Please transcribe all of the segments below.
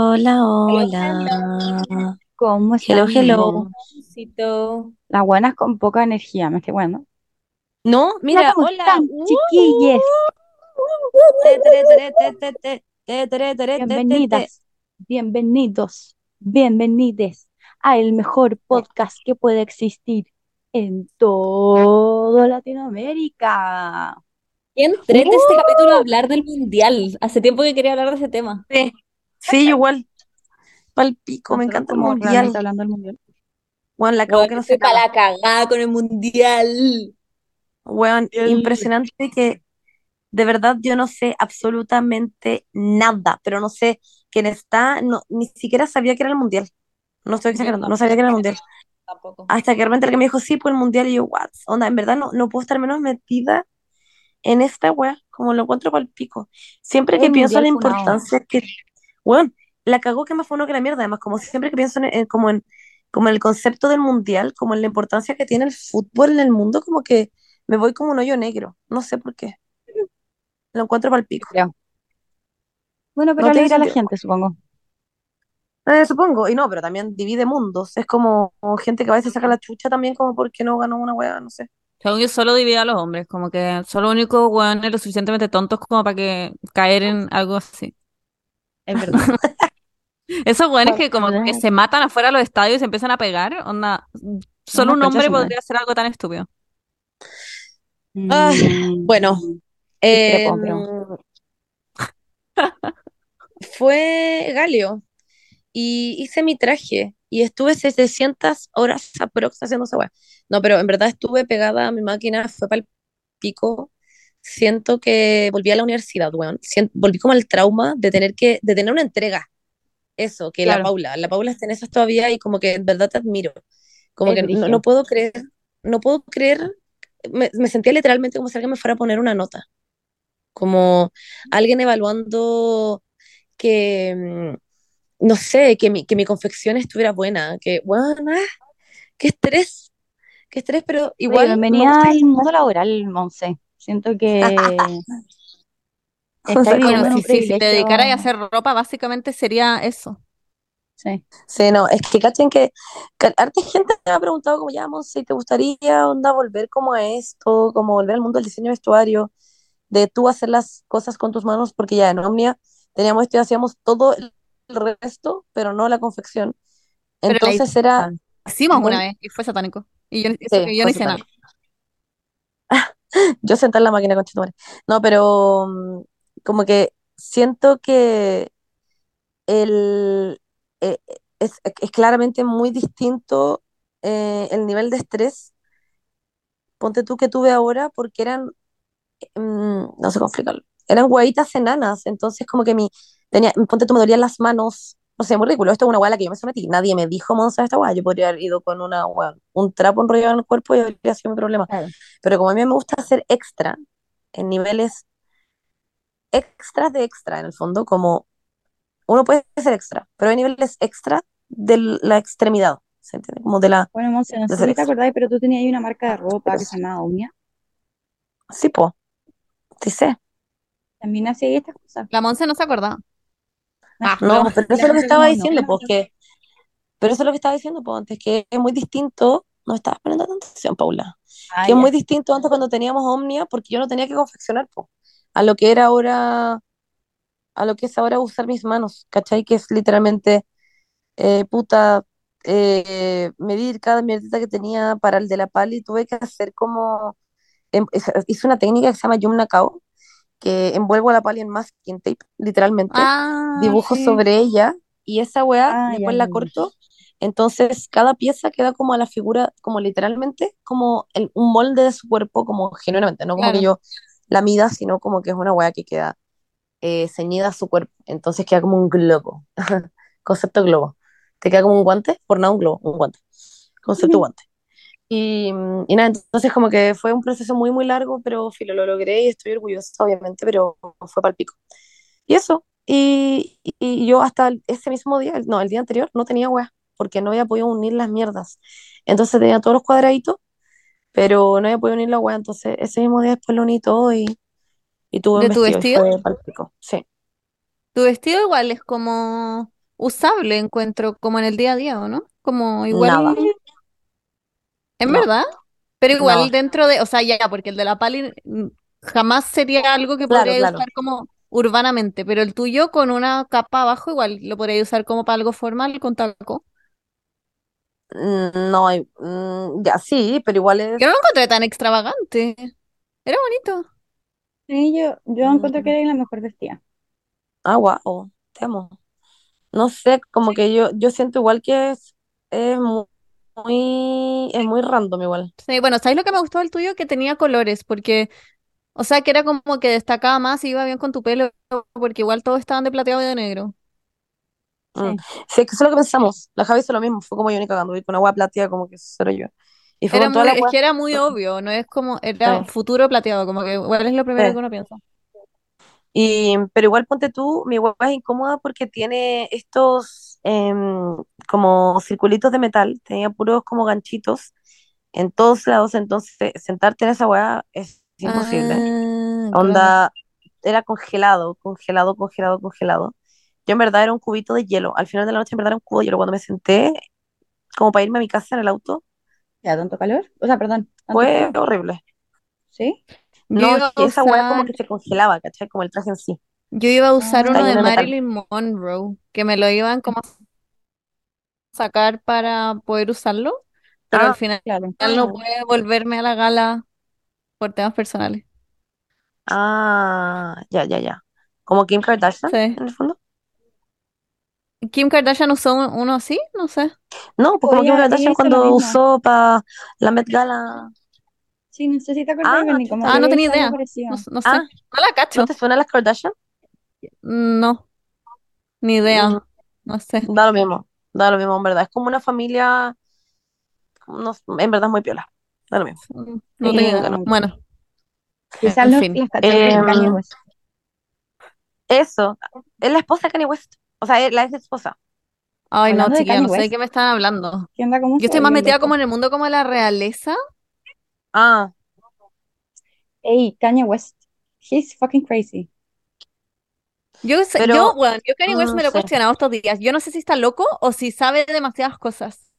Hola, Hello, hola. hello. ¿Cómo Hello, están? hello. Besito. Las buenas con poca energía, me estoy bueno. No, Hola, mira, ¿cómo hola. están, Uh, chiquilles? te, tere, tere, te, te, te, te, tere, tere, te, te, te. Bienvenidas, bienvenidos, bienvenides a el mejor podcast que puede existir en todo Latinoamérica. Qué entrete este capítulo a hablar del mundial. Hace tiempo que quería hablar de ese tema. Sí, sí, igual. Palpico, me encanta el mundial. hablando del mundial. Weón, la acabo Bueno, que no se estoy para la cagada con el mundial. Weón, El- impresionante que de verdad yo no sé absolutamente nada, pero no sé quién está, no, ni siquiera sabía que era el mundial. No estoy exagerando, no, sabía que era el mundial. tampoco. Hasta que realmente el que me dijo, sí, pues el mundial, y yo, what? Onda, en verdad no, no puedo estar menos metida en esta weá, como lo encuentro para el pico. Siempre que El pienso en la importancia que, weón, la cagó que más fue uno que la mierda, además, como siempre que pienso en, en- como en, como en el concepto del mundial, como en la importancia que tiene el fútbol en el mundo, como que me voy como un hoyo negro, no sé por qué, lo encuentro para el pico. Bueno, pero No alegra a la gente, supongo. Eh, supongo, y no, pero también divide mundos, es como, como gente que a veces saca la chucha también como porque no ganó una weá, no sé. Según yo, solo divide a los hombres, como que solo único weones lo suficientemente tontos como para que caer en algo así. Es verdad. Esos weones que como que se matan afuera de los estadios y se empiezan a pegar, onda, solo un hombre podría hacer algo tan estúpido. Ah, Mm, bueno, discrepo, em, fue Galio y hice mi traje y estuve 700 horas aprox haciendo esa weá. No, pero en verdad estuve pegada a mi máquina, fue para el pico. Siento que volví a la universidad, weón. Sien- volví como al trauma de tener que, de tener una entrega. Eso, que la Claro. Paula, la Paula está en esas todavía y como que en verdad te admiro. Como Es que no, no puedo creer, no puedo creer, me, me sentía literalmente como si alguien me fuera a poner una nota. Como alguien evaluando que, mm, no sé, que mi, que mi confección estuviera buena, que, bueno, ah, qué estrés, qué estrés, pero igual bienvenida al mundo laboral, Monse. Siento que O está sea, Bueno, si, si, si te dedicaras a hacer ropa, básicamente sería eso. Sí. Sí, no, es que cachen que, que harta gente me ha preguntado como ya, Monse, ¿te gustaría onda volver como a esto, como volver al mundo del diseño de vestuario, de tú hacer las cosas con tus manos, porque ya en Omnia teníamos esto y hacíamos todo el resto, pero no la confección. Pero la Entonces era hicimos una vez y fue satánico. Y yo, sí, yo no hice nada. Yo senté en la máquina con madre. No, pero mm, como que siento que el, eh, es, es claramente muy distinto eh, el nivel de estrés, ponte tú que tuve ahora, porque eran, mm, no sé cómo eran huevitas enanas, entonces como que mi, tenía, ponte tú me dolían las manos, no sé, muy ridículo, esto es una hueá a la que yo me sometí, nadie me dijo, Monza, esta hueá, yo podría haber ido con una hueá, un trapo enrollado en el cuerpo y habría sido mi problema, Claro. pero como a mí me gusta hacer extra, en niveles extras de extra, en el fondo, como uno puede ser extra, pero hay niveles extra de la extremidad, ¿se entiende? Como de la, Bueno, Monse, no sé si te extra. acordáis, pero tú tenías ahí una marca de ropa Pero que se llamaba Omnia. sí, po, sí sé. También hacía ahí estas cosas. La Monse no se acordaba. Ah, No, broma. pero eso es lo que estaba no, diciendo, no, pues que, pero eso es lo que estaba diciendo, pues antes, que es muy distinto, no estabas poniendo atención, Paula, Ah, que es muy distinto antes cuando teníamos Omnia, porque yo no tenía que confeccionar, pues, a lo que era ahora, a lo que es ahora usar mis manos, ¿cachai? Que es literalmente, eh, puta, eh, medir cada mierdita que tenía para el de la pali, tuve que hacer como, em- hice una técnica que se llama Yum Nakao, que envuelvo a la pali en masking tape, literalmente, Ah, dibujo sí. sobre ella y esa weá Ah, después ya, la corto. Entonces cada pieza queda como a la figura, como literalmente, como el- un molde de su cuerpo, como genuinamente, no como que yo la mida, sino como que es una weá que queda eh, ceñida a su cuerpo. Entonces queda como un globo. Concepto globo. Te queda como un guante, por nada un globo, un guante. Concepto guante. Y, mm, y nada, entonces como que fue un proceso muy, muy largo, pero filo, lo logré y estoy orgullosa, obviamente, pero fue para el pico. Y eso, y, y- yo hasta ese mismo día, no, el día anterior, no tenía weá, porque no había podido unir las mierdas. Entonces tenía todos los cuadraditos, pero no había podido unir la weá, entonces ese mismo día después lo uní todo y, y tuve un ¿De tu vestido y vestido? fue para el pico. Sí, Tu vestido igual es como usable, encuentro, como en el día a día, ¿o no? Como igual, Nada. ¿En No. verdad? Pero igual No. dentro de, o sea, ya, porque el de la Pali mm, jamás sería algo que Claro, podría claro. usar como urbanamente, pero el tuyo con una capa abajo igual lo podría usar como para algo formal con taco. Mm, No, mm, ya sí, pero igual es. Yo no lo encontré tan extravagante. Era bonito. Sí, yo, yo encuentro que Mm. eres la mejor vestida. Ah, guau, te amo. No sé, como que yo, yo siento igual que es, es mu- muy, es muy random igual. Sí, bueno, ¿sabes lo que me gustó del tuyo? Que tenía colores, porque, o sea, que era como que destacaba más y iba bien con tu pelo, porque igual todos estaban de plateado y de negro. Mm. Sí. Sí, es que eso es lo que pensamos. La Javi hizo lo mismo, fue como yo ni cagando, con hueá plateada como que eso era yo. Y fue Era muy, la es que era muy obvio, no es como, era Sí. futuro plateado, como que igual es lo primero Sí. que uno piensa. Y, pero igual ponte tú, mi hueá es incómoda porque tiene estos em, como circulitos de metal, tenía puros como ganchitos en todos lados, entonces sentarte en esa hueá es imposible. Ah, claro. Onda, era congelado, congelado, congelado, congelado. Yo en verdad era un cubito de hielo. Al final de la noche en verdad era un cubo de hielo. Cuando me senté, como para irme a mi casa en el auto, ¿Ya tanto calor? O sea, perdón, fue frío. horrible. ¿Sí? No, es que esa hueá como usar, que se congelaba, ¿cachai? Como el traje en sí. Yo iba a usar Ah, uno de. Marilyn Monroe, que me lo iban como a sacar para poder usarlo, pero al Ah, final claro. no pude volverme a la gala por temas personales. ah, ya, ya, ya. Como Kim Kardashian, Sí. en el fondo. Kim Kardashian usó un- uno así, no sé. No, pues como Kim Ella, ella Kardashian hizo lo cuando mismo. usó para la Met Gala. Sí, no sé si te acuerdas, Ah, como Ah, no ella tenía hizo algo idea. parecido. No, no sé. Ah, No la ¿no cacho. te suena las Kardashian? No, ni idea. Mm, No sé. da lo mismo, da lo mismo, en verdad. Es como una familia, no, en verdad es muy piola. Da lo mismo. Mm, No tengo idea. no. Bueno, Quizás en los, fin. las cachai de Em, Kanye West. Eso, es la esposa de Kanye West. O sea, es la ex esposa. Ay, no, Hablando de chiquilla, Kanye no sé de West, qué me están hablando. ¿qué onda? ¿Cómo Yo se estoy más volvió metida como loco? en el mundo como de la realeza. Ah, Ey, Kanye West, he's fucking crazy. Yo, sé- yo, pero, bueno, yo Kanye West mm, me lo he cuestionado estos días. Yo no sé si está loco o si sabe demasiadas cosas.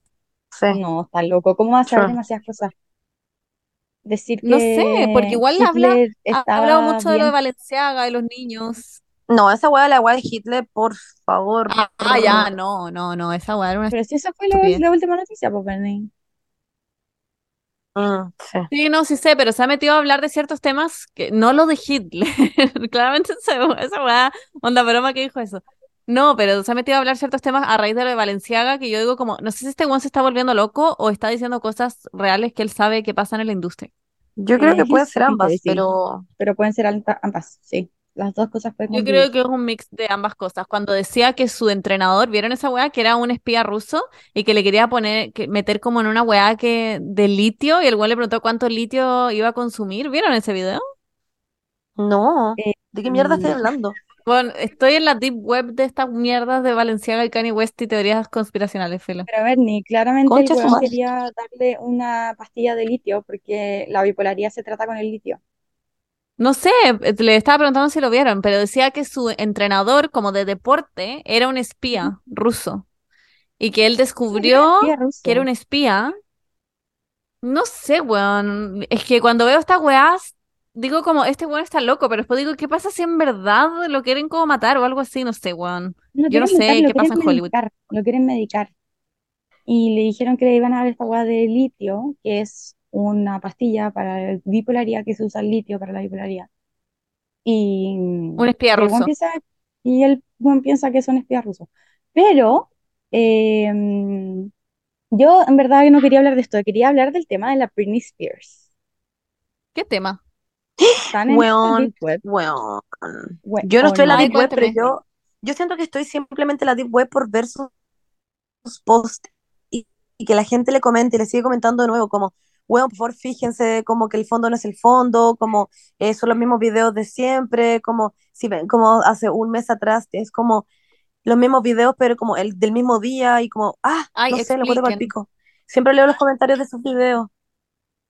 sí, No, está loco. ¿Cómo va a saber demasiadas cosas? Decir No sé, porque que igual habla, Hitler ha hablado mucho de lo de. Valenciaga, de los niños. No, esa hueá de la hueá de Hitler, por favor. Ah, ah, ya, no, no, no, esa weá era una Pero si esa fue la, última noticia, pues. Mm, sí. Sí, no, sí sé, pero se ha metido a hablar de ciertos temas que no lo de Hitler. Claramente esa, esa weá, onda broma que dijo eso. No, pero se ha metido a hablar ciertos temas a raíz de lo de Valenciaga, que yo digo como, no sé si este weón se está volviendo loco o está diciendo cosas reales que él sabe que pasan en la industria. Yo creo Eh, que pueden ser ambas, crazy. pero Pero pueden ser ambas, sí. Las dos cosas pueden Yo creo que es un mix de ambas cosas. Cuando decía que su entrenador, ¿vieron esa weá? Que era un espía ruso y que le quería poner, que, meter como en una weá que, de litio y el weón le preguntó cuánto litio iba a consumir. ¿Vieron ese video? no. Eh, ¿De qué mierda estoy mm, hablando? Bueno, estoy en la deep web de estas mierdas de Valenciaga y Kanye West y teorías conspiracionales, filo. pero Bernie, claramente el Concha su weón madre. quería darle una pastilla de litio porque la bipolaridad se trata con el litio. No sé, eh, le estaba preguntando si lo vieron, pero decía que su entrenador como de deporte era un espía ruso y que él ¿Cómo que era descubrió que era un espía. No sé, weón. Es que cuando veo estas weás, digo como, este weón está loco, pero después digo, ¿qué pasa si en verdad lo quieren como matar o algo así? No sé, weón. No Yo no matar, sé qué pasa en Hollywood. medicar, lo quieren medicar. Y le dijeron que le iban a dar esta hueá de litio, que es una pastilla para la bipolaridad, que se usa el litio para la bipolaridad. Y, Un espía y el ruso. piensa, y buen piensa que son espías rusos. Pero eh, yo en verdad no quería hablar de esto, quería hablar del tema de la Britney Spears. ¿Qué tema? Están en web, Yo no estoy en la deep web, pero yo, yo siento que estoy simplemente en la deep web por ver sus, sus posts y, y que la gente le comente y le sigue comentando de nuevo, como, weón, por favor, fíjense, como que el fondo no es el fondo, como eh, son los mismos videos de siempre, como si ven, como hace un mes atrás es como los mismos videos, pero como el del mismo día y como, ah, Ay, no sé, lo encuentro para pico. Siempre leo los comentarios de sus videos.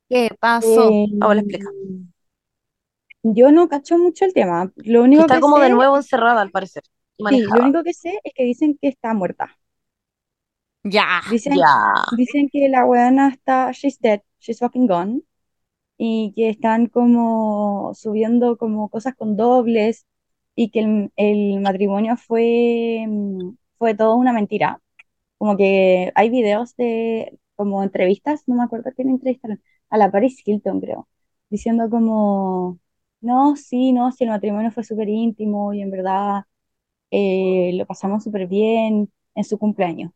¿Qué pasó? Eh, Ahora explica. yo no cacho mucho el tema. Lo único está que como de nuevo encerrada, al parecer. Sí, lo único que sé es que dicen que está muerta. Ya. Dicen, Ya. dicen que la weona está, she's dead, she's fucking gone. Y que están como subiendo como cosas con dobles y que el, matrimonio fue, mm, fue todo una mentira. Como que hay videos de como entrevistas, no me acuerdo quién entrevistaron, a la Paris Hilton, creo, diciendo como, no, sí, no, sí, el matrimonio fue súper íntimo y en verdad eh, lo pasamos súper bien en su cumpleaños.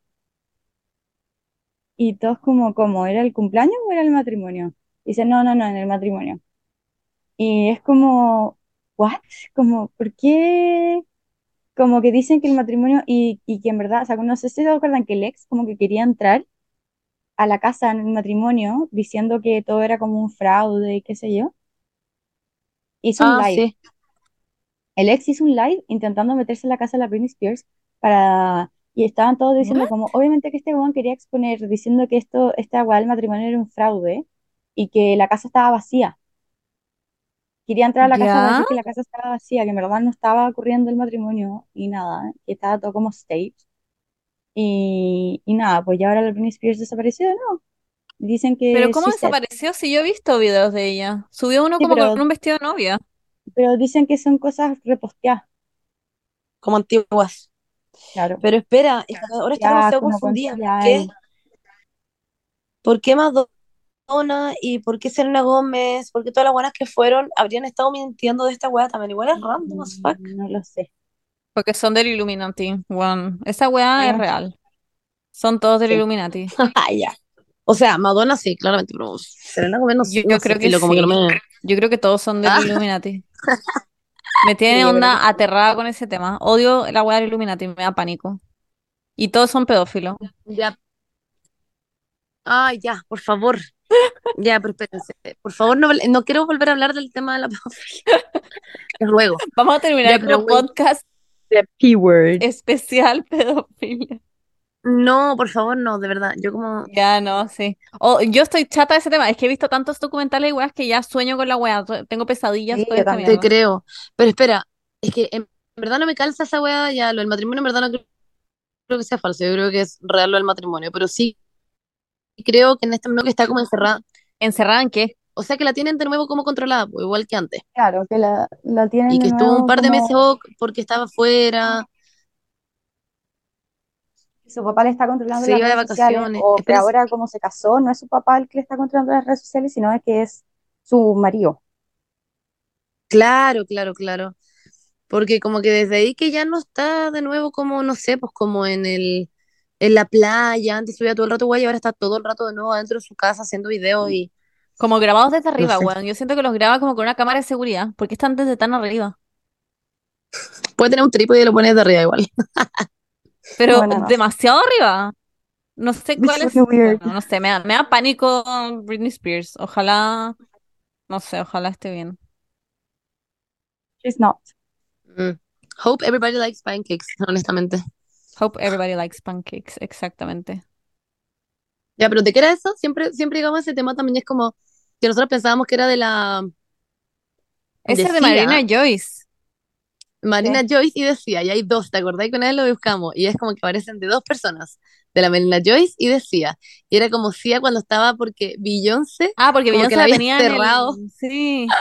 Y todos como, como, ¿era el cumpleaños o era el matrimonio? Dice, no, no, no, en el matrimonio. Y es como, ¿what? Como, ¿por qué? Como que dicen que el matrimonio y, y que en verdad, o sea, no sé si se acuerdan que el ex como que quería entrar a la casa en el matrimonio diciendo que todo era como un fraude y qué sé yo. Hizo un Ah, live. sí. El ex hizo un live intentando meterse en la casa de la Britney Spears para... Y estaban todos diciendo como, obviamente que este weón quería exponer, diciendo que esto, esta weá del matrimonio era un fraude y que la casa estaba vacía. Quería entrar a la casa para decir que la casa estaba vacía, que en verdad no estaba ocurriendo el matrimonio y nada, que estaba todo como stage. Y, y nada, pues ya ahora la Britney Spears desapareció de nuevo. Dicen Pero que ¿cómo she's dead. desapareció si yo he visto videos de ella? Subió uno Sí, como con pero, un vestido de novia. pero dicen que son cosas reposteadas, Como antiguas. Claro. Pero espera, ahora Ya demasiado confundida. ¿Por qué? CGI. ¿Por qué Madonna y por qué Selena Gómez? ¿Por qué todas las buenas que fueron habrían estado mintiendo de esta weá también? Igual es random as fuck. Mm, No lo sé. Porque son del Illuminati. Weón. Esa weá es real. Son todos del sí. Illuminati. Ah, ya. O sea, Madonna sí, claramente, pero Selena Gómez no, Yo, no yo sé, creo que como que no me... Yo creo que todos son del Ah, Illuminati. Me tiene onda aterrada con ese tema. Odio la weá del Illuminati, me da pánico. Y todos son pedófilos. ya. Ay, ya, por favor. Ya, pero espérense. Por favor, no, no quiero volver a hablar del tema de la pedofilia. Les ruego. Vamos a terminar güey, podcast The P-word. especial pedofilia. No, por favor, no, de verdad. Yo como... Ya, no, sí. O yo estoy chata de ese tema. Es que he visto tantos documentales y weas que ya sueño con la wea. Tengo pesadillas Sí, con yo esta también. Te mierda. creo. Pero espera, es que en verdad no me calza esa weá ya. Lo del matrimonio en verdad no creo, creo que sea falso. Yo creo que es real lo del matrimonio. Pero sí creo que en este momento que está como encerrada. ¿Encerrada en qué? O sea que la tienen de nuevo como controlada, igual que antes. Claro, que la, la tienen Y de que estuvo un nuevo par de meses como oh, porque estaba afuera, que su papá le está controlando las redes sociales o que ahora como se casó, no es su papá el que le está controlando las redes sociales, sino es que es su marido. claro, claro, claro. Porque como que desde ahí que ya no está de nuevo como, no sé, pues como en el, en la playa, antes subía todo el rato, guay, y ahora está todo el rato de nuevo adentro de su casa haciendo videos y Como grabados desde no arriba, sé. weón. Yo siento que los graba como con una cámara de seguridad. ¿Por qué están desde tan arriba? Puede tener un trípode y lo pones de arriba igual. Pero Bueno, no sé. demasiado arriba. No sé It's cuál es. weird. No sé, me da, me da pánico Britney Spears. Ojalá, no sé, ojalá esté bien. She's not. Mm. Hope everybody likes pancakes, honestamente. Hope everybody likes pancakes, exactamente. Ya, pero ¿de qué era eso? Siempre, siempre llegamos a ese tema también, es como que nosotros pensábamos que era de la Ese es de Marina Joyce. Marina Sí. Joyce y decía, y hay dos, ¿te acordás? Con él lo buscamos, y es como que aparecen de dos personas, de la Marina Joyce y decía, y era como Cia cuando estaba, porque Beyoncé, Ah, porque Beyoncé que la tenía en cerrado, el... Sí.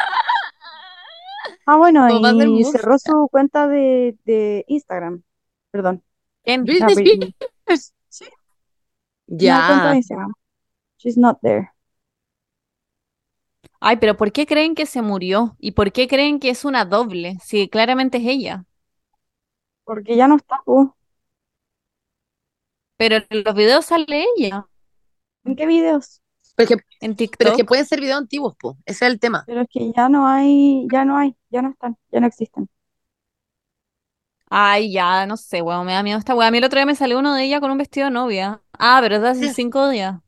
Ah, bueno, como y cerró su cuenta de, de Instagram. Perdón, ¿Quién? la Britney Britney. Spears, sí. No cuenta de Ya, Instagram. She's not there. Ay, pero ¿por qué creen que se murió? ¿Y por qué creen que es una doble? Si claramente es ella. Porque ya no está, pues. Pero en los videos sale ella. ¿En qué videos? pero es que, En pero es que TikTok. pueden ser videos antiguos, po, ese es el tema. Pero es que ya no hay, ya no hay, ya no están, ya no existen. Ay, ya, no sé, weón, me da miedo esta weá. A mí el otro día me salió uno de ella con un vestido de novia. Ah, pero es de hace Sí, cinco días.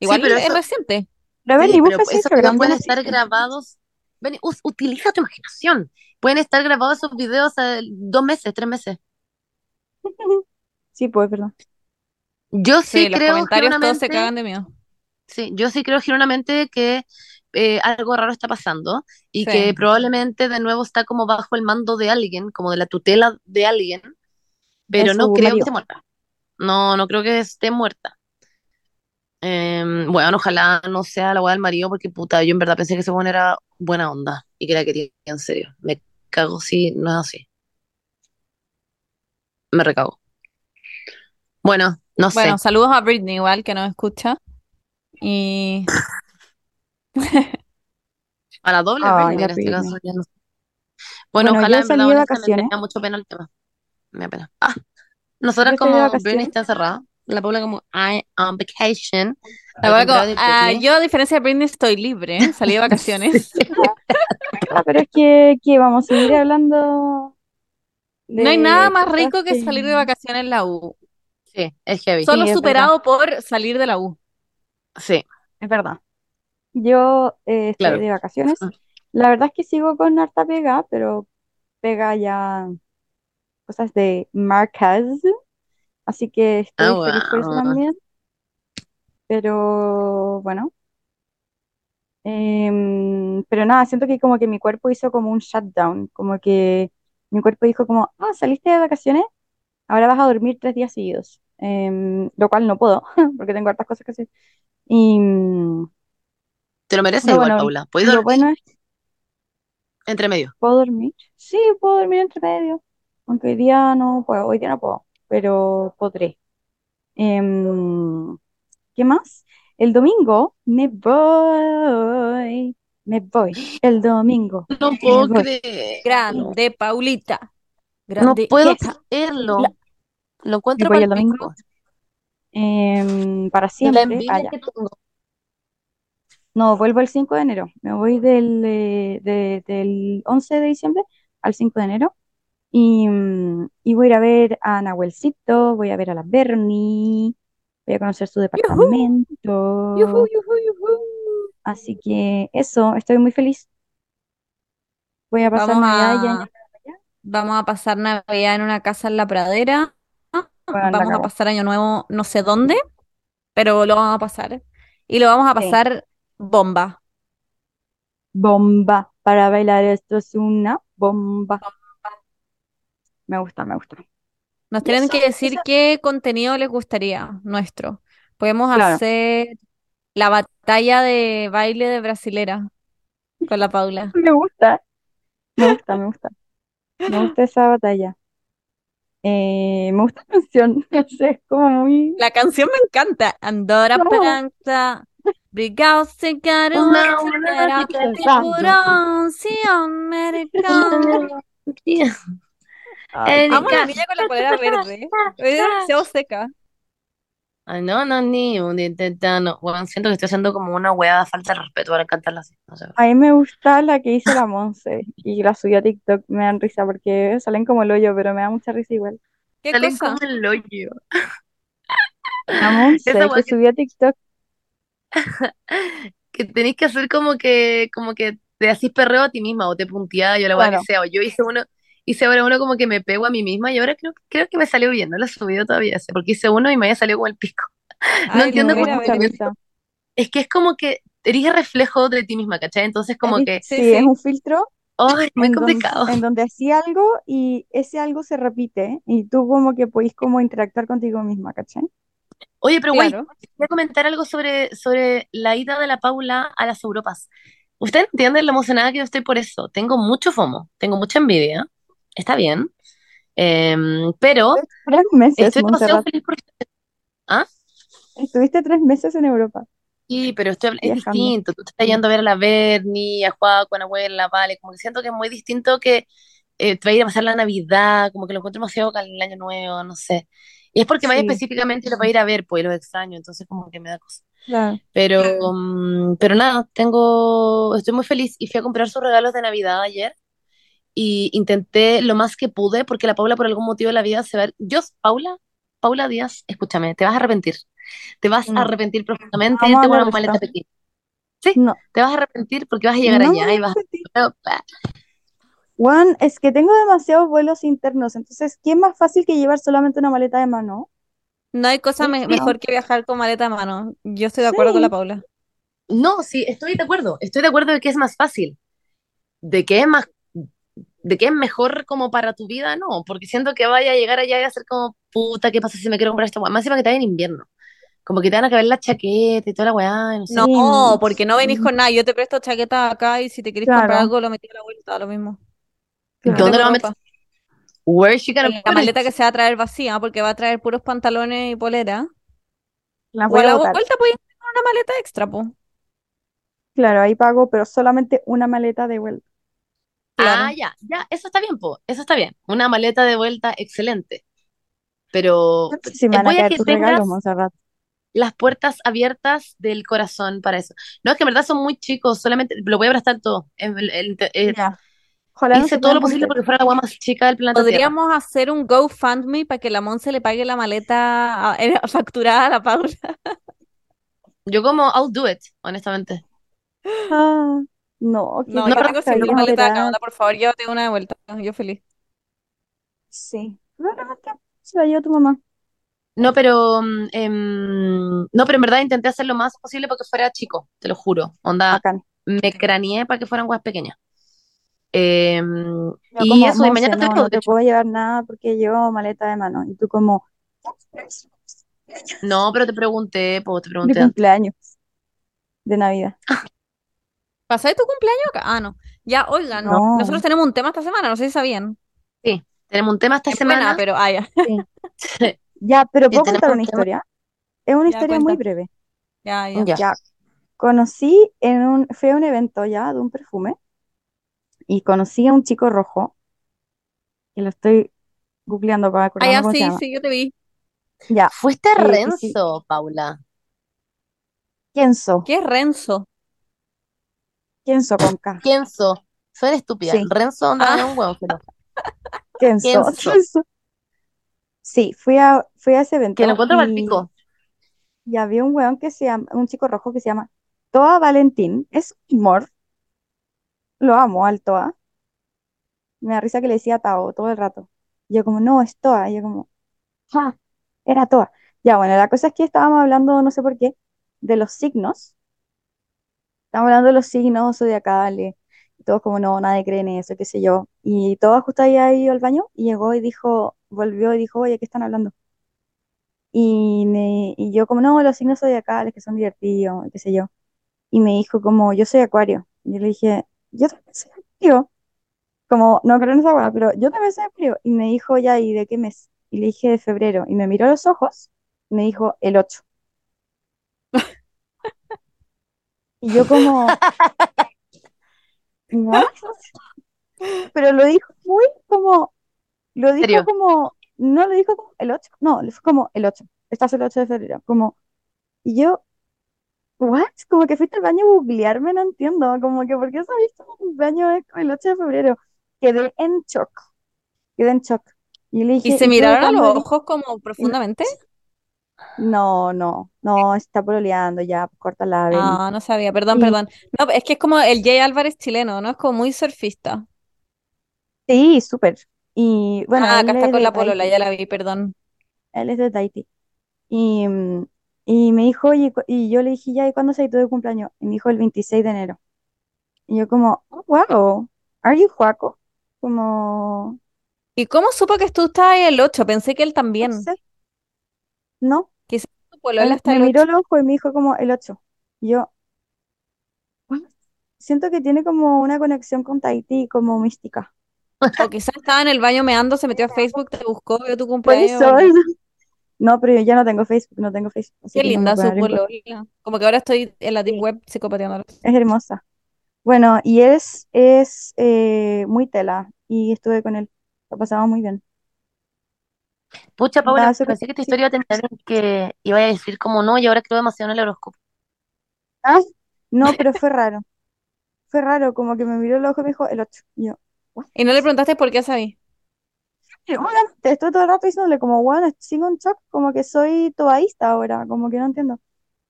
sí, Igual pero es eso, reciente. Pero sí, pero esos videos pueden estar grabados, ven, us- utiliza tu imaginación, pueden estar grabados esos videos dos meses, tres meses. Sí, pues, perdón. Yo sí Sí, los creo comentarios todos se cagan de miedo. sí, yo sí creo genuinamente que eh, algo raro está pasando y que probablemente de nuevo está como bajo el mando de alguien, como de la tutela de alguien, pero Es no creo que esté muerta. No, no creo que esté muerta. Em, bueno, ojalá no sea la weá del marido, porque puta, yo en verdad pensé que ese weón era buena onda y que la quería en serio. Me cago si no es así. Me recago. Bueno, no sé. Bueno, saludos a Britney igual, que nos escucha. Y A la doble Ay, Britney la en este caso, ya no sé. Bueno, Bueno, ojalá yo en verdad, salí de honestamente, me da vacaciones. mucho pena el tema. Me da pena. Ah, nosotras como vacaciones. Britney está encerrada, la Paula como I on vacation. la contrario de ah, yo a diferencia de Britney estoy libre, ¿eh? salí de vacaciones. Ah, pero es que, que vamos a seguir hablando No hay nada más rico que salir de vacaciones en la U. Sí, es heavy. Solo Sí, es superado por salir de la U. Sí, Es verdad. Yo eh, estoy claro. de vacaciones. La verdad es que sigo con harta pega, pero pega ya cosas de marcas. Así que estoy Ah, feliz por eso wow. también. Pero bueno. Em, pero nada, siento que como que mi cuerpo hizo como un shutdown. Como que mi cuerpo dijo como, ah, saliste de vacaciones, ahora vas a dormir tres días seguidos. Em, lo cual no puedo, porque tengo hartas cosas que hacer. Y mm, Te lo mereces pero igual, bueno, Paula. ¿Puedes lo dormir bueno es entre medio? ¿Puedo dormir? Sí, puedo dormir entre medio. Aunque hoy día no puedo, hoy día no puedo, pero podré. Em, ¿qué más? El domingo me voy, me voy. El domingo No puedo creer. Grande, Paulita. No Grande. puedo hija. creerlo. La- Lo me encuentro voy el palpico. domingo em, para La siempre. ya. que tengo. No, vuelvo el 5 de enero. Me voy del, eh, de- del 11 de diciembre al 5 de enero. Y, mm, y voy a ir a ver a Nahuelcito, voy a ver a la Bernie, voy a conocer su departamento. yujú, yujú, yujú. Así que eso, estoy muy feliz. Voy a pasar Vamos Navidad a, vamos a pasar Navidad en una casa en la pradera. Vamos a pasar Año Nuevo no sé dónde, pero lo vamos a pasar. Y lo vamos a Sí. pasar bomba. Bomba para bailar, esto es una bomba. Me gusta, me gusta. Nos tienen eso, que decir eso, qué contenido les gustaría nuestro. Podemos claro. hacer la batalla de baile de brasilera con la Paula. Me gusta, me gusta, me gusta. Me gusta esa batalla. Eh, me gusta la canción, no sé, es como muy... La canción me encanta. Andorra No. planta, Brigao se caro, te tiburón, sí, americano. Ay, El Amo a la niña con la polera verde. Es demasiado seca. Ay, no, no, ni un intentano. Bueno, siento que estoy haciendo como una hueá falta de respeto para cantarla así. No sé. A mí me gusta la que hizo la Monse y la subió a TikTok, me dan risa porque salen como el hoyo, pero me da mucha risa igual. ¿Qué Salen cosa? como el hoyo. La Monse Esa que que, subió a TikTok, que tenéis que hacer como que, como que te hacís perreo a ti misma o te punteás, yo la hueá que sea. O yo hice uno, hice ahora uno como que me pego a mí misma y ahora creo, creo que me salió bien. No lo he subido todavía ese, porque hice uno y me había salido como el pico. No Ay, lo entiendo cómo. Es que es como que eres reflejo de ti misma, ¿cachai? Entonces como Es- que, Sí, sí, es un filtro ¡ay! muy en donde, complicado. en donde hacía algo y ese algo se repite y tú como que podís como interactuar contigo misma, ¿cachai? Oye, pero güey, Claro. voy a comentar algo sobre, sobre la ida de la Paula a las Europas. Ustedes entienden lo emocionada que yo estoy por eso. Tengo mucho FOMO, tengo mucha envidia. Está bien. Em, pero Tres meses, estoy demasiado feliz por ¿Ah? Estuviste tres meses en Europa Sí, pero estoy, es viajando. distinto. Tú estás yendo a ver a la Berni, a Juaco, a Nahuel, Vale. Como que siento que es muy distinto que eh, te va a ir a pasar la Navidad, como que lo encuentro demasiado cal- el año nuevo, no sé. Y es porque vaya Sí, específicamente y lo va a ir a ver, pues y los extraño, entonces como que me da cosa. claro. Pero, mm, pero nada, tengo, estoy muy feliz y fui a comprar sus regalos de Navidad ayer y intenté lo más que pude porque la Paula por algún motivo de la vida se va a... Yo, Paula, Paula Díaz, escúchame, te vas a arrepentir. Te vas a arrepentir profundamente irte con una maleta pequeña. Sí, No, te vas a arrepentir porque vas a llegar no allá y vas a... Juan, es que tengo demasiados vuelos internos, entonces, ¿qué es más fácil que llevar solamente una maleta de mano? No hay cosa Sí, me- no. mejor que viajar con maleta de mano. Yo estoy de acuerdo con la Paula. No, sí, estoy de acuerdo. Estoy de acuerdo de que es más fácil, de que es más de qué es mejor como para tu vida, no, porque siento que vaya a llegar allá y a ser como, puta, ¿qué pasa si me quiero comprar esta weá? Más encima que está en invierno. Como que te van a caber la chaqueta y toda la weá, no sé. No, porque no venís con nada. Yo te presto chaqueta acá y si te querés Claro. comprar algo lo metí a la vuelta, lo mismo. Claro. ¿Dónde lo Tengo va a meter? ropa. Where she gonna En la maleta que se va a traer vacía, porque va a traer puros pantalones y polera. La O voy a a la botar. vuelta puedes ir con una maleta extra, po. Claro, ahí pago, pero solamente una maleta de vuelta. Claro. Ah, ya, ya, eso está bien, po, eso está bien. Una maleta de vuelta excelente. Pero No sé si me eh, a voy a caer que tus tengas regalos, las puertas abiertas del corazón para eso. No, es que en verdad son muy chicos, solamente lo voy a prestar todo. El- el- el- Ya. Ojalá hice todo lo posible porque fuera la agua más chica del planeta Tierra. Podríamos hacer un GoFundMe para que la Monse le pague la maleta a- eh, facturada a la Paula. Yo como, I'll do it, honestamente. Ah, no, qué No, No, yo pero tengo paja, cinco ir a maletas acá, esperar. onda, por favor, llévate una de vuelta. Yo feliz. Sí. Probablemente se la lleva tu mamá. No, pero mm, em, no, pero en verdad intenté hacer lo más posible porque fuera chico, te lo juro. Onda, Bacán. me craneé para que fueran guas pequeñas. Em, Yo y como, eso, y mañana te no, veo, no de te hecho. puedo llevar nada porque llevo maleta de mano. Y tú como, No, pero te pregunté, pues te de pregunté antes. cumpleaños, de Navidad. ¿Pasáis tu cumpleaños acá? Ah, no. Ya, oigan, No. nosotros tenemos un tema esta semana, no sé si sabían. Sí, tenemos un tema esta Es semana. pero ah, ya. Sí. Ya, pero ¿puedo contar un una tema. historia? Es una Ya, historia muy breve. Ya, ya. Ya. Ya, conocí en un, fue a un evento ya de un perfume y conocí a un chico rojo, que lo estoy googleando para Ah, acordarme ya, cómo se sí, sí, yo te vi. Ya, Fuiste Eh, sí. Renzo, Paula. Kenzo, ¿Qué es Renzo? Kenzo con K, Kenzo. Suena estúpida. Sí. Renzo onda Ah. un huevo, pero Kenzo, Kenzo. Kenzo. Sí, fui a, fui a ese evento que lo encuentro y, pico. y había un weón que se llama, un chico rojo que se llama Toa Valentín, es un amor, lo amo al Toa, me da risa que le decía Tao todo el rato. Y yo como, no, es Toa, y yo como, era Toa. Ya, bueno, la cosa es que estábamos hablando, no sé por qué, de los signos. Estábamos hablando de los signos zodiacales. Y todos como, no, nadie cree en eso, qué sé yo. Y Toa justo había ido al baño y llegó y dijo, volvió y dijo, oye, ¿qué están hablando? Y, me- y yo como, no, los signos zodiacales que son divertidos, qué sé yo. Y me dijo como, yo soy acuario. Y yo le dije, yo también soy acuario. Como, no creo en esa hueá, pero yo también soy acuario. Y me dijo, ya, ¿y de qué mes? Y le dije, de febrero. Y me miró a los ojos y me dijo, el 8. Y yo como, ¿what? Pero lo dijo muy como, lo dijo ¿Serio? como, no lo dijo como el 8, no, le fue como el 8, estás el 8 de febrero, como, y yo, ¿what? Como que fuiste al baño a googlearme, no entiendo, como que, ¿por qué sabes que mi es el 8 de febrero? Quedé en shock, quedé en shock. Y le dije, ¿Y se miraron a los cuándo di-?" ojos como profundamente? No, no, no, está pololeando ya, córtala, ven. Ah, no sabía, perdón, perdón. No, es que es como el Jay Álvarez chileno, ¿no? Es como muy surfista. Sí, súper. Y bueno, Ah, acá está es con de la polola, Tahití. ya la vi, perdón. Él es de Tahití. Y, mm, y me dijo, oye, y yo le dije, ya, ¿y cuándo es tu cumpleaños? Y me dijo el 26 de enero. Y yo como, oh, wow, are you Juaco? Como, ¿Y cómo supo que tú estabas ahí el 8? Pensé que él no también. sé, no. Tu polola está me el miró 8. el ojo y me dijo como el 8. Y yo, "What?". siento que tiene como una conexión con Tahití, como mística. O quizás estaba en el baño meando, se metió a Facebook, te buscó, vio tu cumpleaños. no, pero yo ya no tengo Facebook, no tengo Facebook, así Qué que linda su polola. Como que ahora estoy en la deep web psicopateándola. Es hermosa. Bueno, y es, es eh, muy tela y estuve con él. Lo pasamos muy bien. Pucha, Paula, pensé que sí. historia iba a terminar en que iba a decir como no, y ahora creo demasiado en el horóscopo. Ah, no, pero fue raro. Fue raro, como que me miró el ojo y me dijo el 8. Y yo, Y no le preguntaste por qué sabí. "Y obviamente, estoy todo el rato diciéndole como, bueno, sigo en shock, como que soy tobaísta ahora, como que no entiendo.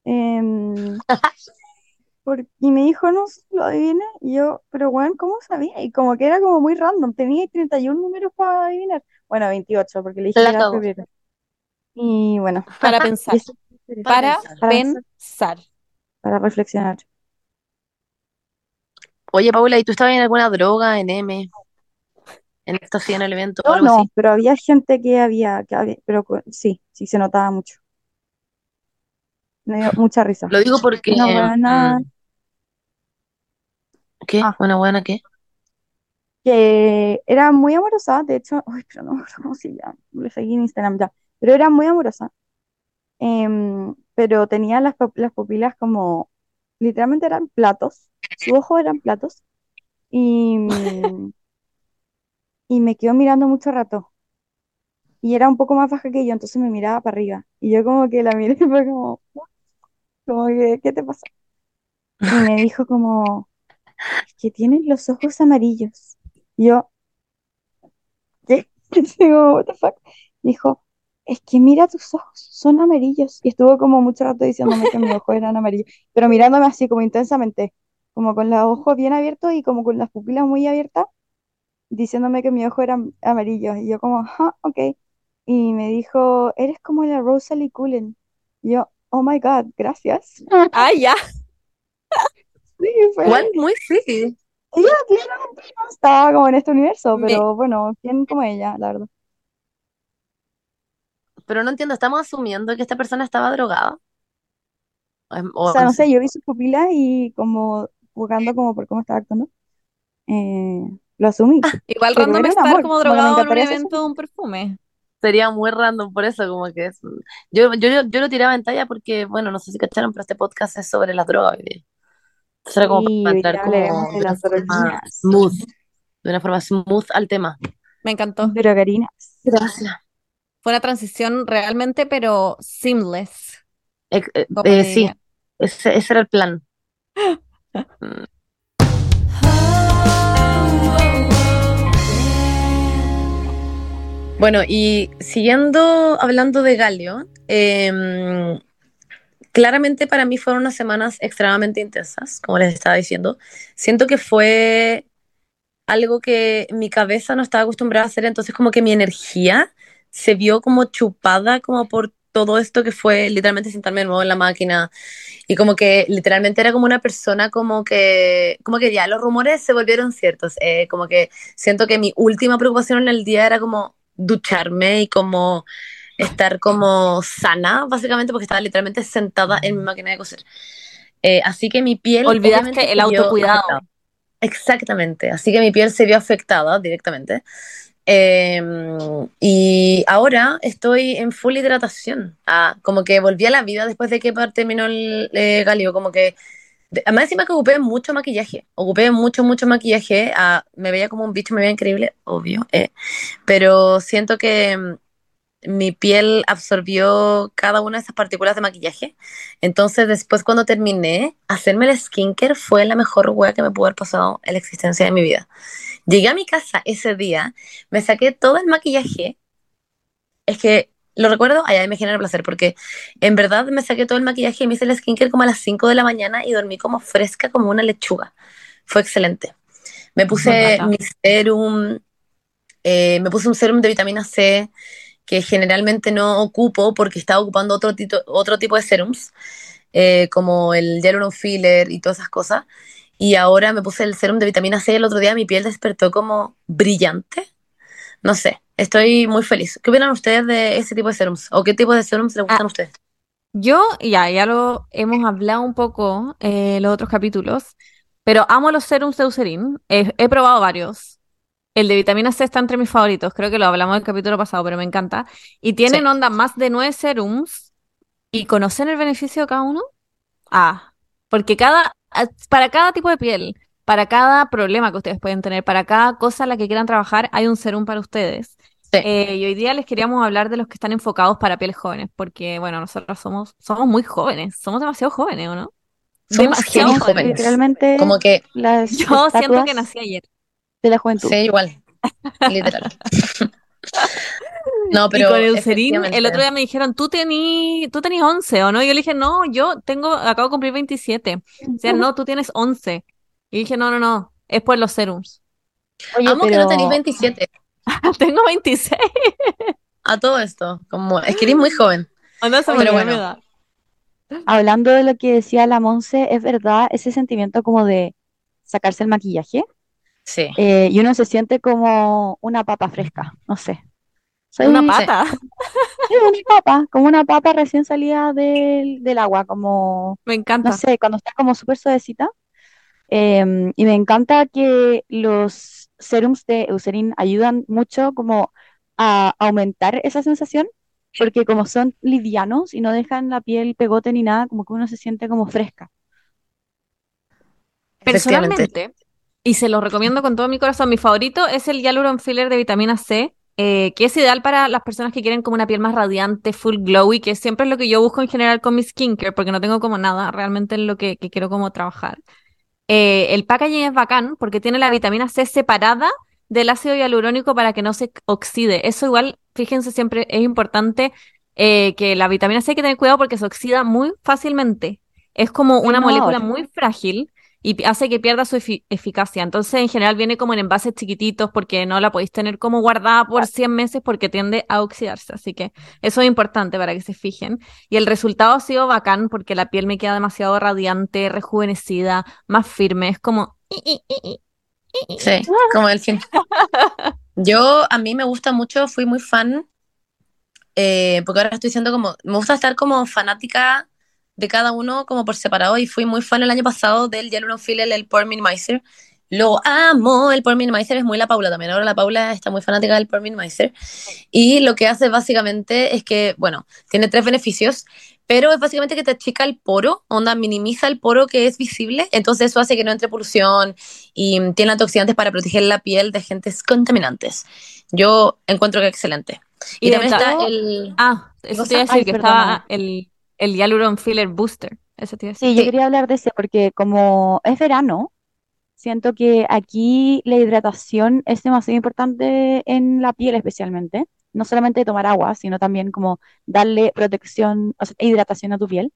Em, por- y me dijo, no, sé, lo adiviné. Y yo, pero bueno, ¿cómo sabía? Y como que era como muy random, tenía 31 números para adivinar. Bueno, 28, porque le dije La que era cagó. febrero. Y bueno, Para pensar, eso para pensar. Para pensar. para reflexionar. Oye, Paula, ¿y tú estabas en alguna droga, en M? en esto sí en el evento o Yo algo no, así. pero había gente que había, que había, pero sí, sí se notaba mucho. Me dio mucha risa. Lo digo porque... Buena mm, ¿Qué? Ah. ¿Una buena qué? que era muy amorosa, de hecho, ay, pero no cómo se llama, lo seguí en Instagram ya, pero era muy amorosa, Em, pero tenía las, las pupilas como, literalmente eran platos, sus ojos eran platos, y, y me quedó mirando mucho rato, y era un poco más baja que yo, entonces me miraba para arriba, y yo como que la miré y fue como, como que, ¿qué te pasa? Y me dijo como, que tienes los ojos amarillos. Yo, ¿qué? Y digo, what the fuck? Dijo, es que mira tus ojos, son amarillos. Y estuvo como mucho rato diciéndome que mis ojos eran amarillos, pero mirándome así como intensamente, como con los ojos bien abiertos y como con las pupilas muy abiertas, diciéndome que mis ojos eran amarillos. Y yo como, ajá, ok. Y me dijo, eres como la Rosalie Cullen. Y yo, oh my God, gracias. Ah, ya. Sí, fue- Igual muy sí. Ella no estaba como en este universo, Me- pero bueno, bien como ella, la verdad. Pero no entiendo, ¿estamos asumiendo que esta persona estaba drogada? O, es- o sea, no sé, yo vi sus pupilas y como jugando como por cómo estaba actuando, eh, lo asumí. Igual Pero random estar amor, como como drogado en un evento de un perfume. Sería muy random por eso, como que es... Yo, yo, yo, yo lo tiraba en talla porque, bueno, no sé si cacharon, pero este podcast es sobre las drogas hoy día. Entonces era como Sí, para día como de una forma smooth, de una forma smooth al tema. Me encantó. Drogarinas. Gracias. Fue una transición realmente, pero seamless, Eh, eh, eh, sí, ese, ese era el plan. Mm. Bueno, y siguiendo hablando de Galio, em, claramente para mí fueron unas semanas extremadamente intensas, como les estaba diciendo. Siento que fue algo que mi cabeza no estaba acostumbrada a hacer, entonces como que mi energía se vio como chupada como por todo esto que fue literalmente sentarme de nuevo en la máquina y como que literalmente era como una persona como que como que ya los rumores se volvieron ciertos, eh, como que siento que mi última preocupación en el día era como ducharme y como estar como sana, básicamente porque estaba literalmente sentada en mi máquina de coser. Eh, así que mi piel Olvidaste el autocuidado. afectada. Exactamente, así que mi piel se vio afectada directamente. Eh, y ahora estoy en full hidratación. Ah, como que volví a la vida después de que terminó el eh, Galio. Como que, de- además encima que ocupé mucho maquillaje. Ocupé mucho, mucho maquillaje. Ah, me veía como un bicho, me veía increíble, obvio. eh. Pero siento que mi piel absorbió cada una de esas partículas de maquillaje. Entonces, después cuando terminé, hacerme el skincare fue la mejor hueá que me pudo haber pasado en la existencia de mi vida. Llegué a mi casa ese día, me saqué todo el maquillaje. Es que lo recuerdo, allá me genera placer, porque en verdad me saqué todo el maquillaje y me hice el skincare como a las 5 de la mañana y dormí como fresca como una lechuga. Fue excelente. Me puse mi serum, eh, me puse un serum de vitamina C que generalmente no ocupo porque estaba ocupando otro, tito- otro tipo de serums, eh, como el Hyaluronic Filler y todas esas cosas. Y ahora me puse el serum de vitamina C el otro día mi piel despertó como brillante. No sé, estoy muy feliz. ¿Qué opinan ustedes de ese tipo de serums? ¿O qué tipo de serums les gustan a ustedes? Yo, ya, ya lo hemos hablado un poco eh, en los otros capítulos, pero amo los serums de Eucerin. He, he probado varios. El de vitamina C está entre mis favoritos, creo que lo hablamos en el capítulo pasado, pero me encanta. Y tienen Sí. onda más de nueve serums. ¿Y conocen el beneficio de cada uno? Ah, porque cada, para cada tipo de piel, para cada problema que ustedes pueden tener, para cada cosa en la que quieran trabajar, hay un serum para ustedes. Sí. Eh, y hoy día les queríamos hablar de los que están enfocados para pieles jóvenes, porque bueno, nosotros somos, somos muy jóvenes, somos demasiado jóvenes, ¿o no? Somos demasiado jóvenes. jóvenes. Literalmente Como que, las Yo siento que nací ayer. De la juventud. sí, igual, literal. No, Y pero con Eucerin, el otro día me dijeron, tú tení, tú tenías 11, ¿o no? Y yo le dije, no, yo tengo, acabo de cumplir 27. O sea, no, tú tienes 11. Y dije, no, no, no, es por los serums. Oye, Amo que pero no tenéis 27 Tengo 26. a todo esto. Como, es que eres muy joven. ¿O no se Pero bueno. edad? hablando de lo que decía la Monse, ¿es verdad ese sentimiento como de sacarse el maquillaje? Sí. eh, y uno se siente como una papa fresca, no sé. Soy Una sí, pata. una papa, como una papa recién salida del, del agua, como, Me no encanta. sé, cuando está como súper suavecita. Em, y me encanta que los serums de Eucerin ayudan mucho como a aumentar esa sensación, porque como son livianos y no dejan la piel pegote ni nada, como que uno se siente como fresca. Efectivamente. Personalmente, y se los recomiendo con todo mi corazón, mi favorito es el Hyaluron Filler de vitamina C, eh, que es ideal para las personas que quieren como una piel más radiante, full glowy, que siempre es lo que yo busco en general con mi skincare, porque no tengo como nada realmente en lo que, que quiero como trabajar. Eh, el packaging es bacán porque tiene la vitamina C separada del ácido hialurónico para que no se oxide. Eso igual, fíjense, siempre es importante eh, que la vitamina C hay que tener cuidado porque se oxida muy fácilmente. Es como una no, molécula muy frágil y hace que pierda su efi- eficacia. Entonces, en general viene como en envases chiquititos porque no la podéis tener como guardada por 100 meses porque tiende a oxidarse. Así que eso es importante para que se fijen. Y el resultado ha sido bacán porque la piel me queda demasiado radiante, rejuvenecida, más firme. Es como... Sí, como el fin. Yo, a mí me gusta mucho, fui muy fan, eh, porque ahora estoy siendo como, me gusta estar como fanática de cada uno como por separado y fui muy fan el año pasado del Hyaluron Filler, el Pore Minimizer. Lo amo, el Pore Minimizer es muy la Paula también. Ahora la Paula está muy fanática del Pore Minimizer. Y lo que hace básicamente es que, bueno, tiene tres beneficios, pero es básicamente que te achica el poro, onda, minimiza el poro que es visible, entonces eso hace que no entre polución y tiene antioxidantes para proteger la piel de agentes contaminantes. Yo encuentro que es excelente. Y, Y también está el... Ah, eso te iba a Ay, que estaba el, el Hyaluron Filler Booster. Eso te. Sí, yo quería hablar de ese porque como es verano, siento que aquí la hidratación es demasiado importante en la piel especialmente. No solamente tomar agua, sino también como darle protección, o sea, hidratación a tu piel.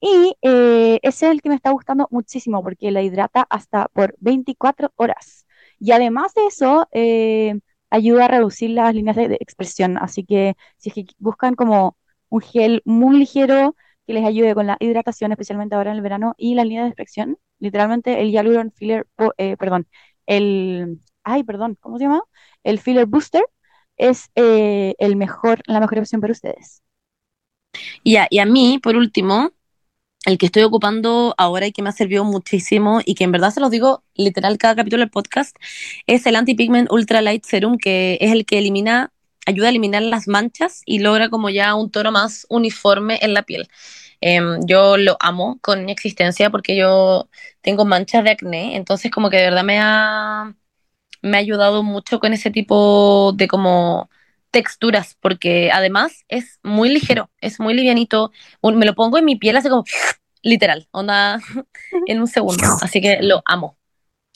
Y eh, ese es el que me está gustando muchísimo porque la hidrata hasta por 24 horas. Y además de eso, eh, ayuda a reducir las líneas de, de expresión. Así que si es que buscan como un gel muy ligero que les ayude con la hidratación, especialmente ahora en el verano, y las líneas de expresión, literalmente el Hyaluron Filler, eh, perdón, el, ay, perdón, ¿cómo se llama? El Filler Booster es eh, el mejor, la mejor opción para ustedes. Y a, y a mí, por último, el que estoy ocupando ahora y que me ha servido muchísimo y que en verdad se los digo literal cada capítulo del podcast, es el Anti-Pigment Ultra Light Serum, que es el que elimina, ayuda a eliminar las manchas y logra como ya un tono más uniforme en la piel. Em, yo lo amo con mi existencia porque yo tengo manchas de acné, entonces como que de verdad me ha, me ha ayudado mucho con ese tipo de como texturas, porque además es muy ligero, es muy livianito, me lo pongo en mi piel así como literal, onda en un segundo, así que lo amo.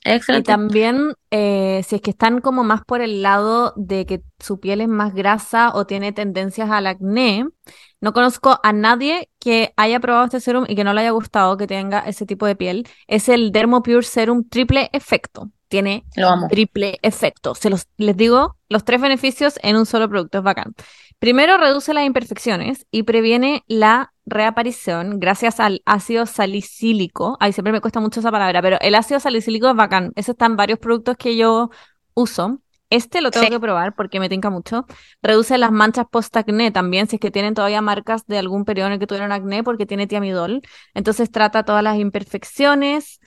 Es Y excelente. también, eh, si es que están como más por el lado de que su piel es más grasa o tiene tendencias al acné, no conozco a nadie que haya probado este serum y que no le haya gustado que tenga ese tipo de piel. Es el Dermopure Serum Triple Efecto. Tiene Lo amo. triple efecto. Se los, les digo, los tres beneficios en un solo producto, es bacán. Primero, reduce las imperfecciones y previene la reaparición gracias al ácido salicílico. Ay, siempre me cuesta mucho esa palabra, pero el ácido salicílico es bacán. Ese está en varios productos que yo uso. Este lo tengo Sí. que probar porque me tinca mucho. Reduce las manchas post-acné también, si es que tienen todavía marcas de algún periodo en el que tuvieron acné, porque tiene tiamidol. Entonces trata todas las imperfecciones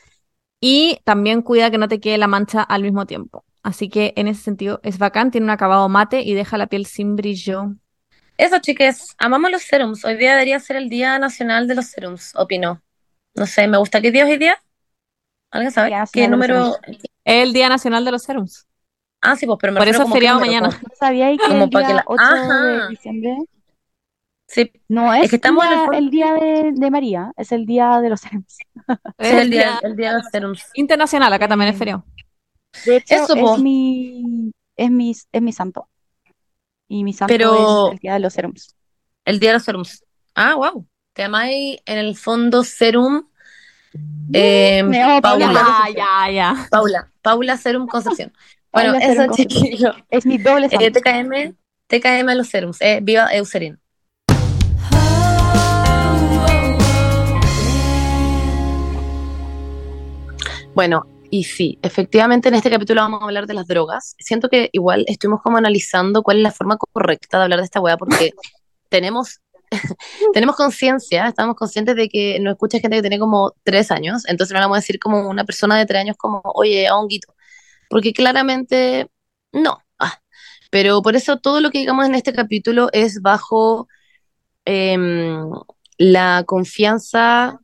y también cuida que no te quede la mancha al mismo tiempo. Así que en ese sentido es bacán, tiene un acabado mate y deja la piel sin brillo. Eso, chiques, amamos los serums. Hoy día debería ser el Día Nacional de los Serums, opino. No sé, me gusta. ¿Qué día es hoy día? ¿Alguien sabe? Día ¿Qué número? Es el Día Nacional de los Serums. Ah, sí, pues, pero me Por eso es feriado mañana. como- ¿No sabíais que Como el para que día la- 8 de diciembre Sí, no Es es que estamos en el día de, de María, es el día de los serums. es el día, el día de los serums. internacional, acá también es Eh, feriado. De hecho, Eso, es mi, es mi, es mi santo. Y mi santo Pero- es el día de los serums. El día de los serums. Ah, wow. Te llamáis en el fondo serum. eh, Me llamo Paula Paula. Concepción. ya, ya. Paula. Paula Serum Concepción. Bueno, Paula eso, Concepción. chiquillo. Es mi doble Eh, santo. TKM, TKM a los serums. Eh, viva Eucerin. Bueno, Y sí, efectivamente en este capítulo vamos a hablar de las drogas. Siento que igual estuvimos como analizando cuál es la forma correcta de hablar de esta weá porque tenemos, tenemos conciencia, estamos conscientes de que nos escucha gente que tiene como tres años, entonces no le vamos a decir como una persona de tres años como, oye, a honguito, porque claramente no. Ah, pero por eso todo lo que digamos en este capítulo es bajo em, la confianza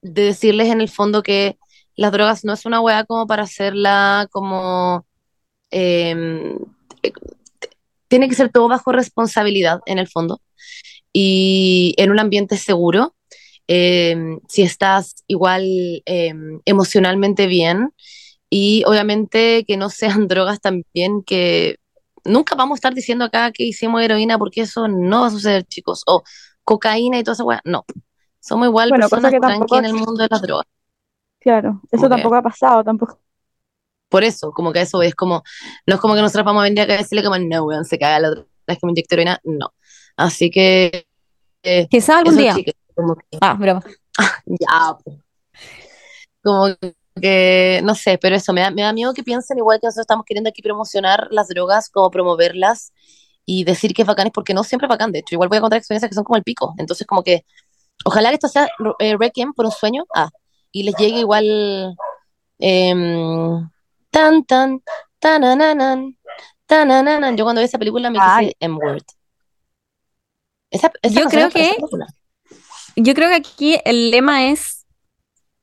de decirles en el fondo que las drogas no es una weá como para hacerla como... em, tiene que ser todo bajo responsabilidad en el fondo y en un ambiente seguro. em, si estás igual em, emocionalmente bien y obviamente que no sean drogas también que nunca vamos a estar diciendo acá que hicimos heroína porque eso no va a suceder, chicos, o cocaína y toda esa weá, no. Somos igual Bueno, personas que tranqui tampoco en el mundo de las drogas. Claro, eso Como que- tampoco ha pasado, tampoco. Por eso, como que eso es como, no es como que nosotros vamos a venir acá a decirle como, no, weón, se caga la otra vez que me inyecté heroína, no. Así que, eh, Quizás algún día. chicas, como que, Ah, broma. ya, po. como que, no sé, pero eso, me da, me da miedo que piensen igual que nosotros estamos queriendo aquí promocionar las drogas, como promoverlas y decir que es bacán, es porque no siempre es bacán, de hecho, igual voy a contar experiencias que son como el pico, entonces como que, ojalá que esto sea eh, Requiem por un sueño, ah, y les llegue igual, em, tan, tan, tanananan, tanananan, yo cuando vi esa película me quise M-word. Esa, esa Yo creo que-. Yo creo que aquí el lema es,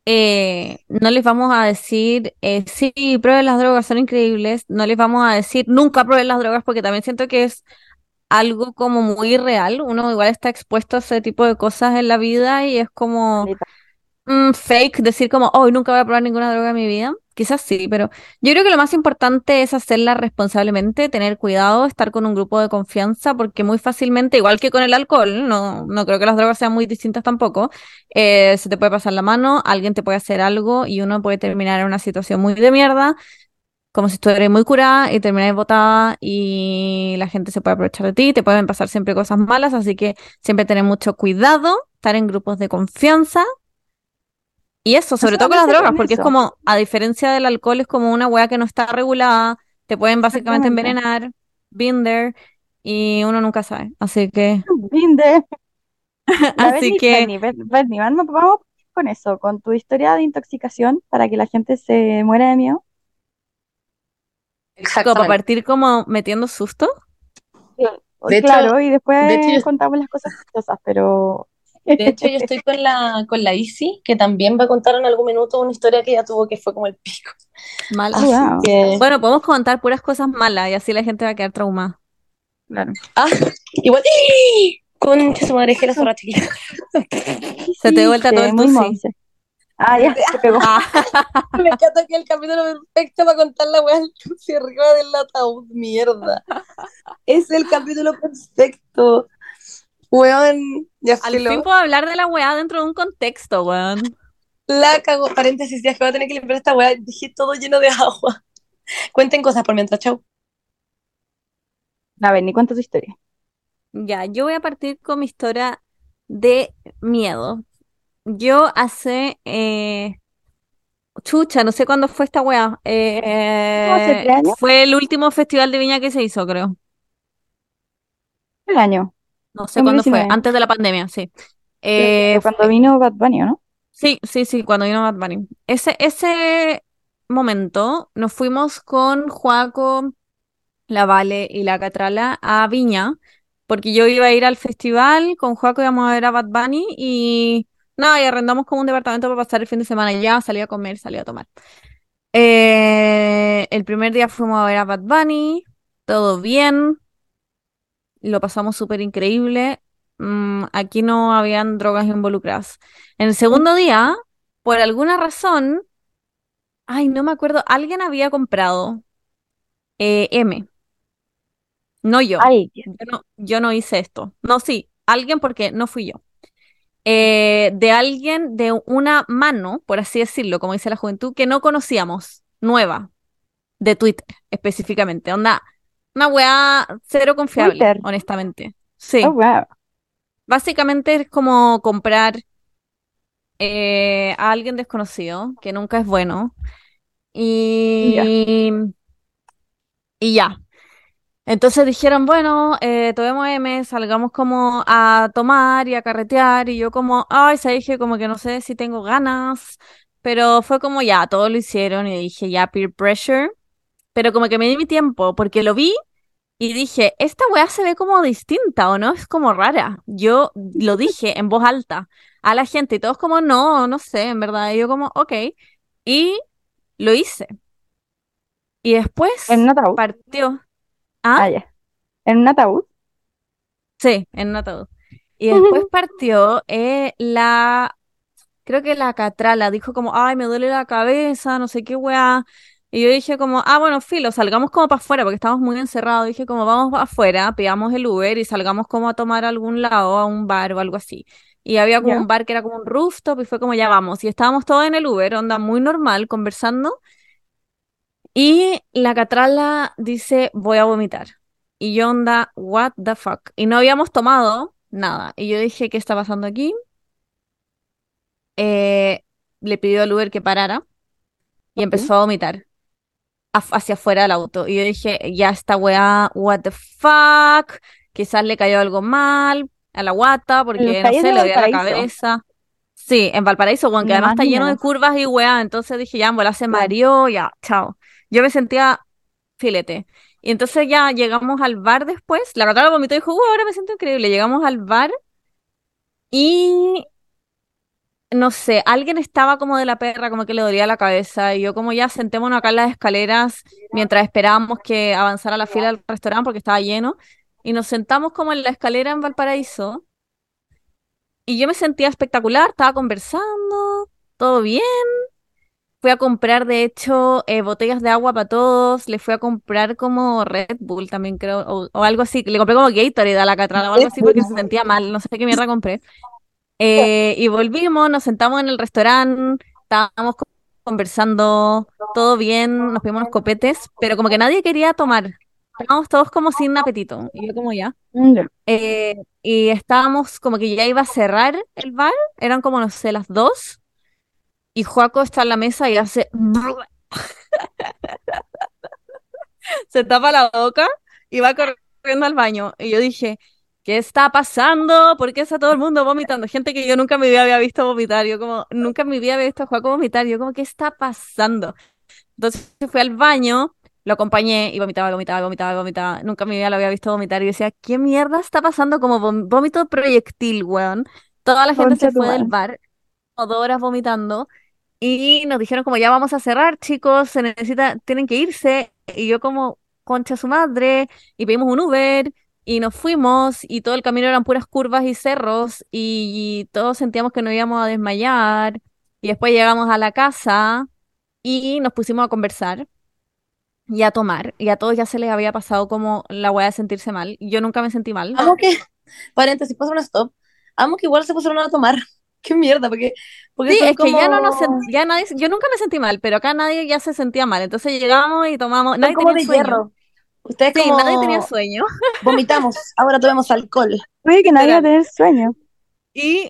eh, no les vamos a decir, eh, sí, prueben las drogas, son increíbles, no les vamos a decir, nunca prueben las drogas, porque también siento que es algo como muy real, uno igual está expuesto a ese tipo de cosas en la vida y es como mm, fake decir como, hoy nunca voy a probar ninguna droga en mi vida. Quizás sí, pero yo creo que lo más importante es hacerla responsablemente, tener cuidado, estar con un grupo de confianza, porque muy fácilmente, igual que con el alcohol, no, no creo que las drogas sean muy distintas tampoco, eh, se te puede pasar la mano, alguien te puede hacer algo y uno puede terminar en una situación muy de mierda, como si estuvieras muy curada y terminas botada y la gente se puede aprovechar de ti, te pueden pasar siempre cosas malas, así que siempre tener mucho cuidado, estar en grupos de confianza. Y eso, sobre todo con las drogas, con porque es como, a diferencia del alcohol, es como una weá que no está regulada, te pueden básicamente envenenar, there, y uno nunca sabe. Así que, Linde. La así que, Ber- Berni, vamos vamos con eso, con tu historia de intoxicación para que la gente se muera de miedo. como para partir como metiendo susto. De hecho- claro, y después de hecho contamos las cosas chistosas, pero De hecho, yo estoy con la, con la Isi, que también va a contar en algún minuto una historia que ella tuvo que fue como el pico. Mal. Así wow. que, Bueno, podemos contar puras cosas malas y así la gente va a quedar traumada. claro. ah, igual, ¡ih! concha su madre, es que la zorra chiquita. Se te vuelta todo el monse. Ah, ya, se pegó. Me encanta que el capítulo perfecto para contar la weá del Lucy arriba del ataúd, mierda. Es el capítulo perfecto. Weón, ya Al filo. fin puedo hablar de la weá dentro de un contexto, weón. La cago, paréntesis, ya que voy a tener que limpiar esta weá, dejé todo lleno de agua. Cuenten cosas por mientras, chau. A ver, ni cuenta tu historia. Ya, yo voy a partir con mi historia de miedo. Yo hace, eh, chucha, no sé cuándo fue esta weá. Eh, fue el último festival de viña que se hizo, creo. El año. No sé cuándo fue, 2019. antes de la pandemia, sí. Eh, Fue cuando vino Bad Bunny, ¿o ¿no? Sí, sí, sí, cuando vino Bad Bunny. Ese, ese momento nos fuimos con Joaco, la Vale y la Catrala a Viña, porque yo iba a ir al festival, con Joaco íbamos a ver a Bad Bunny y nada, y arrendamos como un departamento para pasar el fin de semana ya, salí a comer, salí a tomar. Eh, el primer día fuimos a ver a Bad Bunny, todo bien, lo pasamos súper increíble. Mm, aquí no habían drogas involucradas. En el segundo día, por alguna razón, ay, no me acuerdo, alguien había comprado eh, M. No yo. Ay, Yo no, yo no hice esto. No, sí, alguien porque no fui yo. Eh, de alguien, de una mano, por así decirlo, como dice la juventud, que no conocíamos, nueva, de Twitter específicamente. Onda, una weá cero confiable, Twitter. honestamente. Sí. oh, wow. Básicamente es como comprar eh, a alguien desconocido, que nunca es bueno. Y, y ya. Entonces dijeron, bueno, eh, tomemos M, salgamos como a tomar y a carretear. Y yo como, ay, se dije como que no sé si tengo ganas. Pero fue como ya, todos lo hicieron y dije ya peer pressure. Pero como que me di mi tiempo porque lo vi y dije, esta weá se ve como distinta o no, es como rara. Yo lo dije en voz alta a la gente y todos como, no, no sé, en verdad. Y yo como, ok. Y lo hice. Y después ¿En un ataúd? partió. ¿Ah? Ah. ¿En un ataúd? Sí, en un ataúd. Y después partió eh, la, creo que la catrala dijo como, ay, me duele la cabeza, no sé qué weá. Y yo dije como, ah, bueno, filo, salgamos como para afuera, porque estábamos muy encerrados. Dije como, vamos para afuera, pidamos el Uber y salgamos como a tomar a algún lado, a un bar o algo así. Y había como un bar que era como un rooftop y fue como, ya vamos. Y estábamos todos en el Uber, onda muy normal, conversando. Y la catrala dice, voy a vomitar. Y yo onda, what the fuck. Y no habíamos tomado nada. Y yo dije, ¿qué está pasando aquí? Eh, le pidió al Uber que parara y empezó a vomitar hacia afuera del auto. Y yo dije, ya esta weá, what the fuck. Quizás le cayó algo mal a la guata porque, no sé, le dolía la cabeza. Sí, en Valparaíso, weón, que además más está lleno de curvas y weá. Entonces dije, ya, bola se mareó, ya, chao. Yo me sentía filete. Y entonces ya llegamos al bar después. La Catrala vomitó y dijo, uh, ahora me siento increíble. Llegamos al bar y no sé, alguien estaba como de la perra, como que le dolía la cabeza. Y yo, como ya sentémonos acá en las escaleras mientras esperábamos que avanzara la fila del restaurante porque estaba lleno. Y nos sentamos como en la escalera en Valparaíso. Y yo me sentía espectacular, estaba conversando, todo bien. Fui a comprar, de hecho, eh, botellas de agua para todos. Le fui a comprar como Red Bull también, creo, o, o algo así. Le compré como Gatorade a la Catrala o algo así porque se sentía mal. No sé qué mierda compré. Eh, y volvimos, nos sentamos en el restaurante, estábamos co- conversando, todo bien, nos pedimos unos copetes, pero como que nadie quería tomar. Estábamos todos como sin apetito. Y yo como ya. Eh, y estábamos como que ya iba a cerrar el bar, eran como, no sé, las dos. Y Joaco está en la mesa y hace... Se tapa la boca y va corriendo al baño. Y yo dije, ¿qué está pasando? ¿Por qué está todo el mundo vomitando? Gente que yo nunca en mi vida había visto vomitar. Yo como, nunca en mi vida había visto a Joaco vomitar. Yo como, ¿qué está pasando? Entonces fui al baño, lo acompañé y vomitaba, vomitaba, vomitaba, vomitaba. Nunca en mi vida lo había visto vomitar. Y decía, ¿qué mierda está pasando? Como vómito proyectil, weón. Toda la gente se fue del bar, dos horas vomitando. Y nos dijeron como ya vamos a cerrar, chicos, se necesita, tienen que irse. Y yo como, concha su madre, y pedimos un Uber y nos fuimos y todo el camino eran puras curvas y cerros y, todos sentíamos que nos íbamos a desmayar. Y después llegamos a la casa y nos pusimos a conversar y a tomar. Y a todos ya se les había pasado como la weá de sentirse mal. Yo nunca me sentí mal. Amo que, paréntesis, paso una stop. Amo que igual se pusieron a tomar. Qué mierda, porque, porque Sí, es que ya no nos como- sen- ya nadie, yo nunca me sentí mal, pero acá nadie ya se sentía mal. Entonces llegamos y tomamos, nadie como tenía de sueño. hierro. Ustedes Sí, como nadie tenía sueño. vomitamos, ahora tomemos alcohol. Oye, que nadie va a tener sueño. Y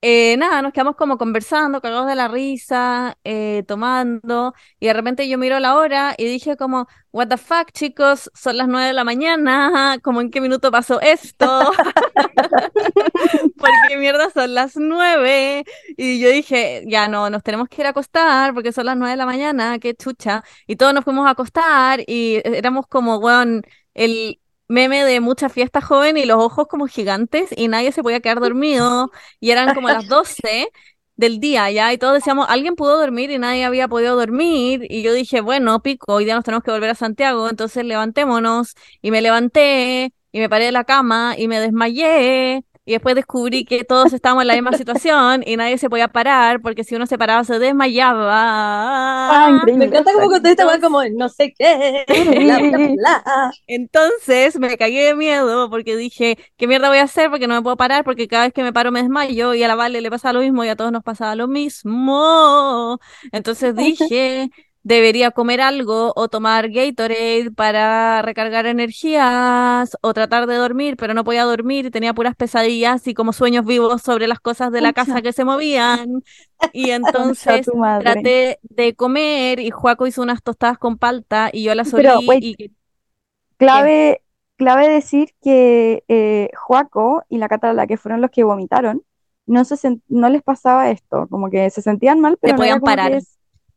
eh, nada, nos quedamos como conversando, cagados de la risa, eh, tomando, y de repente yo miro la hora y dije como, what the fuck, chicos, son las nueve de la mañana, como en qué minuto pasó esto, porque mierda son las nueve, y yo dije, ya no, nos tenemos que ir a acostar porque son las nueve de la mañana, qué chucha, y todos nos fuimos a acostar y éramos como, weón, el meme de mucha fiesta joven y los ojos como gigantes y nadie se podía quedar dormido y eran como las 12 del día ya y todos decíamos, alguien pudo dormir y nadie había podido dormir y yo dije, bueno, pico, hoy día nos tenemos que volver a Santiago, entonces levantémonos y me levanté y me paré de la cama y me desmayé y después descubrí que todos estábamos en la misma situación y nadie se podía parar porque si uno se paraba se desmayaba. Ah, increíble. Me encanta como contesta igual como no sé qué, bla, bla, bla. Entonces me cagué de miedo porque dije, ¿qué mierda voy a hacer? Porque no me puedo parar, porque cada vez que me paro me desmayo y a la Vale le pasa lo mismo y a todos nos pasaba lo mismo. Entonces dije, debería comer algo o tomar Gatorade para recargar energías o tratar de dormir, pero no podía dormir, tenía puras pesadillas y como sueños vivos sobre las cosas de la casa que se movían. Y entonces traté de comer y Juaco hizo unas tostadas con palta y yo las solí y... Clave, clave decir que eh, Juaco y la Cata, que fueron los que vomitaron, no, se no les pasaba esto, como que se sentían mal, pero no podían parar.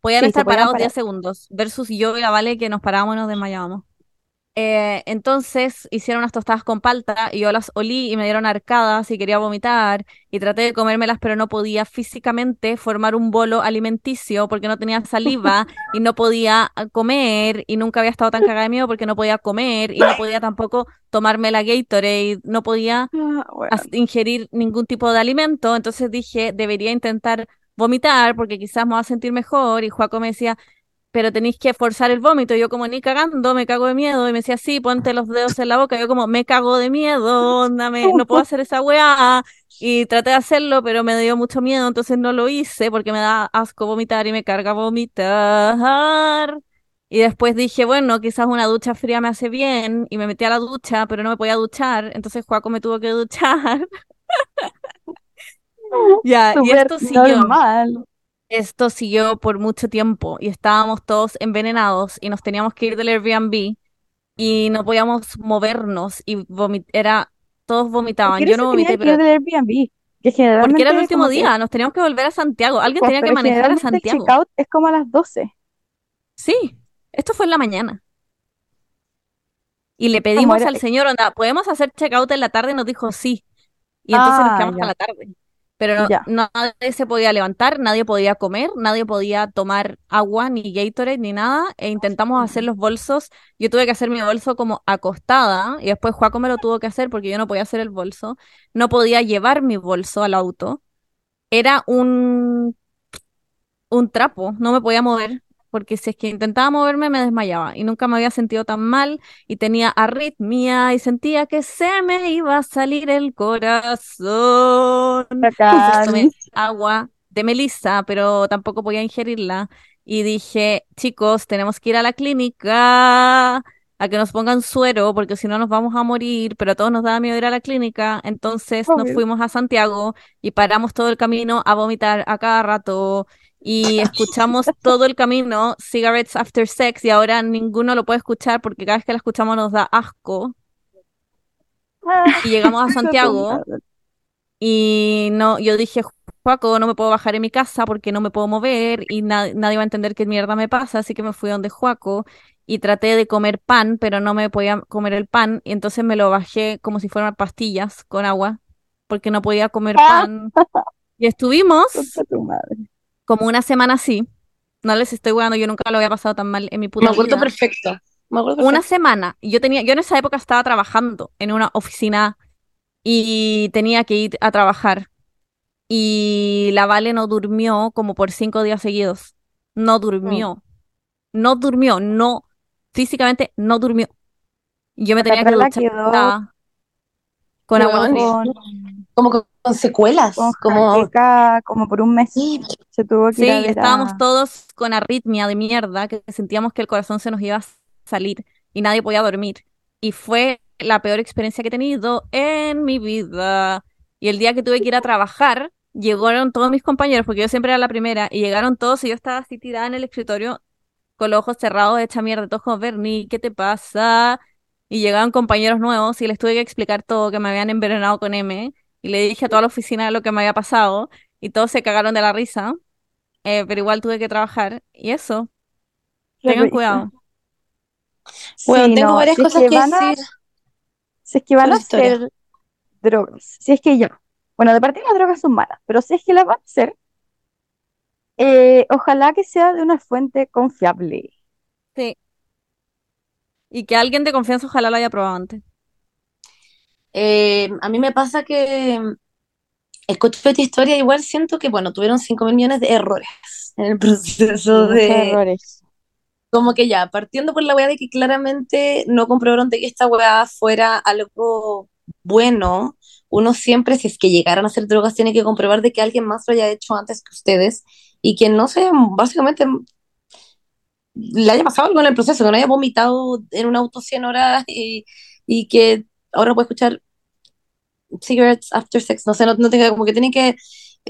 Podían estar parados 10 segundos, versus yo y la Vale que nos parábamos y nos desmayábamos. Eh, entonces hicieron unas tostadas con palta y yo las olí y me dieron arcadas y quería vomitar y traté de comérmelas pero no podía físicamente formar un bolo alimenticio porque no tenía saliva y no podía ah, comer y nunca había estado tan cagada de miedo porque no podía comer y no podía tampoco tomarme la Gatorade, no podía ah, ingerir ningún tipo de alimento, entonces dije debería intentar vomitar porque quizás me va a sentir mejor y Juaco me decía pero tenéis que forzar el vómito. Yo como ni cagando, me cago de miedo. Y me decía, sí, ponte los dedos en la boca. Yo como, me cago de miedo, no puedo hacer esa weá. Y traté de hacerlo, pero me dio mucho miedo, entonces no lo hice porque me da asco vomitar y me carga vomitar. Y después dije, bueno, quizás una ducha fría me hace bien. Y me metí a la ducha, pero no me podía duchar. Entonces Juaco me tuvo que duchar. ya, y esto siguió. Esto siguió por mucho tiempo y estábamos todos envenenados y nos teníamos que ir del Airbnb y no podíamos movernos y era todos vomitaban. Yo no vomité, pero del Airbnb, que porque era el último día, nos teníamos que volver a Santiago. Alguien tenía que manejar a Santiago. El checkout es como a las 12. Sí, esto fue en la mañana. Y le pedimos al señor, onda, ¿podemos hacer checkout en la tarde? Y nos dijo sí. Y entonces nos ah, quedamos a la tarde pero nadie se podía levantar, nadie podía comer, nadie podía tomar agua, ni Gatorade, ni nada, e intentamos hacer los bolsos, yo tuve que hacer mi bolso como acostada, y después Juaco me lo tuvo que hacer porque yo no podía hacer el bolso, no podía llevar mi bolso al auto, era un, un trapo, no me podía mover, porque si es que intentaba moverme me desmayaba y nunca me había sentido tan mal y tenía arritmia y sentía que se me iba a salir el corazón. agua de melissa, pero tampoco podía ingerirla y dije, chicos, tenemos que ir a la clínica a que nos pongan suero porque si no nos vamos a morir, pero a todos nos daba miedo ir a la clínica, entonces nos fuimos a Santiago y paramos todo el camino a vomitar a cada rato y escuchamos todo el camino Cigarettes After Sex y ahora ninguno lo puede escuchar porque cada vez que la escuchamos nos da asco. Y llegamos a Santiago y no, yo dije, Juaco, no me puedo bajar en mi casa porque no me puedo mover y nadie va a entender qué mierda me pasa, así que me fui donde Juaco y traté de comer pan, pero no me podía comer el pan y entonces me lo bajé como si fueran pastillas con agua porque no podía comer ah. pan. Y estuvimos como una semana así. No les estoy jugando, yo nunca lo había pasado tan mal en mi puta Me acuerdo perfecto. Me acuerdo Una semana. Yo tenía, yo en esa época estaba trabajando en una oficina y tenía que ir a trabajar. Y la Vale no durmió como por cinco días seguidos. No durmió. Mm. No durmió, no, físicamente no durmió. Yo me tenía que duchar con agua como con secuelas, como como por un mes. Se tuvo que sí, estábamos todos con arritmia de mierda, que sentíamos que el corazón se nos iba a salir y nadie podía dormir. Y fue la peor experiencia que he tenido en mi vida. Y el día que tuve que ir a trabajar, llegaron todos mis compañeros, porque yo siempre era la primera, y llegaron todos y yo estaba así tirada en el escritorio con los ojos cerrados, hecha mierda, todos como, Bernie, ¿qué te pasa? Y llegaban compañeros nuevos y les tuve que explicar todo, que me habían envenenado con M y le dije a toda la oficina lo que me había pasado y todos se cagaron de la risa, eh, pero igual tuve que trabajar y eso. Tengan cuidado. Bueno, tengo varias cosas que, decir. si es que van a hacer drogas, si es que ya. Bueno, de partida las drogas son malas, pero si es que las van a hacer, eh, ojalá que sea de una fuente confiable. Sí. Y que alguien de confianza ojalá lo haya probado antes. Eh, a mí me pasa que escucho esta historia, igual siento que, bueno, tuvieron 5 mil millones de errores en el proceso de... Errores. Como que ya, partiendo por la weá de que claramente no comprobaron de que esta weá fuera algo bueno, uno siempre, si es que llegaran a hacer drogas, tiene que comprobar de que alguien más lo haya hecho antes que ustedes y que no sé, básicamente le haya pasado algo en el proceso, que no haya vomitado en un auto 100 horas y, y que ahora puede escuchar cigarettes after sex, no sé, no, no tenga, como que tiene que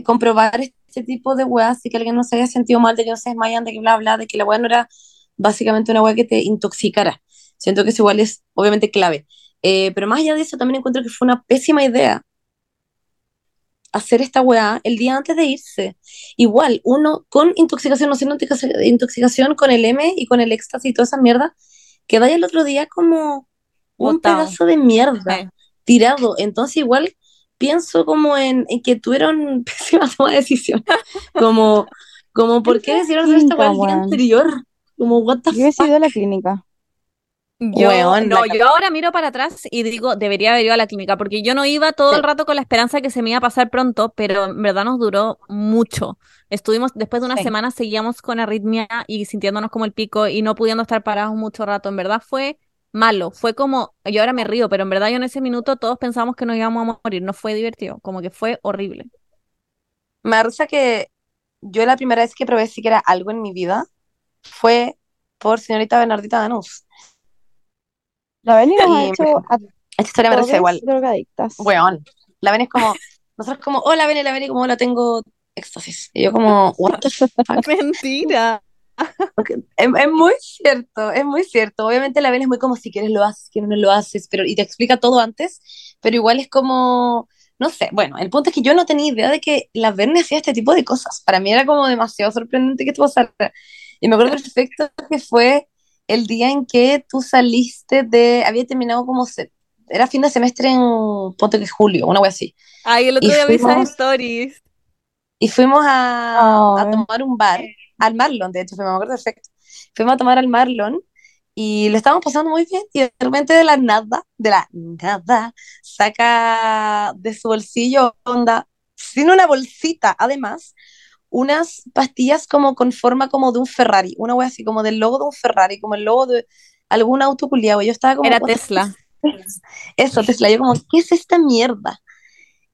comprobar este tipo de weas y que alguien no se haya sentido mal de que no se desmayan, de que bla, bla, de que la wea no era básicamente una wea que te intoxicara. Siento que eso igual es obviamente clave. Eh, pero más allá de eso, también encuentro que fue una pésima idea hacer esta weá el día antes de irse. Igual, uno con intoxicación, no siendo intoxicación con el M y con el éxtasis y toda esa mierda, que vaya el otro día como un Botado. pedazo de mierda Sí. tirado. Entonces, igual pienso como en, en que tuvieron pésima toma de decisión. Como, como ¿por qué decidieron hacer esta día anterior? Como, what the Yo hubiese fuck? ido a la clínica. Yo, Weón, no, yo ahora miro para atrás y digo, debería haber ido a la clínica, porque yo no iba todo Sí. el rato con la esperanza que se me iba a pasar pronto, pero en verdad nos duró mucho. Estuvimos, después de una Sí. semana seguíamos con arritmia y sintiéndonos como el pico y no pudiendo estar parados mucho rato. En verdad fue malo, fue como, yo ahora me río, pero en verdad yo en ese minuto todos pensamos que nos íbamos a morir, no fue divertido, como que fue horrible. Me da que yo la primera vez que probé siquiera algo en mi vida fue por señorita Bernardita Danús. La Beli nos ha Y- hecho a Esta historia me parece igual. drogadictas. Weón. La ven es como, nosotros como, hola Bene, la Bene, como la tengo éxtasis. Y yo como, what the fuck. Mentira. Porque Es, es muy cierto, es muy cierto. Obviamente la Bene es muy como si quieres lo haces, si quieres no lo haces, pero y te explica todo antes, pero igual es como, no sé, bueno, el punto es que yo no tenía idea de que la Verne hacía este tipo de cosas. Para mí era como demasiado sorprendente que esto pasara. Y me acuerdo perfecto que fue el día en que tú saliste de, había terminado como, se- era fin de semestre en, ponte que julio, una wea así. Ay, el otro Y día vi esas stories. Y fuimos a, a Ay. tomar un bar, al Marlon, de hecho, me acuerdo perfecto. Fuimos a tomar al Marlon y lo estábamos pasando muy bien y de repente de la nada, de la nada, saca de su bolsillo, onda, sin una bolsita, además, unas pastillas como con forma como de un Ferrari, una wea así, como del logo de un Ferrari, como el logo de algún auto culiado. Yo estaba como, Era "What the Tesla. Eso, Tesla, yo como, ¿qué es esta mierda?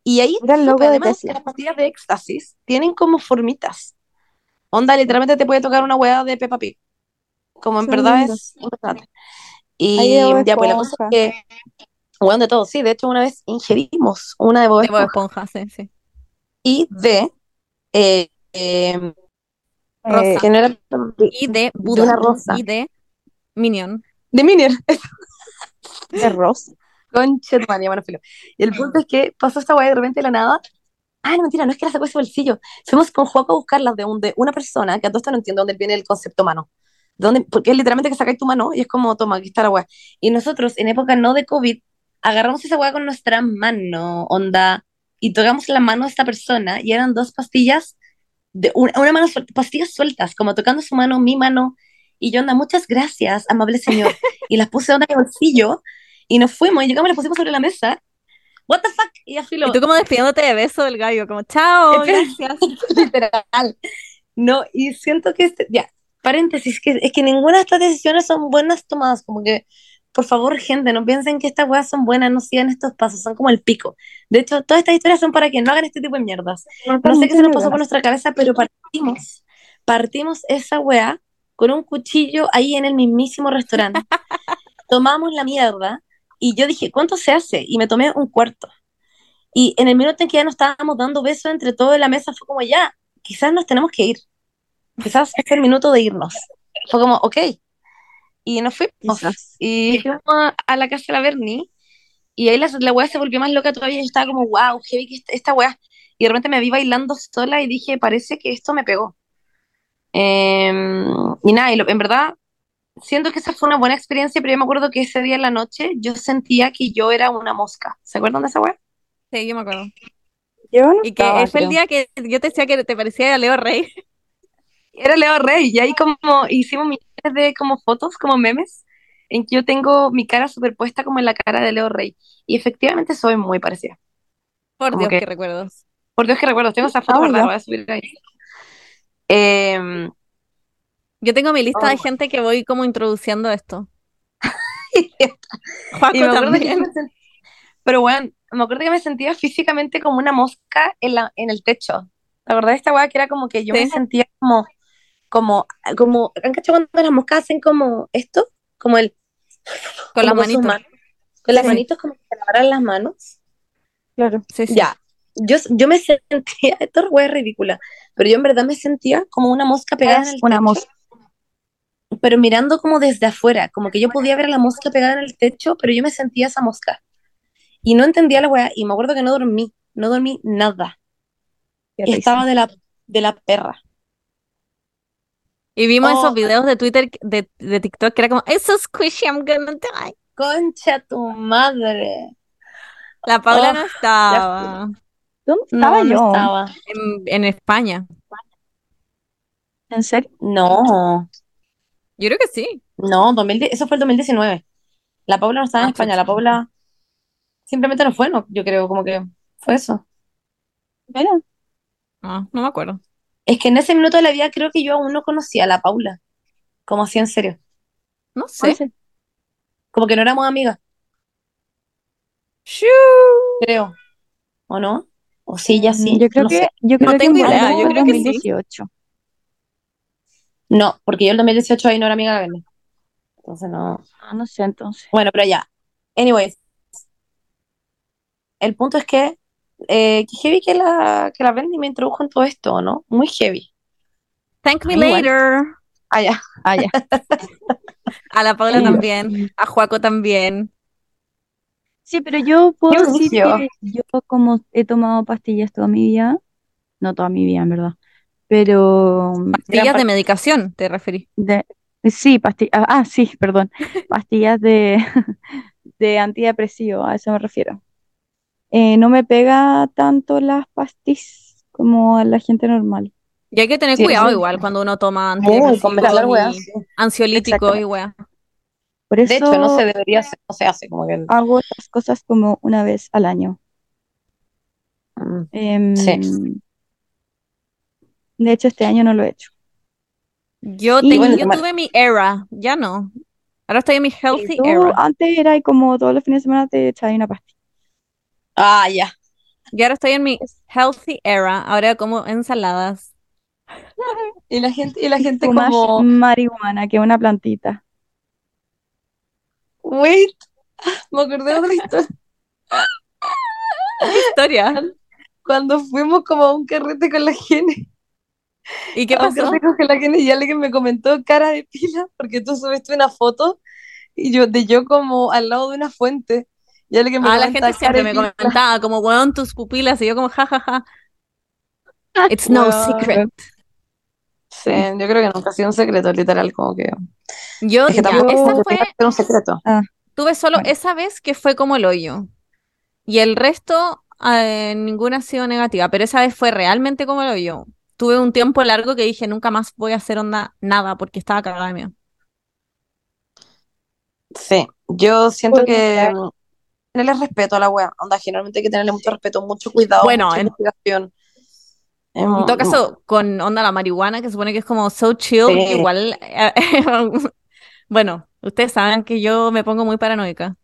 Y ahí Era el logo supe, de además, Tesla. las pastillas de éxtasis tienen como formitas. Onda, literalmente te puede tocar una hueá de Peppa Pig. Como en verdad es. Ahí Y de ya, pues la cosa es que, hueón de todo, sí, de hecho una vez ingerimos una de Bob De Bob Esponja sí, sí. y de, eh, eh, Rosa. que no era Peppa Pig, Y de de Buda. una rosa, Y de Minion. de Minier, De de madre, bueno, filo. Y el punto es que pasó esta hueá de repente de la nada, Ah, no, mentira, no es que la sacó de ese bolsillo. Fuimos con Juaco a buscarlas de, un, de una persona, que a todo esto no entiendo dónde viene el concepto mano. ¿Dónde? Porque es literalmente que sacáis tu mano y es como, toma, aquí está la weá. Y nosotros, en época no de COVID, agarramos esa weá con nuestra mano, onda, y tocamos la mano a esta persona y eran dos pastillas, de una, una mano suelta, pastillas sueltas, como tocando su mano, mi mano, y yo, onda, muchas gracias, amable señor. Y las puse en el bolsillo y nos fuimos y llegamos y las pusimos sobre la mesa. What the fuck? Y así lo, Y tú como despidiéndote de beso del gallo, como chao, gracias. literal. No, y siento que, este, ya, paréntesis, que, es que ninguna de estas decisiones son buenas tomadas, como que, por favor, gente, no piensen que estas weas son buenas, no sigan estos pasos, son como el pico. De hecho, todas estas historias son para que no hagan este tipo de mierdas. No sé qué se nos pasó por nuestra cabeza, pero partimos, partimos esa wea con un cuchillo ahí en el mismísimo restaurante. Tomamos la mierda y yo dije, ¿cuánto se hace? Y me tomé un cuarto. Y en el minuto en que ya nos estábamos dando besos entre todo en la mesa, fue como, ya, quizás nos tenemos que ir. Quizás es el minuto de irnos. Fue como, ok. Y nos fuimos. Quizás. Y fuimos a, la casa de la Bernie. Y ahí la, la weá se volvió más loca todavía. Yo estaba como, wow, heavy que esta, esta weá. Y de repente me vi bailando sola y dije, parece que esto me pegó. Em, y nada, y lo- en verdad, siento que esa fue una buena experiencia, pero yo me acuerdo que ese día en la noche yo sentía que yo era una mosca. ¿Se acuerdan de esa weá? Sí, yo me acuerdo. Yo no Y que estaba, fue el día que yo te decía que te parecía a Leo Rey. Era Leo Rey, y ahí como hicimos millones de como fotos, como memes, en que yo tengo mi cara superpuesta como en la cara de Leo Rey. Y efectivamente soy muy parecida. Por Como Dios, que- qué recuerdos. Por Dios que recuerdo, tengo esa foto Ah, guardada, voy a subir ahí. Em, Yo tengo mi lista de Oh. gente que voy como introduciendo esto. me yo también. me sent- Pero bueno, me acuerdo que me sentía físicamente como una mosca en, la, en el techo. ¿Te acordás de esta weá que era como que yo me Sí. sentía como como, como, ¿han cachado cuando las moscas hacen como esto? Como el, Con las como sus manitos. manos, con las Sí. manitos como que se lavaran las manos. Claro. Sí, sí. Ya, yo, yo me sentía, esto es ridícula, pero yo en verdad me sentía como una mosca pegada en el una techo, mosca. Pero mirando como desde afuera, como que yo podía ver a la mosca pegada en el techo, pero yo me sentía esa mosca. Y no entendía la wea, y me acuerdo que no dormí, no dormí nada. Y estaba de la, de la perra. Y vimos Oh. esos videos de Twitter, de, de TikTok, que era como, it's so squishy, I'm gonna die. Concha tu madre. La Paula Oh, no estaba ¿Dónde estaba No, no yo? estaba. en, en España. ¿En serio? No, Yo creo que sí. no, 2010 eso fue el 2019. La Paula no estaba en Ah, España, la Paula simplemente no fue, no, yo creo, como que fue eso. Mira, No, no me acuerdo. Es que en ese minuto de la vida creo que yo aún no conocía a la Paula, como así en serio, No no sé. como que no éramos amigas, Shoo. creo, ¿o no? O sí, ya sí, Yo creo no que, sé. yo No creo que tengo en idea, yo creo que sí. 2018. No, porque yo el 2018 ahí no era amiga de la. Entonces no. Ah, no sé, entonces. Bueno, pero ya. Anyways, el punto es que, eh, que heavy que la, que la Bendy me introdujo en todo esto, ¿no? Muy heavy. Thank me later. Ah, ya. Ah, ya. A la Paula también, a Juaco también. Sí, pero yo puedo Qué decir que yo como he tomado pastillas toda mi vida, no toda mi vida en verdad, pero Pastillas parte- de medicación, te referí. de, sí, pastillas, ah, sí, perdón, pastillas de, de antidepresivo, a eso me refiero. Eh, no me pega tanto las pastillas como a la gente normal. Y hay que tener Sí, cuidado sí. igual cuando uno toma antidepresivos weas, y sí. ansiolíticos y weas. Por De hecho, no se debería hacer, no se hace como que. hago estas cosas como una vez al año. mm, Em, Sí. De hecho, este año no lo he hecho. Yo, te- bueno, yo tuve mi era, ya no. Ahora estoy en mi healthy Tú era. antes era y como todos los fines de semana te echabas una pastilla. Ah, ya. Y ahora estoy en mi healthy era. Ahora como ensaladas. Y la gente, y la gente Fumas como, marihuana, que es una plantita. wait, me acordé de otra historia. Historia. Cuando fuimos como a un carrete con la Gene, ¿Y qué pasó? carrete con la Gene y alguien me comentó cara de pila porque tú subiste una foto y yo de yo como al lado de una fuente y alguien me Ah, la gente siempre me pila. comentaba como, weón, tus pupilas. Y yo como, jajaja. It's no secret. Sí, yo creo que nunca ha sido un secreto, literal, como que Yo, es que ya, tampoco esa es que fue, que un secreto. tuve solo Bueno. esa vez que fue como el hoyo. Y el resto, eh, ninguna ha sido negativa. Pero esa vez fue realmente como el hoyo. Tuve un tiempo largo que dije, nunca más voy a hacer onda nada porque estaba cagada de miedo. Sí, yo siento que tenerle respeto a la wea, onda, generalmente hay que tenerle mucho respeto, mucho cuidado, Bueno, mucha en- investigación. Es En todo caso, con onda la marihuana, que supone que es como so chill, Sí. igual, eh, bueno, ustedes saben que yo me pongo muy paranoica.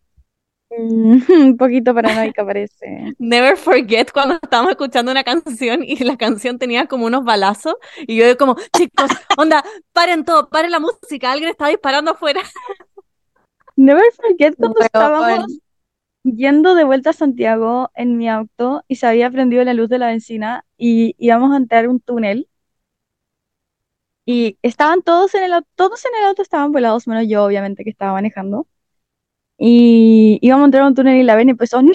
Mm, Un poquito paranoica parece. Never forget cuando estábamos escuchando una canción y la canción tenía como unos balazos y yo como, chicos, onda, paren todo, paren la música, alguien está disparando afuera. Never forget cuando estábamos yendo de vuelta a Santiago en mi auto y se había prendido la luz de la benzina y íbamos a entrar un túnel y estaban todos en el auto, todos en el auto estaban volados, menos yo obviamente que estaba manejando y íbamos a entrar a un túnel y la ven empezó, no,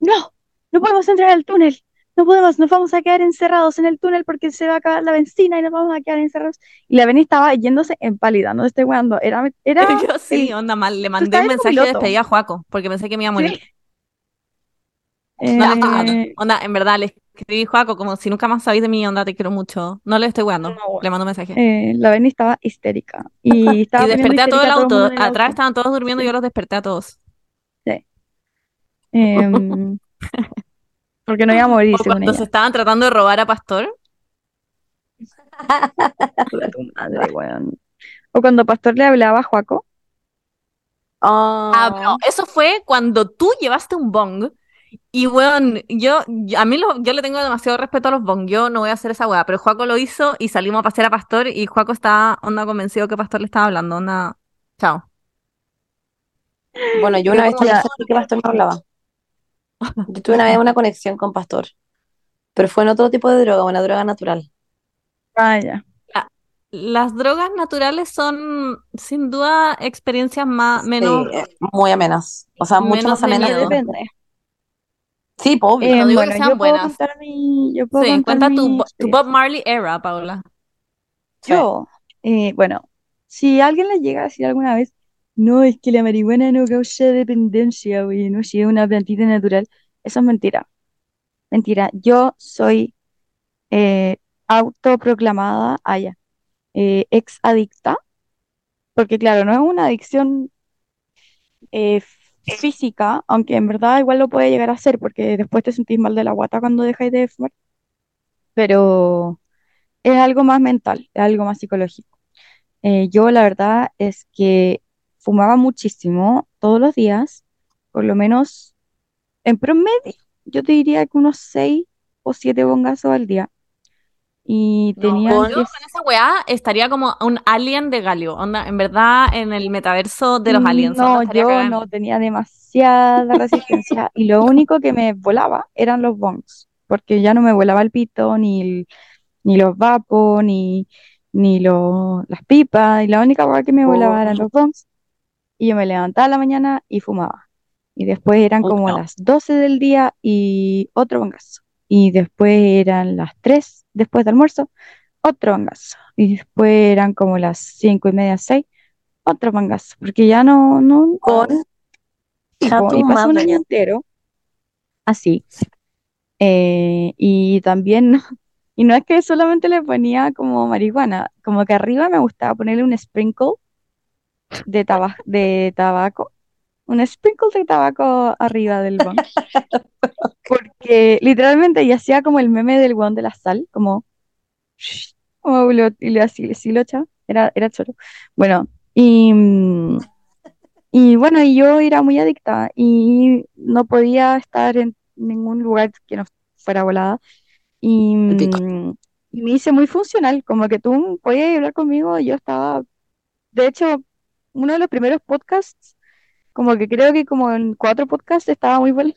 no, no podemos entrar al túnel, no podemos, nos vamos a quedar encerrados en el túnel porque se va a acabar la benzina y nos vamos a quedar encerrados y la Beni estaba yéndose en pálida, no te estoy weando, era, era Yo sí, el- onda mal, le mandé un en mensaje de despedida a Juaco porque pensé que me iba a morir. Sí. No. Eh, Onda, en verdad, le escribí Juaco como si nunca más sabéis de mí, onda, te quiero mucho. No le estoy weando, No, bueno. le mando un mensaje. eh, la Beni estaba histérica y estaba Y desperté a todo el auto. el Atrás auto. estaban todos durmiendo y yo los desperté a todos. Em, porque no iba a morir según cuando se ella. estaban tratando de robar a Pastor. Madre, weón. O cuando Pastor le hablaba a Juaco. Ah, Ah, no, eso fue cuando tú llevaste un bong Y weón, yo, yo- a mí lo- yo le tengo demasiado respeto a los bong, yo no voy a hacer esa weá, pero Juaco lo hizo y salimos a pasear a Pastor y Juaco estaba onda convencido que Pastor le estaba hablando, onda, chao. Bueno, yo una vez Ya. que Pastor me hablaba. Yo tuve una vez una conexión con Pastor, pero fue en otro tipo de droga, una droga natural. Vaya. Las drogas naturales son sin duda experiencias más, menos, Sí, eh, muy amenas. O sea, mucho menos más amenas. Depende. Sí, pues, obvio. Eh, no digo que bueno, sean yo puedo buenas. contar mi, yo puedo Sí, contar cuenta tu, mi tu experiencia. Bob Marley era, Paula. Yo, eh, bueno, si alguien le llega a decir alguna vez, no, es que la marihuana no causa dependencia, güey, no si es una plantita natural, eso es mentira. Mentira. Yo soy eh, autoproclamada, ah, ya, eh, ex adicta, porque claro, no es una adicción eh, física, aunque en verdad igual lo puede llegar a ser, porque después te sentís mal de la guata cuando dejáis de fumar, pero es algo más mental, es algo más psicológico. Eh, yo la verdad es que fumaba muchísimo todos los días, por lo menos en promedio, yo te diría que unos seis o siete bongazos al día. Y No, tenían con- Yo que con esa weá estaría como un alien de Galio, onda, en verdad en el metaverso de los aliens. No, yo cagada. no tenía demasiada resistencia y lo único que me volaba eran los bongs, porque ya no me volaba el pito, ni, el- ni los vapos, ni, ni lo- las pipas, y la única cosa que me volaba eran los bongs. Y yo me levantaba a la mañana y fumaba. Y después eran Uy, como no. las 12 del día y otro bongazo. Y después eran las 3 después del almuerzo, otro bongazo. Y después eran como las 5 y media, 6, otro bongazo. Porque ya no, no, Con y pasé un año entero así. Eh, y también, y no es que solamente le ponía como marihuana, como que arriba me gustaba ponerle un sprinkle de, taba- de tabaco, un sprinkle de tabaco arriba del bong. Porque literalmente y hacía como el meme del guan de la sal, como, como lo, y le así, sí lo echaba, era, era choro. Bueno, y, mm, y bueno, y yo era muy adicta y no podía estar en ningún lugar que no fuera volada. Y, mm, y me hice muy funcional, como que tú podías hablar conmigo yo estaba, de hecho, uno de los primeros podcasts, como que creo que como en cuatro podcasts estaba muy bueno,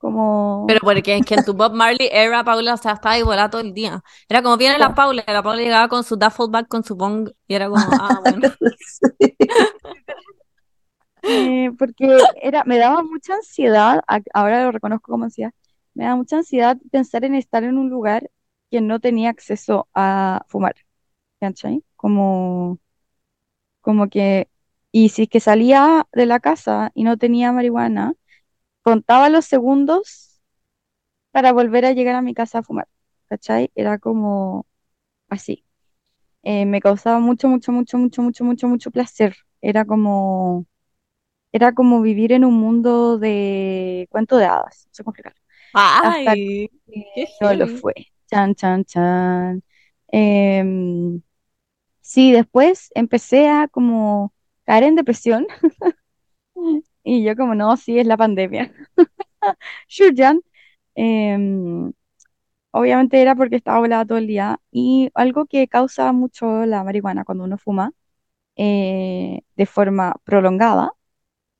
como... Pero porque es que en tu Bob Marley era Paula, o sea, estaba ahí volada todo el día. Era como viene la Paula, la Paula llegaba con su duffel bag, con su bong, y era como, ah, bueno. Eh, porque era, me daba mucha ansiedad, ahora lo reconozco como ansiedad, me daba mucha ansiedad pensar en estar en un lugar que no tenía acceso a fumar, ¿cachai? Como, como que, y si es que salía de la casa y no tenía marihuana, contaba los segundos para volver a llegar a mi casa a fumar, ¿cachai? Era como así. Eh, me causaba mucho, mucho, mucho, mucho, mucho, mucho, mucho placer. Era como era como vivir en un mundo de cuento de hadas, no sé cómo explicarlo. Hasta Ay, que qué no lo fue. Chan, chan, chan. Em, sí, después empecé a como caer en depresión y yo como, no, sí, es la pandemia. Sure, Jan. Em, obviamente era porque estaba volada todo el día y algo que causa mucho la marihuana cuando uno fuma eh, de forma prolongada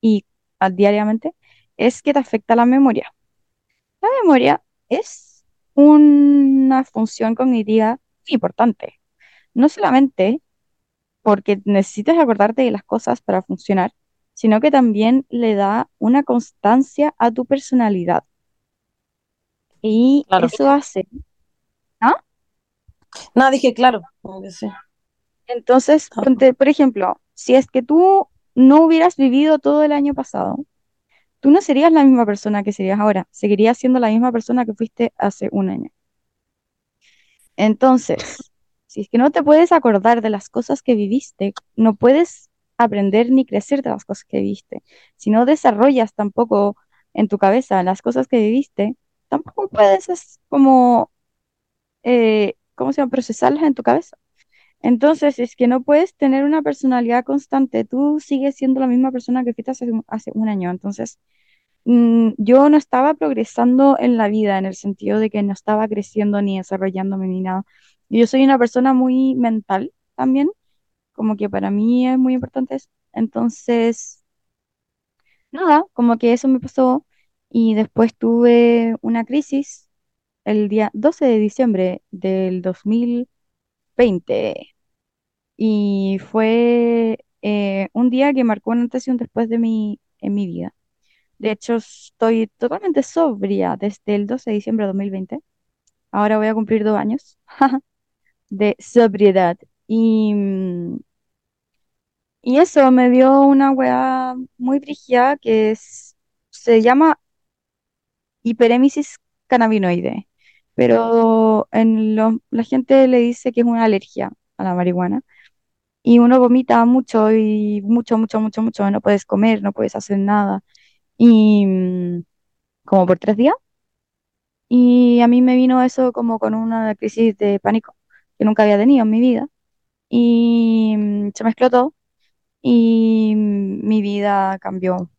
y diariamente es que te afecta la memoria. La memoria es una función cognitiva importante, no solamente porque necesitas acordarte de las cosas para funcionar, sino que también le da una constancia a tu personalidad. Y Claro. eso hace, No, dije, claro. sí. entonces, Ah. ponte, por ejemplo, si es que tú no hubieras vivido todo el año pasado, tú no serías la misma persona que serías ahora, seguirías siendo la misma persona que fuiste hace un año. Entonces, si es que no te puedes acordar de las cosas que viviste, no puedes aprender ni crecer de las cosas que viviste. Si no desarrollas tampoco en tu cabeza las cosas que viviste, tampoco puedes es como, eh, ¿cómo se llama? Procesarlas en tu cabeza. Entonces, es que no puedes tener una personalidad constante, tú sigues siendo la misma persona que fuiste hace, un- año. Entonces, mm, yo no estaba progresando en la vida, en el sentido de que no estaba creciendo ni desarrollándome ni nada. Yo soy una persona muy mental también, como que para mí es muy importante eso. Entonces, nada, como que eso me pasó y después tuve una crisis el día 12 de diciembre del 2020 y fue eh, un día que marcó una antes y un después de mi, en mi vida. De hecho, estoy totalmente sobria desde el 12 de diciembre de 2020. Ahora voy a cumplir dos años de sobriedad. Y, mm, y eso me dio una weá muy brígida que es- se llama hiperémesis cannabinoide. Pero en lo- la gente le dice que es una alergia a la marihuana. Y uno vomita mucho y mucho, mucho, mucho, mucho. No puedes comer, no puedes hacer nada. Y mm, como por tres días. Y a mí me vino eso como con una crisis de pánico que nunca había tenido en mi vida. Y mm, se mezcló todo y mm, mi vida cambió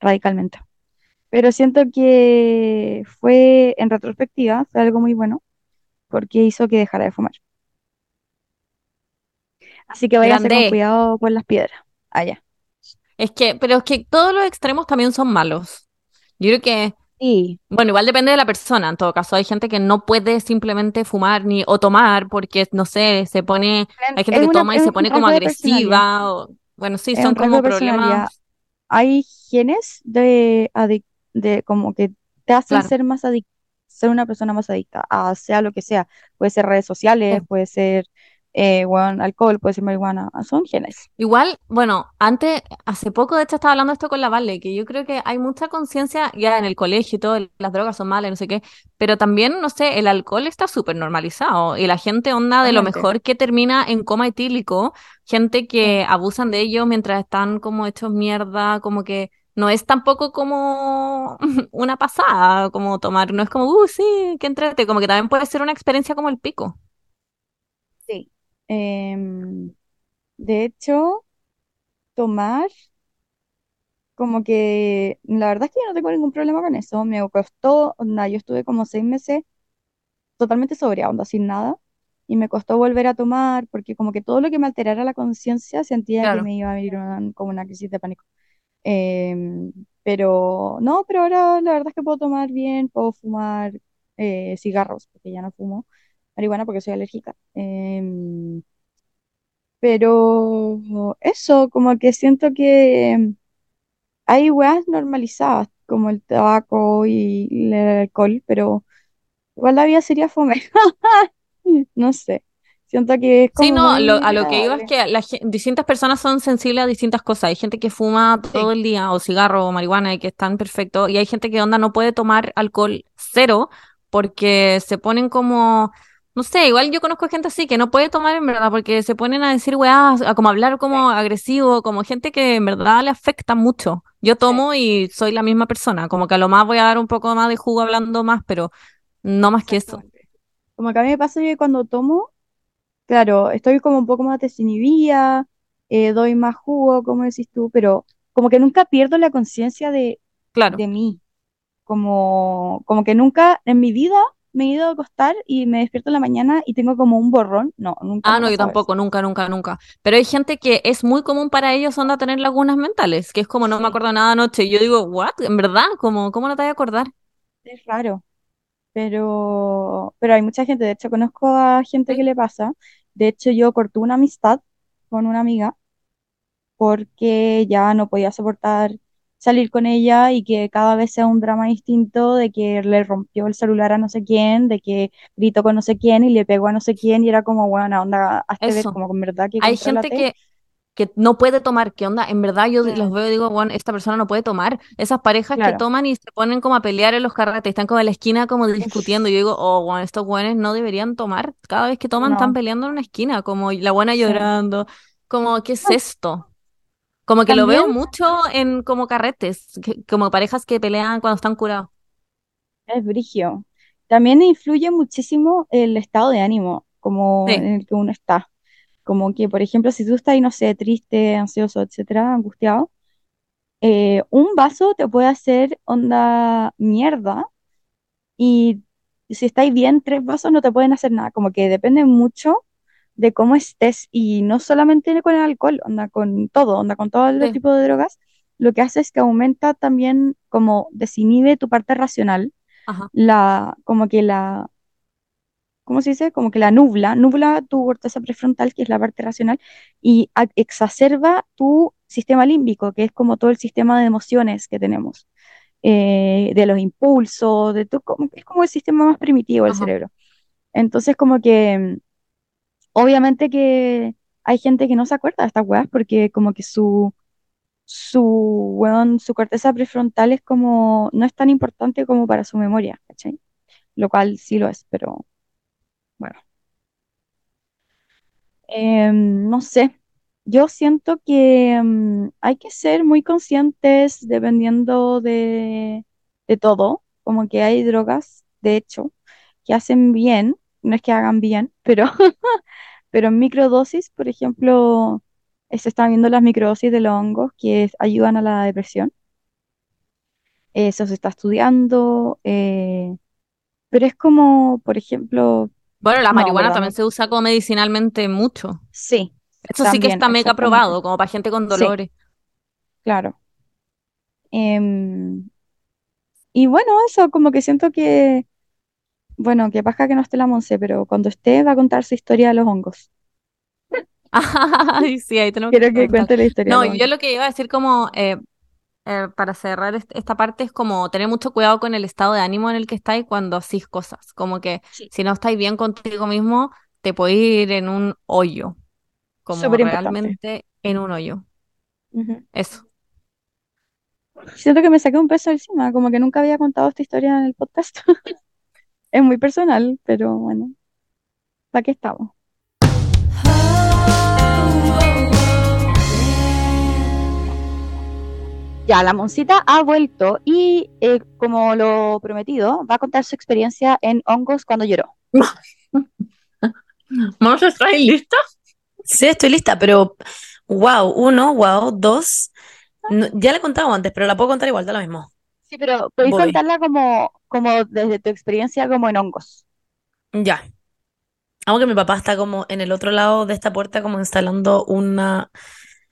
radicalmente. Pero siento que fue, en retrospectiva, fue algo muy bueno porque hizo que dejara de fumar. Así que váyanse con cuidado por las piedras. Allá. Es que, pero es que todos los extremos también son malos. Yo creo que, Sí, bueno, igual depende de la persona. En todo caso, hay gente que no puede simplemente fumar ni o tomar porque, no sé, se pone, hay gente es que una- toma y se pone como agresiva. O, bueno, sí, Es son como problemas. Hay genes de, de como que te hacen Claro. ser más adicto, ser una persona más adicta a sea lo que sea. Puede ser redes sociales, Sí. puede ser eh, bueno, alcohol, puede ser marihuana. Son genes. Igual, bueno, antes, hace poco de hecho estaba hablando esto con la Vale, que yo creo que hay mucha conciencia ya en el colegio y todo, las drogas son malas, no sé qué, pero también, no sé, el alcohol está súper normalizado y la gente onda de lo mejor que termina en coma etílico, gente que abusan de ellos mientras están como hechos mierda, como que no es tampoco como una pasada, como tomar, no es como, uh, sí, que entrete, como que también puede ser una experiencia como el pico. Em, de hecho, tomar, como que la verdad es que yo no tengo ningún problema con eso. Me costó, onda, yo estuve como seis meses totalmente sobria, onda, sin nada. Y me costó volver a tomar porque como que todo lo que me alterara la conciencia sentía que Claro. me iba a ir una- como una crisis de pánico. Em, pero no, pero ahora la verdad es que puedo tomar bien, puedo fumar eh, cigarros, porque ya no fumo marihuana porque soy alérgica. Em, pero eso, como que siento que hay weas normalizadas, como el tabaco y el alcohol, pero igual la vida sería fome. No sé, siento que es Sí, como no, lo- muy a lo que iba es que la gen- distintas personas son sensibles a distintas cosas. Hay gente que fuma todo Sí, el día, o cigarro, o marihuana, y que están perfectos. Y hay gente que onda no puede tomar alcohol cero porque se ponen como, no sé, igual yo conozco gente así que no puede tomar en verdad porque se ponen a decir weá, a como hablar sí, como agresivo, como gente que en verdad le afecta mucho. Yo sí, tomo y soy la misma persona, como que a lo más voy a dar un poco más de jugo hablando más, pero no más que eso. Como que a mí me pasa que cuando tomo, claro, estoy como un poco más desinhibida, eh, doy más jugo, como decís tú, pero como que nunca pierdo la conciencia de, Claro. de mí. Como, como que nunca en mi vida me he ido a acostar y me despierto en la mañana y tengo como un borrón. No, nunca Ah, no, yo tampoco, nunca, nunca, nunca. Pero hay gente que es muy común para ellos onda tener lagunas mentales, que es como no me acuerdo nada anoche. Y yo digo, ¿what? ¿En verdad? ¿Cómo, cómo no te vas a acordar? es raro. Pero, pero hay mucha gente, de hecho conozco a gente que le pasa. De hecho, yo corté una amistad con una amiga porque ya no podía soportar salir con ella y que cada vez sea un drama distinto de que le rompió el celular a no sé quién, de que gritó con no sé quién y le pegó a no sé quién y era como, bueno, onda, hazte ver eso. como con verdad que Hay gente que, que no puede tomar, ¿qué onda? En verdad yo los veo y digo, bueno, esta persona no puede tomar. Esas parejas que toman y se ponen como a pelear en los carretes, están como en la esquina como discutiendo. Y yo digo, oh, bueno, estos buenos no deberían tomar. Cada vez que toman están peleando en una esquina, como la buena sí. llorando. Como, ¿qué es esto? Como que lo también veo mucho en como carretes, que- como parejas que pelean cuando están curados. es brigio. También influye muchísimo el estado de ánimo, como en Sí, el que uno está. Como que, por ejemplo, si tú estás, ahí, no sé, triste, ansioso, etcétera, angustiado, eh, un vaso te puede hacer onda mierda y si estáis bien, tres vasos no te pueden hacer nada. Como que depende mucho de cómo estés y no solamente con el alcohol, onda con todo, onda con todo el Sí. tipo de drogas. Lo que hace es que aumenta también como desinhibe tu parte racional, Ajá. la, como que la, ¿cómo se dice? Como que la nubla, nubla tu corteza prefrontal, que es la parte racional, y exacerba tu sistema límbico, que es como todo el sistema de emociones que tenemos, eh, de los impulsos, de tu, como, es como el sistema más primitivo del Ajá. cerebro. Entonces, como que, obviamente que hay gente que no se acuerda de estas weas porque como que su, su, weón, su corteza prefrontal es como, no es tan importante como para su memoria, ¿cachai? Lo cual sí lo es, pero bueno. Em, no sé, yo siento que em, hay que ser muy conscientes dependiendo de, de todo, como que hay drogas, de hecho, que hacen bien, no es que hagan bien, pero, pero en microdosis, por ejemplo, eh, se están viendo las microdosis de los hongos que es- ayudan a la depresión, eso se está estudiando, eh, pero es como, por ejemplo, Bueno, la no, marihuana también se usa como medicinalmente mucho. sí, Eso sí que está mega probado, como para gente con Sí. dolores. Claro. Em, y bueno, eso como que siento que, bueno, que paja que no esté la Monse, pero cuando esté va a contar su historia de los hongos. Ay, sí, ahí tenemos que Quiero que cuente la historia No, yo lo que iba a decir como eh, eh, para cerrar est- esta parte es como tener mucho cuidado con el estado de ánimo en el que estáis cuando hacís cosas. Como que Sí. si no estáis bien contigo mismo, te puede ir en un hoyo. Como Súper importante. realmente en un hoyo. Eso. Siento que me saqué un peso encima, como que nunca había contado esta historia en el podcast. Es muy personal, pero bueno, ¿para qué estamos? Ya, la Moncita ha vuelto y, eh, como lo prometido, va a contar su experiencia en hongos cuando lloró. ¿Vamos a estar lista? Sí, estoy lista, pero wow, uno, wow, dos. No, ya la he contado antes, pero la puedo contar igual, da lo mismo. Sí, pero podéis Voy. contarla como, como desde tu experiencia como en hongos. Ya. Aunque mi papá está como en el otro lado de esta puerta, como instalando una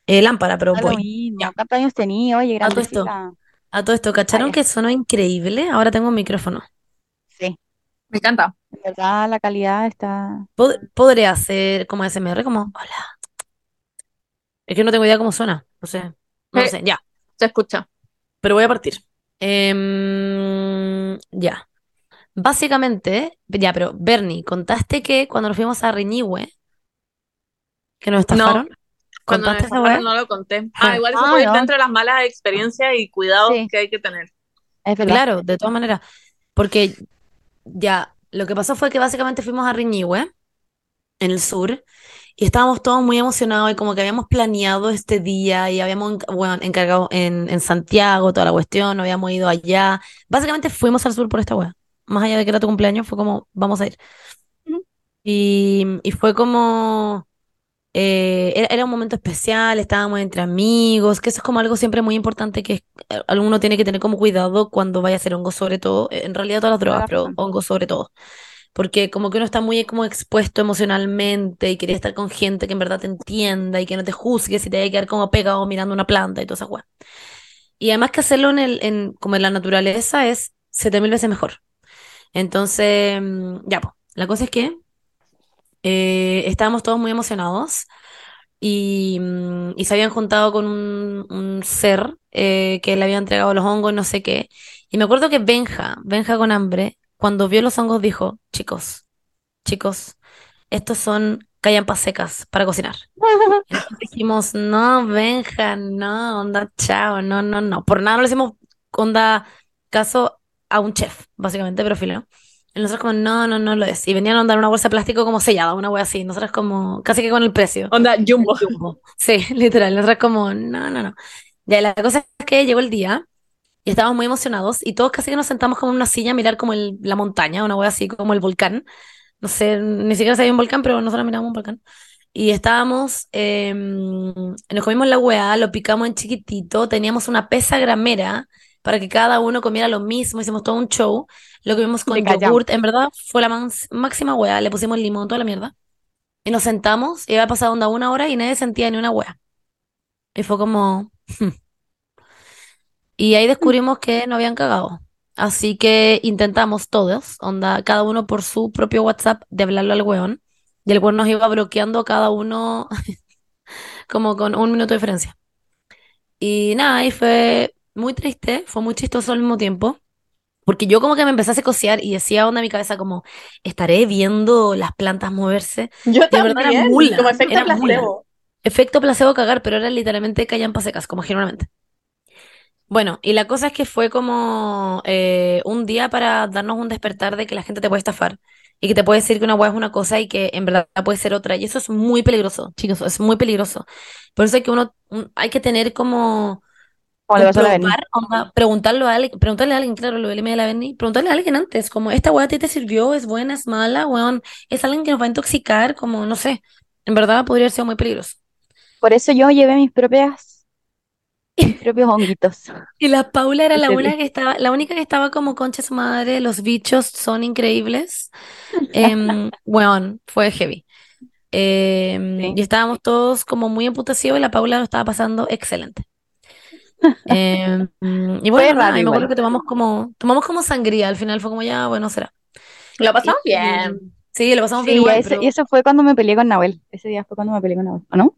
eh, lámpara, pero voy. mismo. Ya. ¿Cuántos años tenía? Oye, A todo esto, a todo esto, ¿cacharon que sonó increíble? Ahora tengo un micrófono. Sí, Me encanta. en verdad la calidad está... Pod- podré hacer como SMR, como hola. Es que no tengo idea cómo suena. No sé. No Sí. sé. Ya. Se escucha. Pero voy a partir. Em, ya. Básicamente, ya, pero Bernie, contaste que cuando nos fuimos a Reñihue, que nos estafaron. Cuando ¿Contaste esa estafaron no lo conté. Ah. Ah, igual eso Ah, puede ir no. dentro de las malas experiencias y cuidados Sí. que hay que tener. Es verdad. Claro, de todas maneras. Porque ya, lo que pasó fue que básicamente fuimos a Reñihue, en el sur, y estábamos todos muy emocionados y como que habíamos planeado este día y habíamos bueno, encargado en, en Santiago toda la cuestión, habíamos ido allá. Básicamente fuimos al sur por esta wea. Más allá de que era tu cumpleaños, fue como, vamos a ir. Y, y fue como, eh, era, era un momento especial, estábamos entre amigos, que eso es como algo siempre muy importante que eh, uno tiene que tener como cuidado cuando vaya a hacer hongo sobre todo, eh, en realidad todas las drogas, pero hongo sobre todo. Porque como que uno está muy como expuesto emocionalmente y quería estar con gente que en verdad te entienda y que no te juzgue si te vaya a quedar como pegado mirando una planta y toda esa weá. Y además que hacerlo en el, en, como en la naturaleza es siete mil veces mejor. Entonces, mm, ya, pues, la cosa es que eh, estábamos todos muy emocionados y, mm, se habían juntado con un, un ser eh, que le había entregado los hongos, no sé qué. Y me acuerdo que Benja, Benja con hambre, cuando vio los hongos dijo, chicos, chicos, estos son callampas secas para cocinar. Entonces dijimos, no, Benja, no, onda, chao, no, no, no. Por nada no le hicimos onda caso a un chef, básicamente, pero filo. Y nosotros como, no, no, no lo es. Y venían a dar una bolsa de plástico como sellada, una wea así. Nosotros como, casi que con el precio. Onda, Jumbo. Jumbo. Sí, literal. Nosotros como, no, no, no. Ya, la cosa es que llegó el día y estábamos muy emocionados y todos casi que nos sentamos como en una silla a mirar como el- la montaña, una wea así como el volcán. No sé, ni siquiera si hay un volcán, pero nosotros miramos un volcán. y estábamos, em, nos comimos la weá, lo picamos en chiquitito, teníamos una pesa gramera para que cada uno comiera lo mismo, hicimos todo un show, lo comimos con yogurt, en verdad fue la máxima weá, le pusimos limón, toda la mierda, y nos sentamos, y había pasado onda una hora y nadie sentía ni una weá. Y fue como... Y ahí descubrimos que no habían cagado. Así que intentamos todos, onda, cada uno por su propio WhatsApp, de hablarlo al weón. Y el weón nos iba bloqueando a cada uno como con un minuto de diferencia. Y nada, y fue muy triste, fue muy chistoso al mismo tiempo. Porque yo como que me empecé a psicosear y decía onda en mi cabeza como, ¿estaré viendo las plantas moverse? Yo De verdad era también, mula, como efecto era mula. placebo. Efecto placebo cagar, pero era literalmente callampas secas, como generalmente. Bueno, y la cosa es que fue como eh, un día para darnos un despertar de que la gente te puede estafar y que te puede decir que una hueá es una cosa y que en verdad puede ser otra. Y eso es muy peligroso, chicos, es muy peligroso. Por eso hay que uno, un- hay que tener como comprobar, onda, preguntarlo a alguien, preguntarle a alguien, claro, lo del de la Berni, preguntarle a alguien antes, como, ¿esta hueá a ti te sirvió? ¿Es buena? ¿Es mala? Weón, ¿es alguien que nos va a intoxicar? Como, no sé, en verdad podría sido muy peligroso. Por eso yo llevé mis propias, mis propios honguitos. Y la Paula era la única que estaba, la única que estaba como concha su madre, los bichos son increíbles. Weón, fue heavy. Em, Sí. y estábamos todos como muy emputecidos y la Paula lo estaba pasando excelente. Em, y bueno, raro nada, y me acuerdo que tomamos como, tomamos como sangría, al final fue como ya, bueno, será. Lo pasamos Y- bien. Sí, lo pasamos bien Sí, igual, ese- pero y eso fue cuando me peleé con Nahuel. Ese día fue cuando me peleé con Nahuel, ¿o no?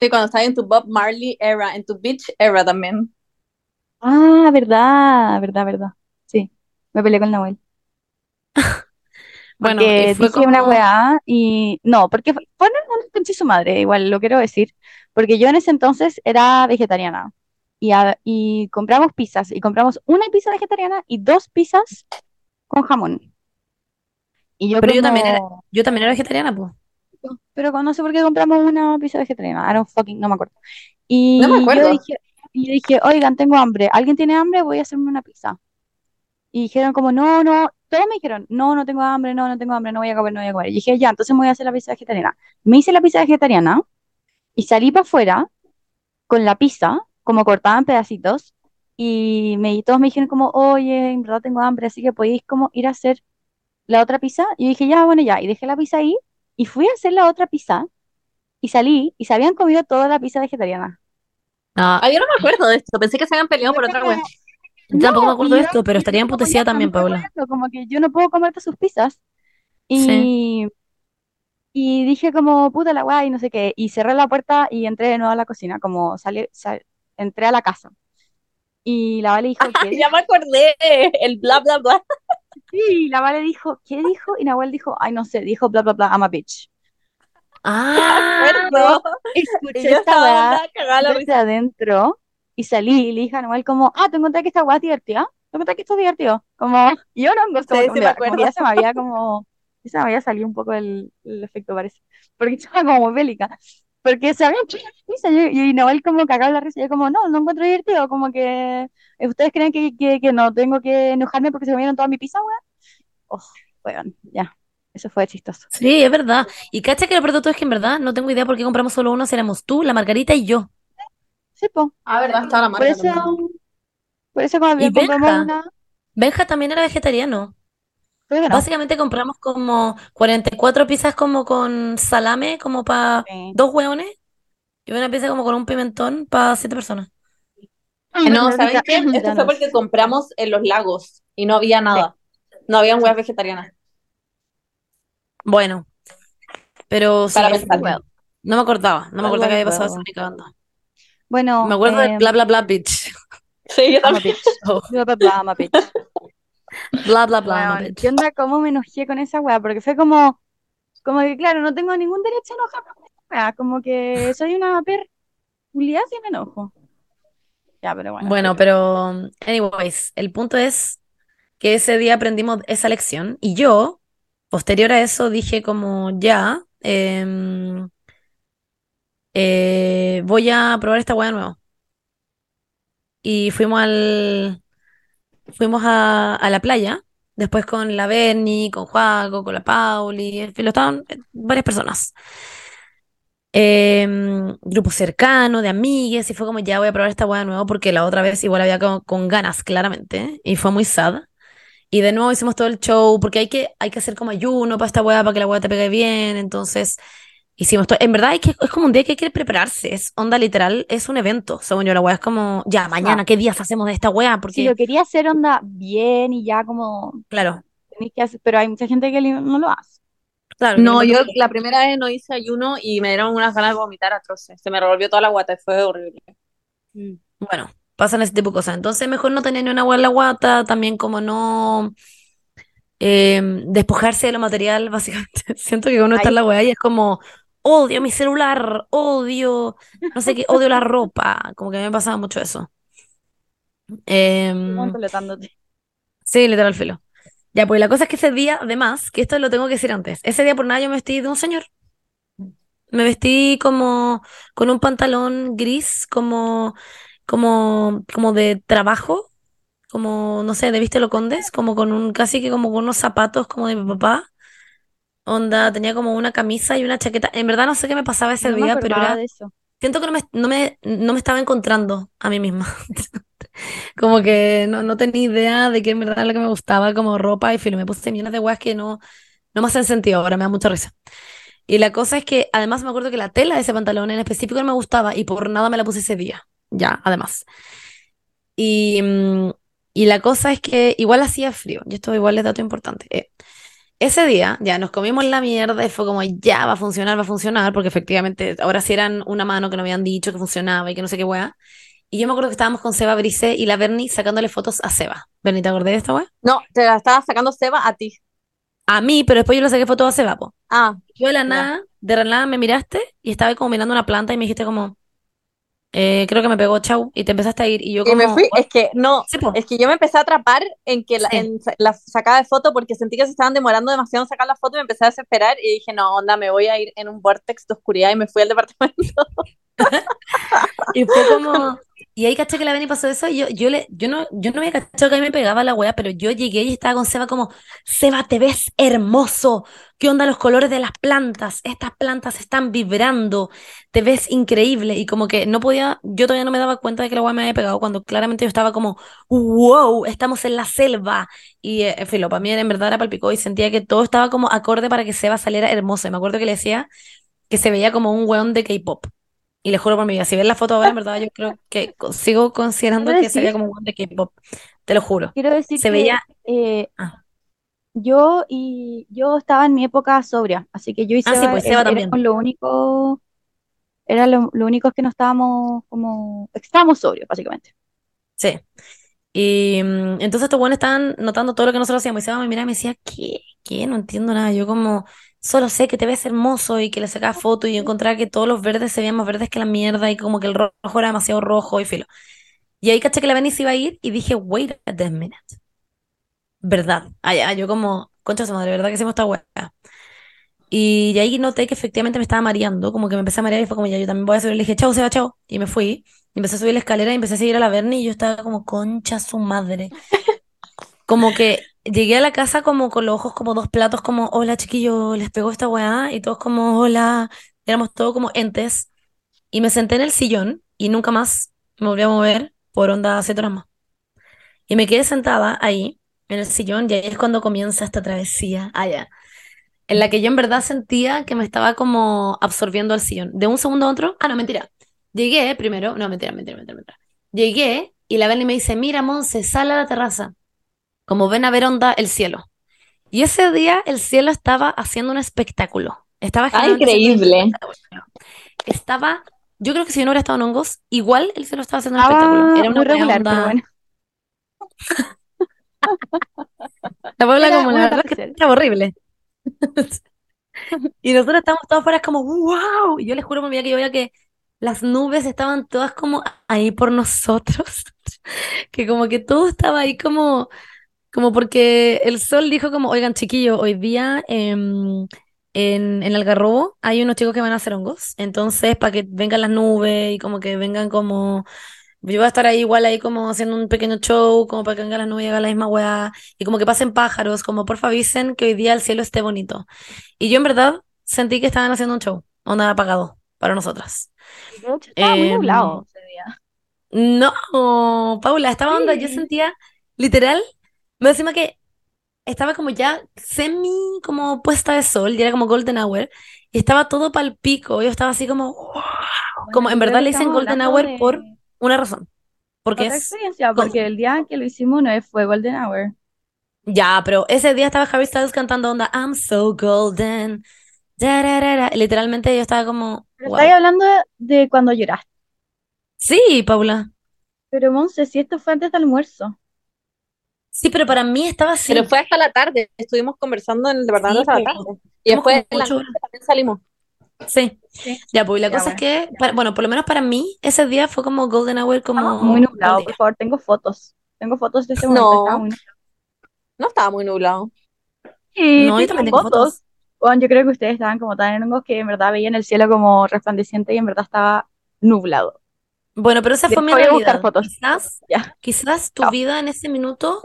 Sí, cuando estás en tu Bob Marley era, en tu Beach era también. Ah, verdad, verdad, verdad. Sí, me peleé con Nahuel. bueno, Porque dije una como, weá y no, porque fue fue un conche su madre, igual lo quiero decir, porque yo en ese entonces era vegetariana y, a- y compramos pizzas y compramos una pizza vegetariana y dos pizzas con jamón. Y yo pero yo también era, yo también era vegetariana, pues. Pero no sé por qué compramos una pizza vegetariana, I don't fucking, no me acuerdo. Y No me yo acuerdo. dije, y yo dije, oigan, tengo hambre, ¿alguien tiene hambre? Voy a hacerme una pizza. Y dijeron como, no, no, todos me dijeron, no, no tengo hambre, no, no tengo hambre, no voy a comer, no voy a comer. Y dije, ya, entonces me voy a hacer la pizza vegetariana. Me hice la pizza vegetariana y salí para afuera con la pizza, como cortada en pedacitos, y me, y todos me dijeron como, oye, en verdad tengo hambre, así que podéis como ir a hacer la otra pizza. Y yo dije, ya, bueno, ya, y dejé la pizza ahí, y fui a hacer la otra pizza, y salí, y se habían comido toda la pizza vegetariana. Ah, yo no me acuerdo de esto. Pensé que se habían peleado por otra wea. yo tampoco me No, acuerdo de y esto, pero y estaría emputecida no también, Paula. como que yo no puedo comerte sus pizzas. Sí. Y, y dije como, puta la weá, y no sé qué, y cerré la puerta y entré de nuevo a la cocina, como salí, sal- entré a la casa. Y la Vale dijo, ¿qué Ya me acordé. El bla, bla, bla. Y la Vale dijo, ¿qué dijo? Y Nahuel dijo, ay, no sé, dijo bla, bla, bla, I'm a bitch. Ah, Acuerdo. Y Escuché yo esta weá desde adentro y salí y le dije a Nahuel como, ah, te encontré que esta weá es divertida, te encontré que esto es divertido. Como, y yo no, Sí, sí me como que acuerdo. ya se me había como, ya se me había salido un poco el, el efecto, parece. Porque estaba como muy bélica. Porque se había hecho la risa y, y Nahuel como cagado la risa. Y yo como, no, no encuentro divertido. Como que, eh, ¿ustedes creen que, que, que no tengo que enojarme porque se comieron toda mi pizza, weá? Oh, weón, ya. Eso fue chistoso. sí, es verdad. Y cacha que lo peor de todo es que en verdad no tengo idea por qué compramos solo uno, si éramos tú, la Margarita y yo. Sí, po. Ah, verdad, estaba la Por marca eso, también. por eso cuando Y compramos Benja. una, Benja también era vegetariano. Creo que no. Básicamente compramos como 44 pizzas como con salame, como para Sí. dos hueones, y una pizza como con un pimentón para siete personas. Eh, No, ¿saben Rica. qué? Esto fue porque compramos en los lagos y no había nada. No habían huevas vegetarianas. Bueno, pero sí, Para pensar. No me acordaba, no me acordaba que había pasado eso ni cagando. Bueno, Me acuerdo de eh, bla bla bla bitch. Sí, yo también. Bla, bla, bla, bitch. bla bla bla, no, Weón, bitch. ¿qué onda? ¿Cómo me enojé con esa weá? Porque fue como, como que, claro, no tengo ningún derecho a enojarme con esta weá. Como que soy una per culiada si me enojo. Ya, pero bueno. Bueno, pero anyways, el punto es que ese día aprendimos esa lección y yo, posterior a eso, dije como ya, em, eh, voy a probar esta hueá de nuevo. Y fuimos al, fuimos a, a la playa, después con la Berni, con Juaco, con la Pauli, en fin, lo estaban eh, varias personas. em, grupo cercano de amigues y fue como ya voy a probar esta weá de nuevo porque la otra vez igual había como con ganas claramente y fue muy sad. Y de nuevo hicimos todo el show porque hay que, hay que hacer como ayuno para esta weá para que la weá te pegue bien. Entonces hicimos todo. En verdad hay que, es como un día que hay que prepararse. Es onda literal, es un evento. Según yo, la weá es como ya mañana, ¿qué días hacemos de esta weá? Si Porque, lo quería hacer onda bien y ya como claro, tenéis que hacer, pero hay mucha gente que no lo hace. claro. No, yo que- la primera vez no hice ayuno y me dieron unas ganas de vomitar atroces. Se me revolvió toda la guata y fue horrible. Bueno, pasan ese tipo de cosas. Entonces, mejor no tener ni una agua en la guata, también como no eh, despojarse de lo material, básicamente. Siento que uno está en la weá y es como, odio mi celular, odio, no sé qué, odio la ropa. Como que me pasaba mucho eso. Completándote. sí, literal filo. Ya, pues la cosa es que ese día, además, que esto lo tengo que decir antes, ese día por nada yo me vestí de un señor. Me vestí como con un pantalón gris, como, como, como de trabajo, como, no sé, de Viste lo Condes, como con un, casi que como con unos zapatos como de mi papá. Onda, tenía como una camisa y una chaqueta. En verdad no sé qué me pasaba ese No me día, pero era, de eso. siento que no me, no me, no me estaba encontrando a mí misma. Como que no, no tenía idea de qué en verdad era lo que me gustaba como ropa y filo, me puse millones de weas que no, no me hacen sentido ahora, me da mucha risa. Y la cosa es que además me acuerdo que la tela de ese pantalón en específico no me gustaba y por nada me la puse ese día. Ya, además. Y, mm, y la cosa es que igual hacía frío. Y esto igual es dato importante. Eh, ese día ya nos comimos la mierda y fue como ya va a funcionar, va a funcionar, porque efectivamente ahora sí eran una mano que nos habían dicho que funcionaba y que no sé qué wea. Y yo me acuerdo que estábamos con Seba Brice y la Bernie sacándole fotos a Seba. Bernie, ¿te acordás de esta wea? No, te la estaba sacando Seba a ti. A mí, pero después yo le saqué fotos a Seba, po. Ah, Yo de la nada, de la nada me miraste y estaba como mirando una planta y me dijiste como, eh, creo que me pegó chau y te empezaste a ir y yo y me como, fui. Es que no, Sí, es que yo me empecé a atrapar en que la, Sí. en la sacada de foto porque sentí que se estaban demorando demasiado en sacar la foto y me empecé a desesperar y dije, no, onda, me voy a ir en un vortex de oscuridad y me fui al departamento. Y fue como, y ahí caché que la Beni pasó eso, y yo, yo le, yo no, yo no había cachado que a mí me pegaba la wea, pero yo llegué y estaba con Seba como, Seba, te ves hermoso, ¿qué onda los colores de las plantas? Estas plantas están vibrando, te ves increíble, y como que no podía, yo todavía no me daba cuenta de que la wea me había pegado, cuando claramente yo estaba como, wow, estamos en la selva, y eh, filo, para mí en verdad era palpicó, y sentía que todo estaba como acorde para que Seba saliera hermoso, y me acuerdo que le decía que se veía como un weón de K-pop. Y le juro por mi vida, si ves la foto ahora, en verdad, yo creo que sigo considerando Quiero que se veía decir- como un de K-pop. Te lo juro. Quiero decir Se que veía- eh, Ah. yo y yo estaba en mi época sobria, así que yo y Ah, sí, pues, Seba también. lo único, era lo, lo único que no estábamos como, estábamos sobrios, básicamente. Sí. Y mm, entonces estos buenos estaban notando todo lo que nosotros hacíamos. Y Seba me miraba y me decía, ¿qué? ¿Qué? No entiendo nada. Yo como, solo sé que te ves hermoso y que le sacaba fotos y yo encontraba que todos los verdes se veían más verdes que la mierda y como que el rojo era demasiado rojo y filo. Y ahí caché que la Beni se iba a ir y dije, wait a minute. Verdad. Allá, yo como, concha su madre, ¿verdad que hicimos esta weá? Y de ahí noté que efectivamente me estaba mareando, como que me empecé a marear y fue como, ya, yo también voy a subir. Le dije, chao, Seba, chao. Y me fui. Y empecé a subir la escalera y empecé a seguir a la Berni y yo estaba como, concha su madre. Como que llegué a la casa como con los ojos como dos platos, como, hola chiquillo, les pegó esta weá. Y todos como, hola. Éramos todos como entes. Y me senté en el sillón y nunca más me volví a mover por onda más. Y me quedé sentada ahí, en el sillón, y ahí es cuando comienza esta travesía allá, en la que yo en verdad sentía que me estaba como absorbiendo el sillón. De un segundo a otro, ah, no, mentira. Llegué primero, no, mentira, mentira, mentira. Llegué y la Beli me dice, mira, Monse, sal a la terraza, como ven a ver onda el cielo. Y ese día el cielo estaba haciendo un espectáculo. Estaba Ah, increíble. espectáculo. Estaba, yo creo que si yo no hubiera estado en hongos, igual el cielo estaba haciendo un espectáculo. Era una muy regular, onda- pero bueno. La Era como la verdad que estaba horrible. Y nosotros estábamos todos afuera como, wow. Y yo les juro por mi vida que yo veía que las nubes estaban todas como ahí por nosotros. Que como que todo estaba ahí como, como porque el sol dijo como, oigan chiquillos, hoy día em, en, en Algarrobo hay unos chicos que van a hacer hongos. Entonces, para que vengan las nubes y como que vengan como... Yo voy a estar ahí igual ahí como haciendo un pequeño show, como para que vengan las nubes y hagan la misma weá. Y como que pasen pájaros, como porfa avisen que hoy día el cielo esté bonito. Y yo en verdad sentí que estaban haciendo un show, onda apagado. para nosotras. Hecho, estaba muy Em, nublado ese día. No, Paula, estaba onda, yo Sí. sentía literal, me encima que estaba como ya semi como puesta de sol, y era como golden hour, y estaba todo pal pico, yo estaba así como, wow, como en verdad le dicen golden hour de por una razón, porque otra es, experiencia, porque el día que lo hicimos no fue Golden Hour. ya, pero ese día estaba Harry Styles cantando onda, I'm so golden, literalmente yo estaba como, Pero wow. estáis hablando de, de cuando lloraste. Sí, Paula, Pero Monse, si esto fue antes del almuerzo. Sí, pero para mí estaba así, Pero fue hasta la tarde, estuvimos conversando en el departamento Sí, hasta la tarde. Y después en la noche también salimos. sí. Sí. Ya, pues y la Ya, cosa es que, para- bueno, por lo menos para mí, ese día fue como Golden Hour, Estaba como muy nublado, por favor, tengo fotos. Tengo fotos de ese momento, estaba No, muy nublado. no estaba muy nublado. No, yo también tengo fotos. fotos. Bueno, yo creo que ustedes estaban como tan en hongos que en verdad veían el cielo como resplandeciente y en verdad estaba nublado. Bueno, pero esa fue mi Después voy a buscar realidad. fotos. Quizás, Ya. quizás tu vida en ese minuto,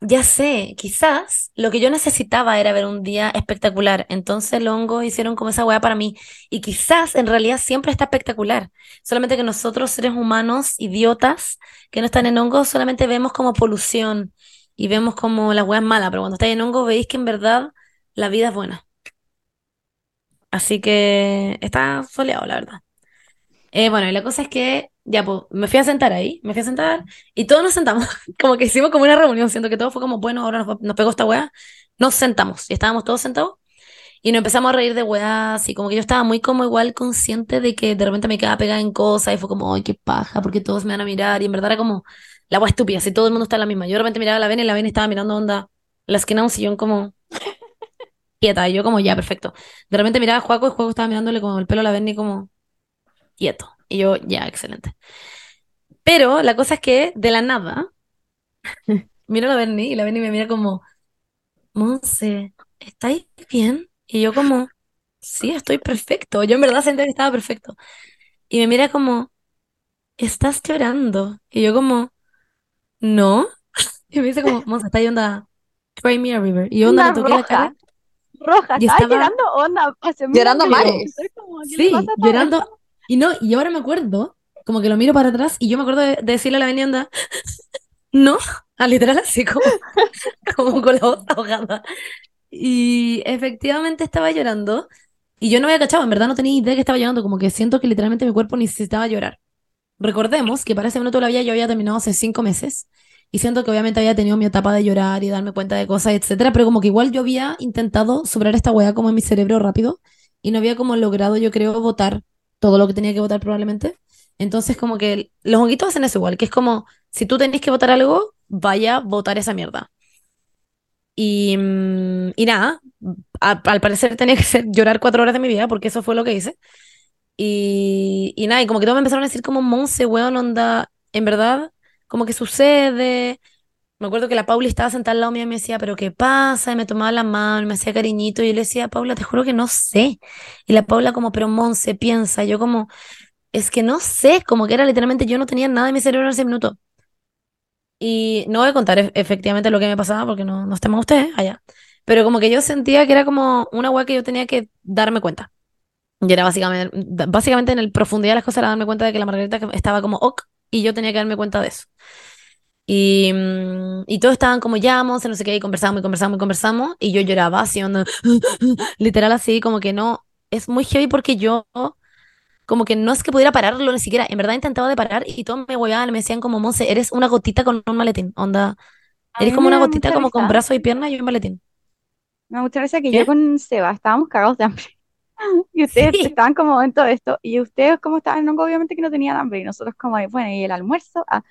ya sé, quizás lo que yo necesitaba era ver un día espectacular. Entonces los hongos hicieron como esa weá para mí. Y quizás en realidad siempre está espectacular. Solamente que nosotros, seres humanos, idiotas, que no están en hongos, solamente vemos como polución y vemos como las weas malas. Pero cuando estáis en hongos veis que en verdad la vida es buena. Así que está soleado, la verdad. Eh, bueno, y la cosa es que ya, pues, me fui a sentar ahí, me fui a sentar y todos nos sentamos, como que hicimos como una reunión, siento que todo fue como, bueno, ahora nos, nos pegó esta weá, nos sentamos y estábamos todos sentados y nos empezamos a reír de weás y como que yo estaba muy como igual consciente de que de repente me quedaba pegada en cosas y fue como, ay, qué paja, porque todos me van a mirar y en verdad era como la weá estúpida, si todo el mundo está en la misma. Yo de repente miraba a la Beni y la Beni estaba mirando onda la esquina de un sillón como quieta y yo como, ya, perfecto. De repente miraba a Juaco y Juaco estaba mirándole como el pelo a la Beni como quieto. Y yo, ya, excelente. Pero la cosa es que de la nada, miro a la Berni y la Berni me mira como, Monse, ¿estáis bien? Y yo como, sí, estoy perfecto. Yo en verdad sentía que estaba perfecto. Y me mira como, ¿estás llorando? Y yo como, no. Y me dice como, Monse, está onda, Cry Me a River. Y yo onda, me toqué la cara. Roja, Y estaba llorando, onda, Llorando mares. Estoy como, ¿qué le Sí, llorando. Y no, y ahora me acuerdo, como que lo miro para atrás y yo me acuerdo de, de decirle a la Beni onda, no, a literal así como, como con la voz ahogada. Y efectivamente estaba llorando y yo no había cachado, en verdad no tenía idea que estaba llorando, como que siento que literalmente mi cuerpo necesitaba llorar. Recordemos que para ese minuto de la vida yo había terminado hace cinco meses y siento que obviamente había tenido mi etapa de llorar y darme cuenta de cosas, etcétera, pero como que igual yo había intentado superar esta weá como en mi cerebro rápido y no había como logrado, yo creo, votar todo lo que tenía que votar probablemente. Entonces como que los honguitos hacen eso igual, que es como si tú tenés que votar algo, vaya a votar esa mierda. Y, mm, y nada, al parecer tenía que ser llorar cuatro horas de mi vida, porque eso fue lo que hice. Y, y nada, y como que todos me empezaron a decir como, Monse, weón, onda, en verdad, como que sucede. Me acuerdo que la Paula estaba sentada al lado mío y me decía, pero ¿qué pasa? Y me tomaba la mano, me hacía cariñito, y yo le decía, Paula, te juro que no sé. Y la Paula como, pero Monse, piensa. Yo como, es que no sé, como que era literalmente, yo no tenía nada en mi cerebro en ese minuto. Y no voy a contar e- efectivamente lo que me pasaba porque no, no estemos ustedes allá. Pero como que yo sentía que era como una weá que yo tenía que darme cuenta. Y era básicamente, básicamente en el profundidad de las cosas era darme cuenta de que la Margarita estaba como ok y yo tenía que darme cuenta de eso. Y, mm, y todos estaban como ya, Monse, no sé qué, y conversamos y conversamos y conversamos. Y yo lloraba así, onda, literal así, como que no. Es muy heavy porque yo, como que no es que pudiera pararlo ni siquiera. En verdad intentaba de parar y todos me huevaban, me decían como, Monse, eres una gotita con un maletín. Onda, A eres como una gotita como con brazos y piernas y un maletín. Me da mucha gracia que ¿Qué? yo con Seba estábamos cagados de hambre. Y ustedes Sí. estaban como en todo esto. Y ustedes como estaban hongo, obviamente que no tenían hambre. Y nosotros como, bueno, y el almuerzo. Ah,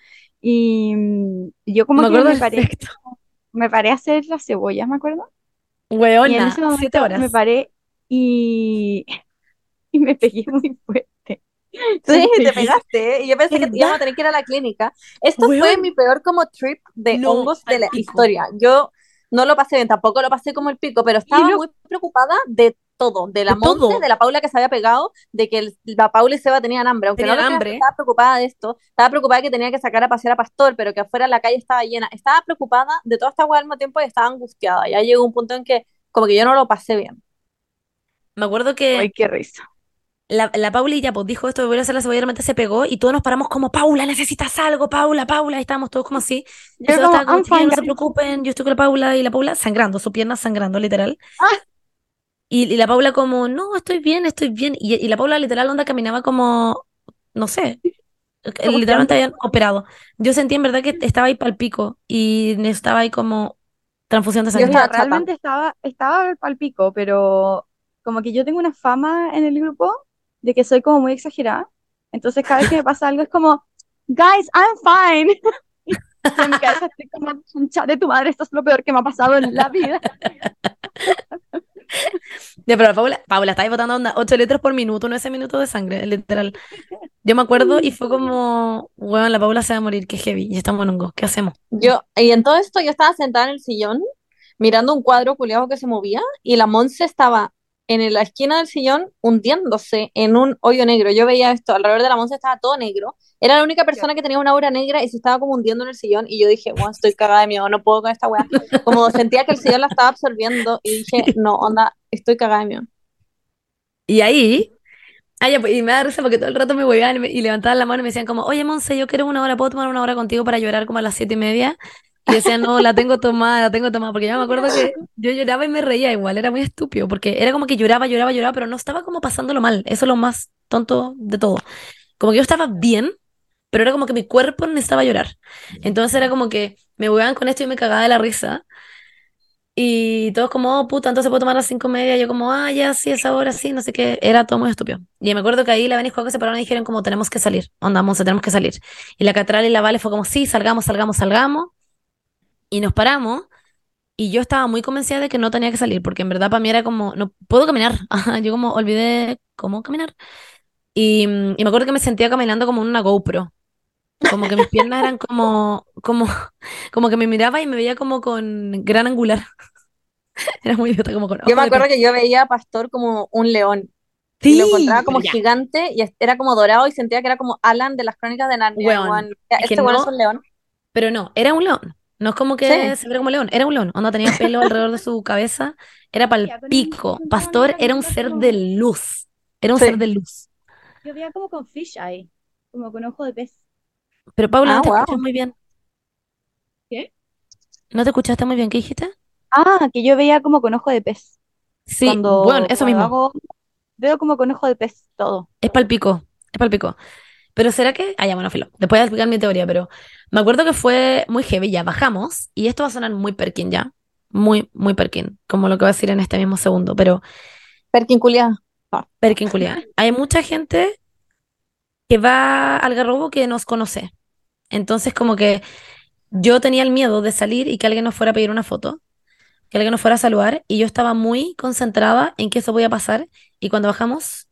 y mm, yo como Me que me paré, me paré a hacer las cebollas, ¿me acuerdo? Y en Weona, ese siete momento horas. me paré y, y me pegué muy fuerte. Sí, te pegaste, ¿eh? y yo pensé que ¿Verdad? íbamos a tener que ir a la clínica. Esto fue mi peor como trip de No, hongos de la pico. historia. Yo no lo pasé bien, tampoco lo pasé como el pico, pero estaba lo- muy preocupada de todo, de la De todo. Monse, de la Paula que se había pegado, de que el- la Paula y Seba tenían hambre, aunque Tenían no lo creas, hambre. estaba preocupada de esto, estaba preocupada de que tenía que sacar a pasear a Pastor, pero que afuera la calle estaba llena, estaba preocupada de toda esta hueá al mismo tiempo y estaba angustiada, ya llegó un punto en que como que yo no lo pasé bien. Me acuerdo Ay, que qué risa. la, la Paula y ya pues dijo esto voy a hacer la cebolla, y realmente se pegó y todos nos paramos como, Paula, necesitas algo, Paula, Paula, y estábamos todos como así. Yo como, estaba como, no se guys". preocupen, yo estoy con la Paula y la Paula sangrando, su pierna sangrando, literal. Ah. Y, y la Paula como, no, estoy bien, estoy bien. Y, y la Paula literal onda caminaba como, no sé, Como literalmente habían operado. Yo sentí en verdad que estaba ahí pal pico y estaba ahí como transfusión de Yo sangre. estaba Mira, realmente estaba, estaba al pico, pero como que yo tengo una fama en el grupo de que soy como muy exagerada. Entonces cada vez que me pasa algo es como, guys, I'm fine. Y en mi cabeza estoy como, de tu madre, esto es lo peor que me ha pasado en la vida. Ya, pero la Paula, Paula, estáis botando onda 8 litros por minuto, 9 minutos de sangre, literal. Yo me acuerdo y fue como, weón, la Paula se va a morir, qué heavy, y estamos en hongo, ¿qué hacemos? Yo, y en todo esto yo estaba sentada en el sillón mirando un cuadro culiado que se movía y la Monse estaba en la esquina del sillón hundiéndose en un hoyo negro. Yo veía esto, alrededor de la Monse estaba todo negro. Era la única persona que tenía una aura negra y se estaba como hundiendo en el sillón y yo dije, bueno, estoy cagada de miedo, no puedo con esta weá. Como sentía que el sillón la estaba absorbiendo y dije, no, onda, estoy cagada de miedo. Y ahí, ah, ya, pues, y me da risa porque todo el rato me hueveaban y, me- y levantaban la mano y me decían como, oye, Monse, yo quiero una hora, ¿puedo tomar una hora contigo para llorar como a las siete y media? Y decían, no, la tengo tomada, la tengo tomada, porque yo me acuerdo que yo lloraba y me reía igual, era muy estúpido, porque era como que lloraba, lloraba, lloraba, pero no estaba como pasándolo mal, eso es lo más tonto de todo. Como que yo estaba bien, pero era como que mi cuerpo necesitaba llorar. Entonces era como que me huevaban con esto y me cagaba de la risa. Y todos como, oh, puta, entonces puedo tomar a las cinco y media. Yo como, ah, ya, sí, es ahora, sí, no sé qué. Era todo muy estúpido. Y me acuerdo que ahí la Vani y Juaco se pararon y dijeron como, tenemos que salir. Onda, Monse, tenemos que salir. Y la Catral y la Vale fue como, sí, salgamos, salgamos, salgamos. Y nos paramos. Y yo estaba muy convencida de que no tenía que salir, porque en verdad para mí era como, no puedo caminar. Yo como olvidé cómo caminar. Y, mm, y me acuerdo que me sentía caminando como en una GoPro. Como que mis piernas eran como, como, como que me miraba y me veía como con gran angular. Era muy idiota, como con Yo me acuerdo que yo veía a Pastor como un león y Sí, lo encontraba como ya. gigante y era como dorado y sentía que era como Alan de las crónicas de Narnia. Weón, weón. es que Este weón es no- un león. Pero no, era un león. No es como que Sí. se viera como león, era un león. Onda tenía pelo alrededor de su cabeza, era pal Ya, pero un- pico. un Pastor era un era ser de luz. Era un Sí. ser de luz. Yo veía como con fish eye, como con ojo de pez. Pero Paula, Ah, no te wow. escuchas muy bien. ¿Qué? ¿No te escuchaste muy bien? ¿Qué dijiste? Ah, que yo veía como con ojo de pez. Sí, Cuando, bueno, eso cuando mismo. hago- veo como con ojo de pez todo. Es palpico, es palpico. Pero ¿será que? Ah, ya, bueno, filo. Después voy a explicar mi teoría, pero me acuerdo que fue muy heavy. Ya bajamos, y esto va a sonar muy Perkin ya. Muy, muy Perkin, como lo que voy a decir en este mismo segundo. Pero Perkin culiao. Perkin, culiá. Hay mucha gente que va al Garrobo que nos conoce. Entonces, como que yo tenía el miedo de salir y que alguien nos fuera a pedir una foto, que alguien nos fuera a saludar, y yo estaba muy concentrada en que eso podía pasar. Y cuando bajamos,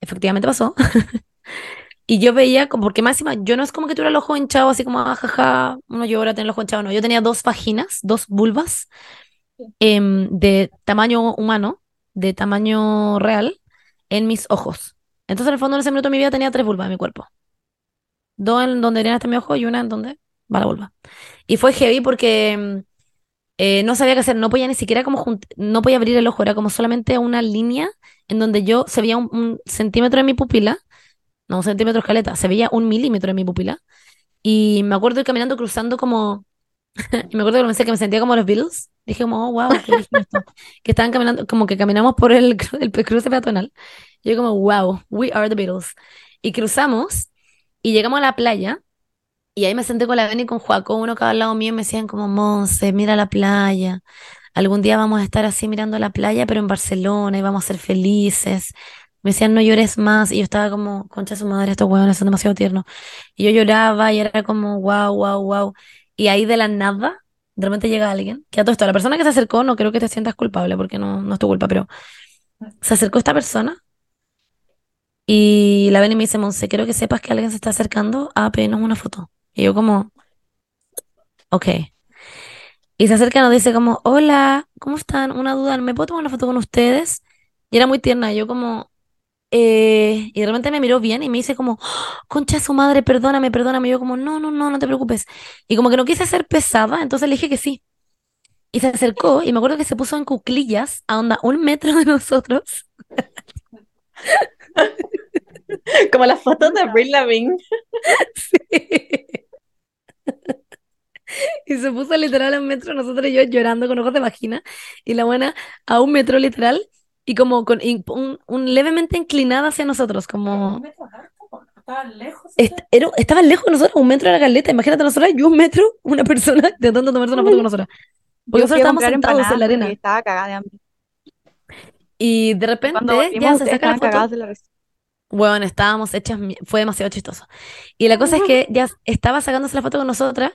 efectivamente pasó. Y yo veía, como- porque máxima, yo no es como que tuviera el ojo hinchado, así como, ah, jaja, uno llora, tiene el ojo hinchado, no. Yo tenía dos vaginas, dos vulvas em, de tamaño humano, de tamaño real, en mis ojos. Entonces, en el fondo, en ese minuto de mi vida tenía tres vulvas en mi cuerpo. Dos en donde deberían estar mi ojo y una en donde va la vulva. Y fue heavy porque em, eh, no sabía qué hacer, no podía ni siquiera como junt- no podía abrir el ojo, era como solamente una línea en donde yo se veía un, un centímetro de mi pupila, no un centímetro escaleta, se veía un milímetro de mi pupila. Y me acuerdo ir caminando cruzando como, y me acuerdo que pensé que me sentía como los Beatles. Dije como, oh, wow. Que estaban caminando, como que caminamos por el, el cruce peatonal. Yo como, wow, we are the Beatles. Y cruzamos y llegamos a la playa. Y ahí me senté con la Beni y con Joaco, uno cada lado mío, y me decían como, Monse, mira la playa. Algún día vamos a estar así mirando la playa, pero en Barcelona, y vamos a ser felices. Me decían, no llores más. Y yo estaba como, concha de su madre, estos huevones son demasiado tiernos. Y yo lloraba y era como, wow, wow, wow. Y ahí de la nada, de repente llega alguien, que a todo esto, la persona que se acercó, no creo que te sientas culpable, porque no, no es tu culpa, pero se acercó esta persona y la ven y me dice, Monse, quiero que sepas que alguien se está acercando a pedirnos una foto. Y yo como, ok. Y se acerca y nos dice como, hola, ¿cómo están? Una duda, ¿me puedo tomar una foto con ustedes? Y era muy tierna, y yo como, eh, y de repente me miró bien y me dice como, "Oh, concha su madre, perdóname, perdóname. Y yo como, no, no, no, no te preocupes. Y como que no quise ser pesada, entonces le dije que sí. Y se acercó y me acuerdo que se puso en cuclillas a onda un metro de nosotros. Como las fotos de Avril Lavigne. Y se puso literal en metro, nosotros y yo llorando con ojos de vagina, y la buena a un metro literal, y como con y un, un levemente inclinada hacia nosotros, como... Estaba lejos. Est- era- estaban lejos de nosotros, un metro de la caleta, imagínate nosotros y un metro, una persona intentando tomarse una foto con nosotros. Porque Yo nosotros estábamos sentados en la arena. porque estaba cagada de hambre. Y de repente Cuando ya se saca la foto. de la. Bueno, estábamos hechas, fue demasiado chistoso. Y la cosa es que ya estaba sacándose la foto con nosotras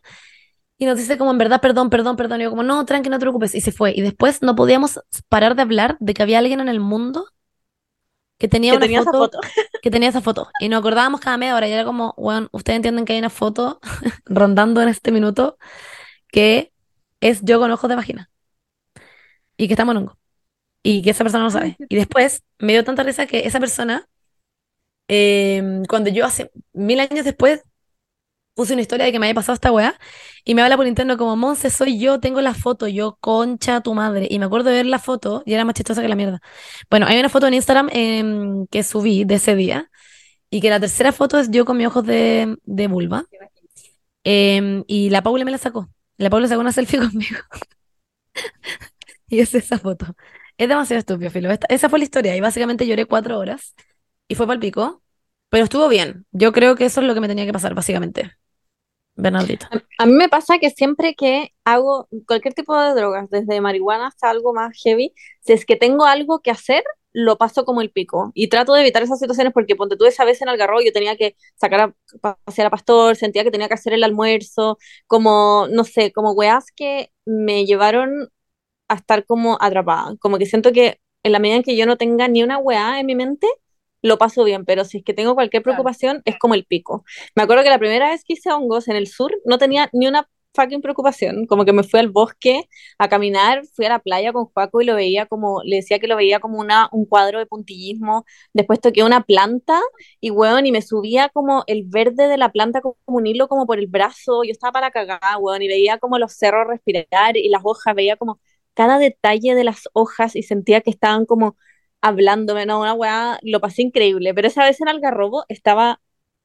y nos dice como en verdad, perdón, perdón, perdón. Y yo como, no, tranqui, no te preocupes. Y se fue. Y después no podíamos parar de hablar de que había alguien en el mundo que tenía Que una tenía esa foto, foto. que tenía esa foto. Y nos acordábamos cada media hora y era como, bueno, ustedes entienden que hay una foto rondando en este minuto que es yo con ojos de vagina. Y que estamos en hongo. Y que esa persona no sabe. Y después me dio tanta risa que esa persona, eh, cuando yo hace mil años después puse una historia de que me había pasado esta weá, y me habla por interno como, Monse, soy yo, tengo la foto, yo, concha tu madre. Y me acuerdo de ver la foto y era más chistosa que la mierda. Bueno, hay una foto en Instagram em, que subí de ese día, y que la tercera foto es yo con mis ojos de, de vulva. Em, y la Paula me la sacó. La Paula sacó una selfie conmigo. Y es esa foto. Es demasiado estúpido, Filo. Esta- esa fue la historia. Y básicamente lloré cuatro horas. Y fue para pico. Pero estuvo bien. Yo creo que eso es lo que me tenía que pasar, básicamente. Bernardito. A mí me pasa que siempre que hago cualquier tipo de drogas, desde marihuana hasta algo más heavy, si es que tengo algo que hacer, lo paso como el pico. Y trato de evitar esas situaciones porque ponte tú esa vez en Algarrobo, yo tenía que sacar a pa- pasear a Pastor, sentía que tenía que hacer el almuerzo, como, no sé, como weas que me llevaron a estar como atrapada. Como que siento que en la medida en que yo no tenga ni una wea en mi mente, lo paso bien, pero si es que tengo cualquier preocupación, es como el pico. Me acuerdo que la primera vez que hice hongos en el sur no tenía ni una fucking preocupación, como que me fui al bosque a caminar, fui a la playa con Juaco y lo veía como, le decía que lo veía como una, un cuadro de puntillismo, después toqué una planta y weón, y me subía como el verde de la planta como un hilo como por el brazo, yo estaba para cagar, weón, y veía como los cerros respirar y las hojas, veía como cada detalle de las hojas y sentía que estaban como hablándome, no, una weá, lo pasé increíble, pero esa vez en Algarrobo estaba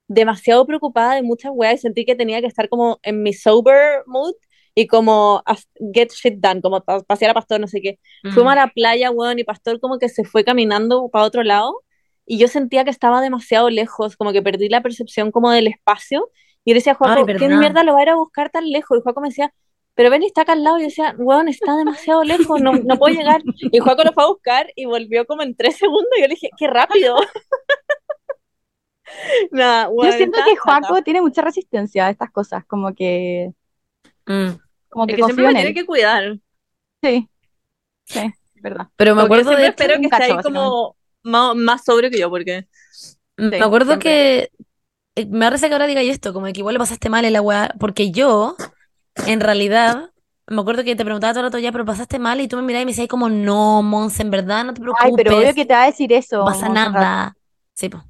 demasiado preocupada de muchas weas y sentí que tenía que estar como en mi sober mood y como get shit done, como pa- pasear a Pastor, no sé qué. Fuimos a la playa, weón, y Pastor como que se fue caminando para otro lado y yo sentía que estaba demasiado lejos, como que perdí la percepción como del espacio y yo decía a Juaco, ¿qué mierda lo va a ir a buscar tan lejos? Y Juaco me decía, pero ven, está acá al lado. Y yo decía, weón, está demasiado lejos, no, no puedo llegar. Y Juaco lo fue a buscar y volvió como en tres segundos. Y yo le dije, qué rápido. Nada, Yo weón, siento estaba que. Joaco tiene mucha resistencia a estas cosas, como que, Mm. como Es que que siempre me en tiene que cuidar. Sí, sí, verdad. Pero me acuerdo de siempre hecho, espero que esté ahí como más, más sobrio que yo, porque me acuerdo siempre. que eh, me parece que ahora diga yo esto, como que igual lo pasaste mal en la weá, porque yo, en realidad, me acuerdo que te preguntaba todo el rato ya, pero pasaste mal y tú me mirabas y me decías como, no, Monse, en verdad, no te preocupes, Ay, pero obvio que te va a decir eso. no pasa Montserrat. nada. Sí, pues.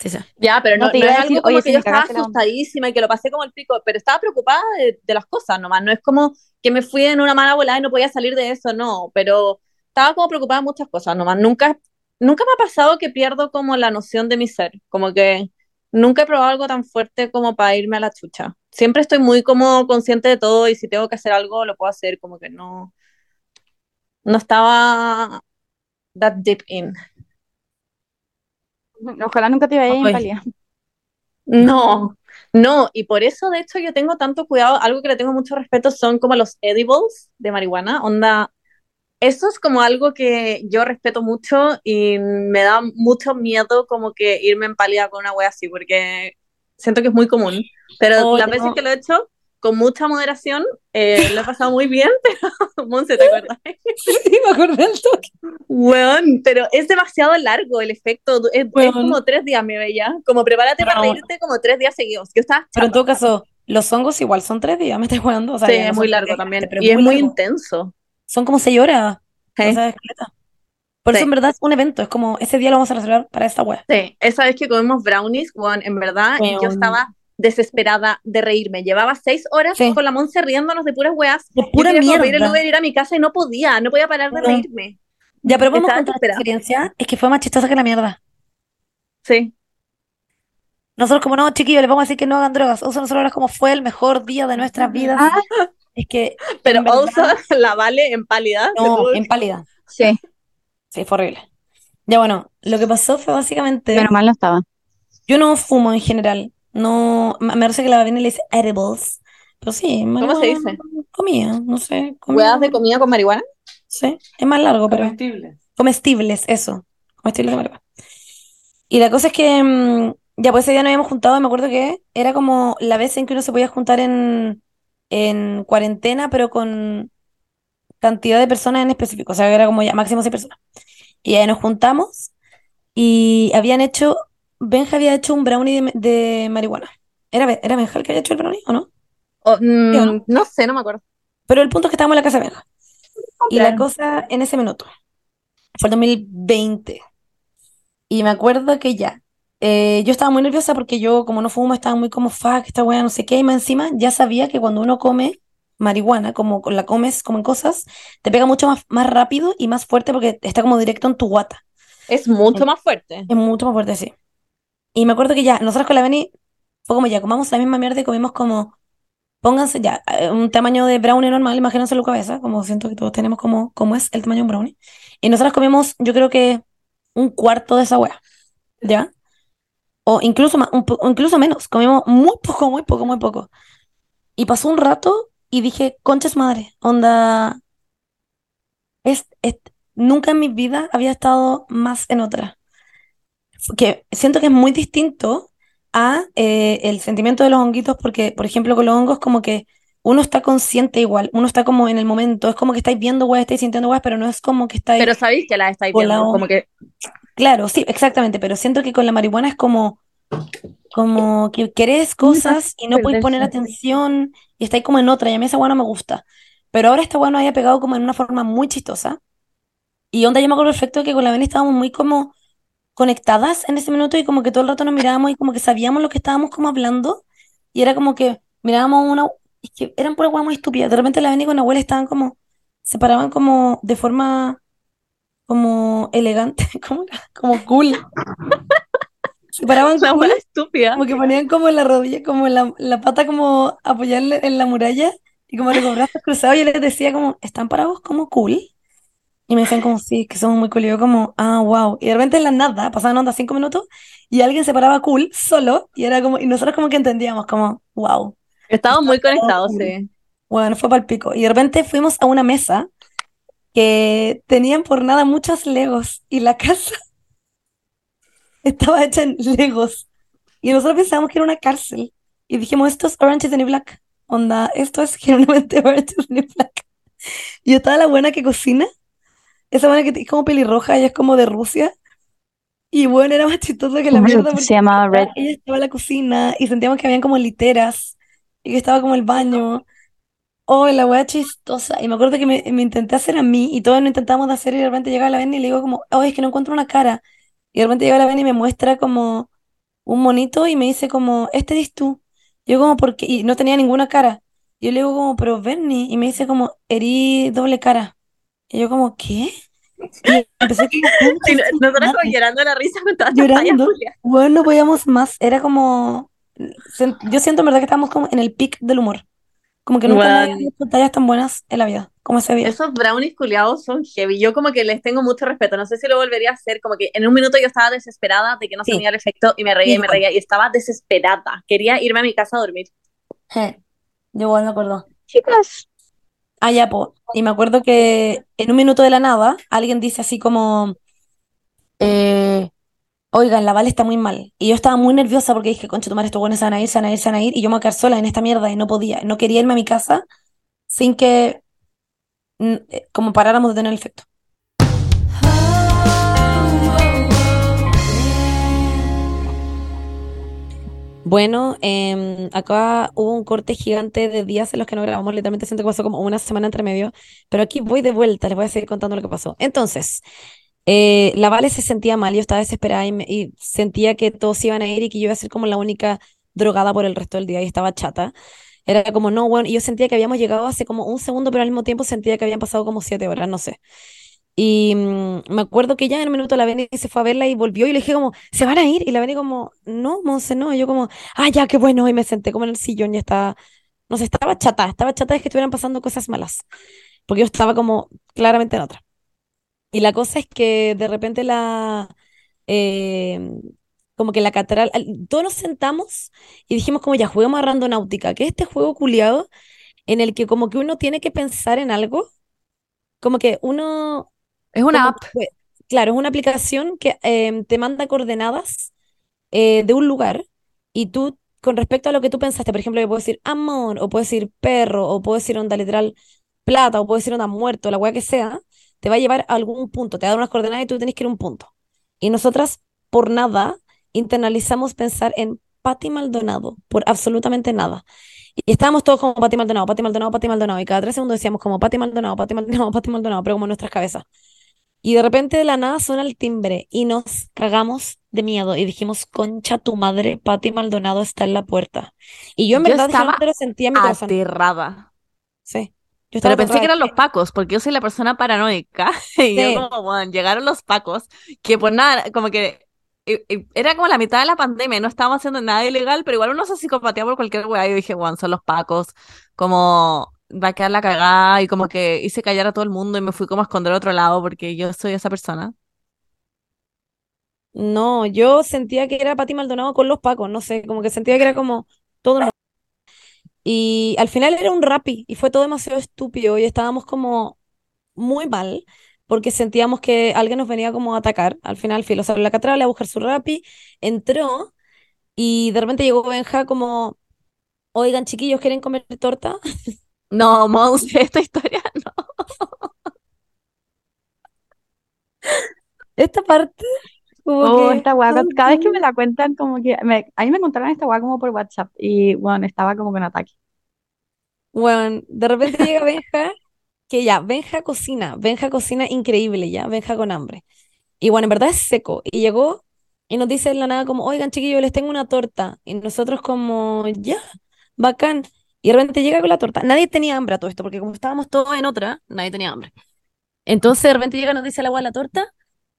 Sí, sí. Ya, pero No no, te no iba es a decir, algo como "Oye, que si yo estaba cagaste la onda". asustadísima y que lo pasé como el pico, pero estaba preocupada de, de las cosas nomás. No es como que me fui en una mala volada y no podía salir de eso, no, pero estaba como preocupada de muchas cosas nomás. Nunca, nunca me ha pasado que pierdo como la noción de mi ser, como que nunca he probado algo tan fuerte como para irme a la chucha. Siempre estoy muy como consciente de todo y si tengo que hacer algo lo puedo hacer, como que no, no estaba that deep in. Ojalá nunca te vayas Ay. en palía. No, no, y por eso de hecho yo tengo tanto cuidado, algo que le tengo mucho respeto son como los edibles de marihuana, onda, eso es como algo que yo respeto mucho y me da mucho miedo como que irme en pálida con una wea así, porque siento que es muy común, pero Oh, las tengo- veces que lo he hecho con mucha moderación, eh, lo he pasado muy bien, pero Monse, ¿te acuerdas? Sí, me acuerdo del toque. Weón, pero es demasiado largo el efecto, es, es como tres días, me veía, como prepárate para reírte como tres días seguidos, yo estaba Pero en todo caso, los hongos igual son tres días, me estás jugando. O sea, Sí, no es muy largo tres, también. pero Y es muy largo. intenso. Son como seis horas. Sí. O sea, es caleta. Por Sí. eso en verdad es un evento, es como ese día lo vamos a reservar para esta wea. Sí, esa vez que comimos brownies, weón, en verdad yo Weón. estaba desesperada de reírme. Llevaba seis horas Sí. con la Monse riéndonos de puras weas. De Yo pura quería como pedir el mierda. Uber ir a mi casa y no podía, no podía parar de No. reírme. Ya, pero contar esta desesperada. experiencia. Es que fue más chistosa que la mierda. Sí. Nosotros como no, chiquillos, les vamos a decir que no hagan drogas. Uso nosotros ahora como fue el mejor día de nuestras vidas. Ah. Es que Pero Oso la vale en pálida. no, en pálida. Sí, Sí, fue horrible. Ya bueno, lo que pasó fue básicamente, menos mal no estaba. yo no fumo en general. No, me parece que la Babina le dice edibles. Pero sí, ¿Cómo se dice? Comida, no sé. ¿Hueás de comida con marihuana? Sí, es más largo, pero Comestible. comestibles, eso. Comestibles de marihuana. Y la cosa es que mm, ya pues ese día nos habíamos juntado y me acuerdo que era como la vez en que uno se podía juntar en, en cuarentena, pero con cantidad de personas en específico. O sea, era como ya máximo seis personas. Y ahí nos juntamos y habían hecho, Benja había hecho un brownie de, de marihuana. ¿Era, ¿Era Benja el que había hecho el brownie o no? O, mm, ¿Sí o no? no sé, no me acuerdo. Pero el punto es que estábamos en la casa de Benja. Y la cosa en ese minuto, fue el 2020. Y me acuerdo que ya, eh, yo estaba muy nerviosa porque yo, como no fumo, estaba muy como, fuck, esta weá, no sé qué. Y más encima, ya sabía que cuando uno come marihuana, como la comes como en cosas, te pega mucho más, más rápido y más fuerte porque está como directo en tu guata. Es mucho más fuerte. Es mucho más fuerte, sí. Y me acuerdo que ya, nosotros con la Beni, fue como ya, comamos la misma mierda y comimos como, pónganse ya, eh, un tamaño de brownie normal, imagínense la cabeza, como siento que todos tenemos como, como es el tamaño de un brownie. Y nosotros comimos, yo creo que un cuarto de esa wea, ¿ya? O incluso más, un incluso menos, comimos muy poco, muy poco, muy poco. Y pasó un rato y dije, conches madre, onda, es, es- nunca en mi vida había estado más en otra que siento que es muy distinto a eh, el sentimiento de los honguitos porque, por ejemplo, con los hongos como que uno está consciente igual, uno está como en el momento, es como que estáis viendo weas, estáis sintiendo weas, pero no es como que estáis, Pero sabéis que la estáis viendo. Como que claro, sí, exactamente, pero siento que con la marihuana es como, como que querés cosas y no podéis poner atención y estáis como en otra, y a mí esa wea no me gusta, pero ahora esta wea nos haya pegado como en una forma muy chistosa, y onda yo me acuerdo perfecto que con la Beni estábamos muy como conectadas en ese minuto y como que todo el rato nos mirábamos y como que sabíamos lo que estábamos como hablando. Y era como que mirábamos una es que eran puras hueá muy estúpidas. De repente la Beni con la abuela estaban como se paraban como de forma como elegante como, como cool se paraban la cool estúpida. como que ponían como la rodilla como la, la pata como apoyarle en la muralla y como los brazos cruzados y les decía como están parados como cool y me decían como, sí, que somos muy cool. Y yo como, ah, wow. Y de repente en la nada, pasaban onda cinco minutos y alguien se paraba cool, solo, y era como, y nosotros como que entendíamos, como, wow. Estamos muy conectados, cool. sí. Bueno, fue para el pico. Y de repente fuimos a una mesa que tenían por nada muchos legos y la casa estaba hecha en legos. Y nosotros pensábamos que era una cárcel. Y dijimos, esto es Orange is the New Black. Onda, esto es genuinamente Orange is the New Black. Y estaba la buena que cocina. Esa buena que es como pelirroja, ella es como de Rusia. Y bueno, era más chistoso que la mierda porque Se llamaba Red. ella estaba en la cocina y sentíamos que habían como literas y que estaba como el baño. Oh, la wea chistosa. Y me acuerdo que me, me intenté hacer a mí y todos lo intentamos de hacer y de repente llega la Benny y le digo como, oh, es que no encuentro una cara. Y de repente llega la Benny y me muestra como un monito y me dice como, este eres tú. Yo como, ¿por qué? Y no tenía ninguna cara. Yo le digo como, pero Benny. Y me dice como, erí doble cara. Y yo como, ¿qué? Y empecé Sí, "Concha su nosotros como madre". llorando la risa con todas Llorando. Julia. Bueno, no podíamos más. Era como. Yo siento en verdad que estábamos como en el pic del humor. Como que nunca nadie Weón. había hecho tallas tan buenas en la vida, como ese día. Esos brownies culiados son heavy. Yo como que les tengo mucho respeto. No sé si lo volvería a hacer. Como que en un minuto yo estaba desesperada de que no se Sí. me diera el efecto y me reía y me reía y estaba desesperada. Quería irme a mi casa a dormir. Je, Yo igual me acuerdo. Chicas, Ah, ya, po. Y me acuerdo que en un minuto de la nada, alguien dice así como, eh, oigan, la Vale está muy mal. Y yo estaba muy nerviosa porque dije, concha, tu madre, estos buenos se van a ir, se van a ir, se van a ir. Y yo me sola en esta mierda y no podía. No quería irme a mi casa sin que, mm, eh, como paráramos de tener el efecto. Bueno, em, acá hubo un corte gigante de días en los que no grabamos, literalmente siento que pasó como una semana entre medio, pero aquí voy de vuelta, les voy a seguir contando lo que pasó. Entonces, eh, la Vale se sentía mal, yo estaba desesperada y, sentía que todos iban a ir y que yo iba a ser como la única drogada por el resto del día y estaba chata. Era como, no, bueno, y yo sentía que habíamos llegado hace como un segundo, pero al mismo tiempo sentía que habían pasado como siete horas, no sé. Y mm, me acuerdo que ya en un minuto la Beni se fue a verla y volvió y le dije como, ¿se van a ir? Y la Beni como, no, Monse, no. Y yo como, ah, ya, qué bueno. Y me senté como en el sillón y estaba, no sé, estaba chata, estaba chata de que estuvieran pasando cosas malas. Porque yo estaba como claramente en otra. Y la cosa es que de repente la, eh, como que la catedral, al- todos nos sentamos y dijimos como ya juguemos a Randonáutica, que es este juego culiado en el que como que uno tiene que pensar en algo, como que uno, Es una app. que- claro, es una aplicación que em, te manda coordenadas eh, de un lugar y tú, con respecto a lo que tú pensaste, por ejemplo, yo puedo decir amor, o puedo decir perro, o puedo decir onda literal plata, o puedo decir onda muerto, la weá que sea, te va a llevar a algún punto, te va a dar unas coordenadas y tú tienes que ir a un punto. Y nosotras, por nada, internalizamos pensar en Pati Maldonado, por absolutamente nada. Y estábamos todos como Pati Maldonado, Pati Maldonado, Pati Maldonado, y cada tres segundos decíamos como Pati Maldonado, Pati Maldonado, Pati Maldonado, pero como en nuestras cabezas. Y de repente de la nada suena el timbre y nos cagamos de miedo y dijimos, concha tu madre, Pati Maldonado está en la puerta. Y yo en Yo verdad estaba lo sentía en mi corazón. Aterrada. Sí. Yo Pero pensé que eran los pacos, porque yo soy la persona paranoica. Y yo como, bueno, llegaron los pacos, que por nada, como que era como la mitad de la pandemia, no estábamos haciendo nada ilegal, pero igual uno se psicopatía por cualquier weá. Y yo dije, bueno, son los pacos, como va a quedar la cagada, y como que hice callar a todo el mundo y me fui como a esconder a otro lado, porque yo soy esa persona. No, yo sentía que era Pati Maldonado con los pacos, no sé, como que sentía que era como todo. Y al final era un rapi y fue todo demasiado estúpido y estábamos como muy mal porque sentíamos que alguien nos venía como a atacar. Al final, filo, salió la catrala a buscar su rapi, entró y de repente llegó Benja como, oigan chiquillos, ¿quieren comer torta? No, Monse, esta historia no. Esta parte, como Oh, que esta weá, cada vez que me la cuentan, como que me, a mí me contaron esta weá como por WhatsApp y bueno, estaba como con ataque. Bueno, de repente llega Benja, que ya, Benja cocina, Benja cocina increíble ya, Benja con hambre. Y bueno, en verdad es seco. Y llegó y nos dice en la nada como, oigan chiquillos, les tengo una torta. Y nosotros como, ya, bacán. Y de repente llega con la torta. Nadie tenía hambre a todo esto, porque como estábamos todos en otra, nadie tenía hambre. Entonces de repente llega y nos dice la agua la torta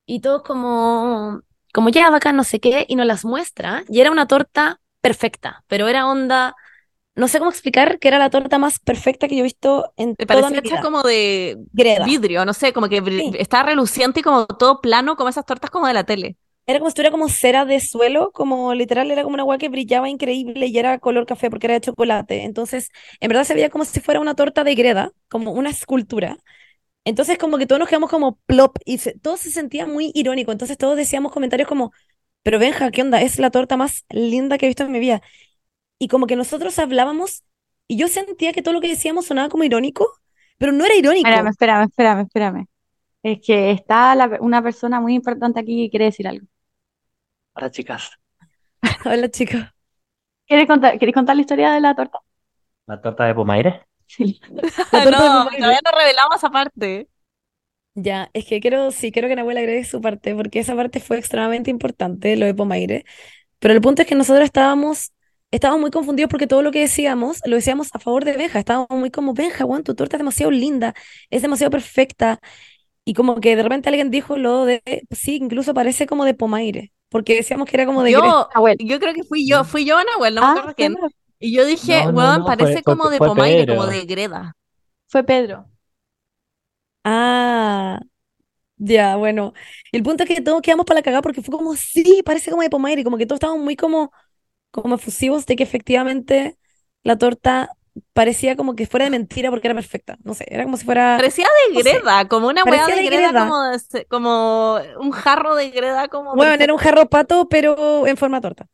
y todos como, como ya, bacán, no sé qué, y nos las muestra. Y era una torta perfecta, pero era onda... No sé cómo explicar que era la torta más perfecta que yo he visto en Me toda mi vida. como de Greda. vidrio, no sé, como que Sí. estaba reluciente y como todo plano, como esas tortas como de la tele. Era como si tuviera como cera de suelo, como literal, era como una agua que brillaba increíble y era color café porque era de chocolate. Entonces, en verdad se veía como si fuera una torta de greda, como una escultura. Entonces, como que todos nos quedamos como plop y se- todo se sentía muy irónico. Entonces, todos decíamos comentarios como, pero Benja, ¿qué onda? Es la torta más linda que he visto en mi vida. Y como que nosotros hablábamos y yo sentía que todo lo que decíamos sonaba como irónico, pero no era irónico. Espérame, espérame, espérame, espérame. Es que está la- una persona muy importante aquí que quiere decir algo. Hola, chicas. Hola, chicos. ¿Quieres contar, ¿quieres contar la historia de la torta? La torta de Pomaire. La de no, todavía no revelamos esa parte. Ya, es que quiero, sí, quiero que Nahuel agregue su parte, porque esa parte fue extremadamente importante, lo de Pomaire. Pero el punto es que nosotros estábamos, estábamos muy confundidos porque todo lo que decíamos, lo decíamos a favor de Benja. Estábamos muy como, Benja, weón, tu torta es demasiado linda, es demasiado perfecta. Y como que de repente alguien dijo lo de, sí, incluso parece como de Pomaire, porque decíamos que era como de Yo, Nahuel. yo creo que fui yo, fui yo, Nahuel, no me Ah, acuerdo quién. Y yo dije, No, weón, no, parece fue- como de fue Pomaire, como de Greda. fue Pedro. Ah, ya, bueno. El punto es que todos quedamos para la cagada porque fue como, sí, parece como de Pomaire, y como que todos estábamos muy como, como efusivos de que efectivamente la torta parecía como que fuera de mentira porque era perfecta. No sé, era como si fuera, Parecía de no sé, Greda, como una weá parecía de de Greda, Greda. como, como un jarro de Greda, como bueno, era un jarro pato, pero en forma torta.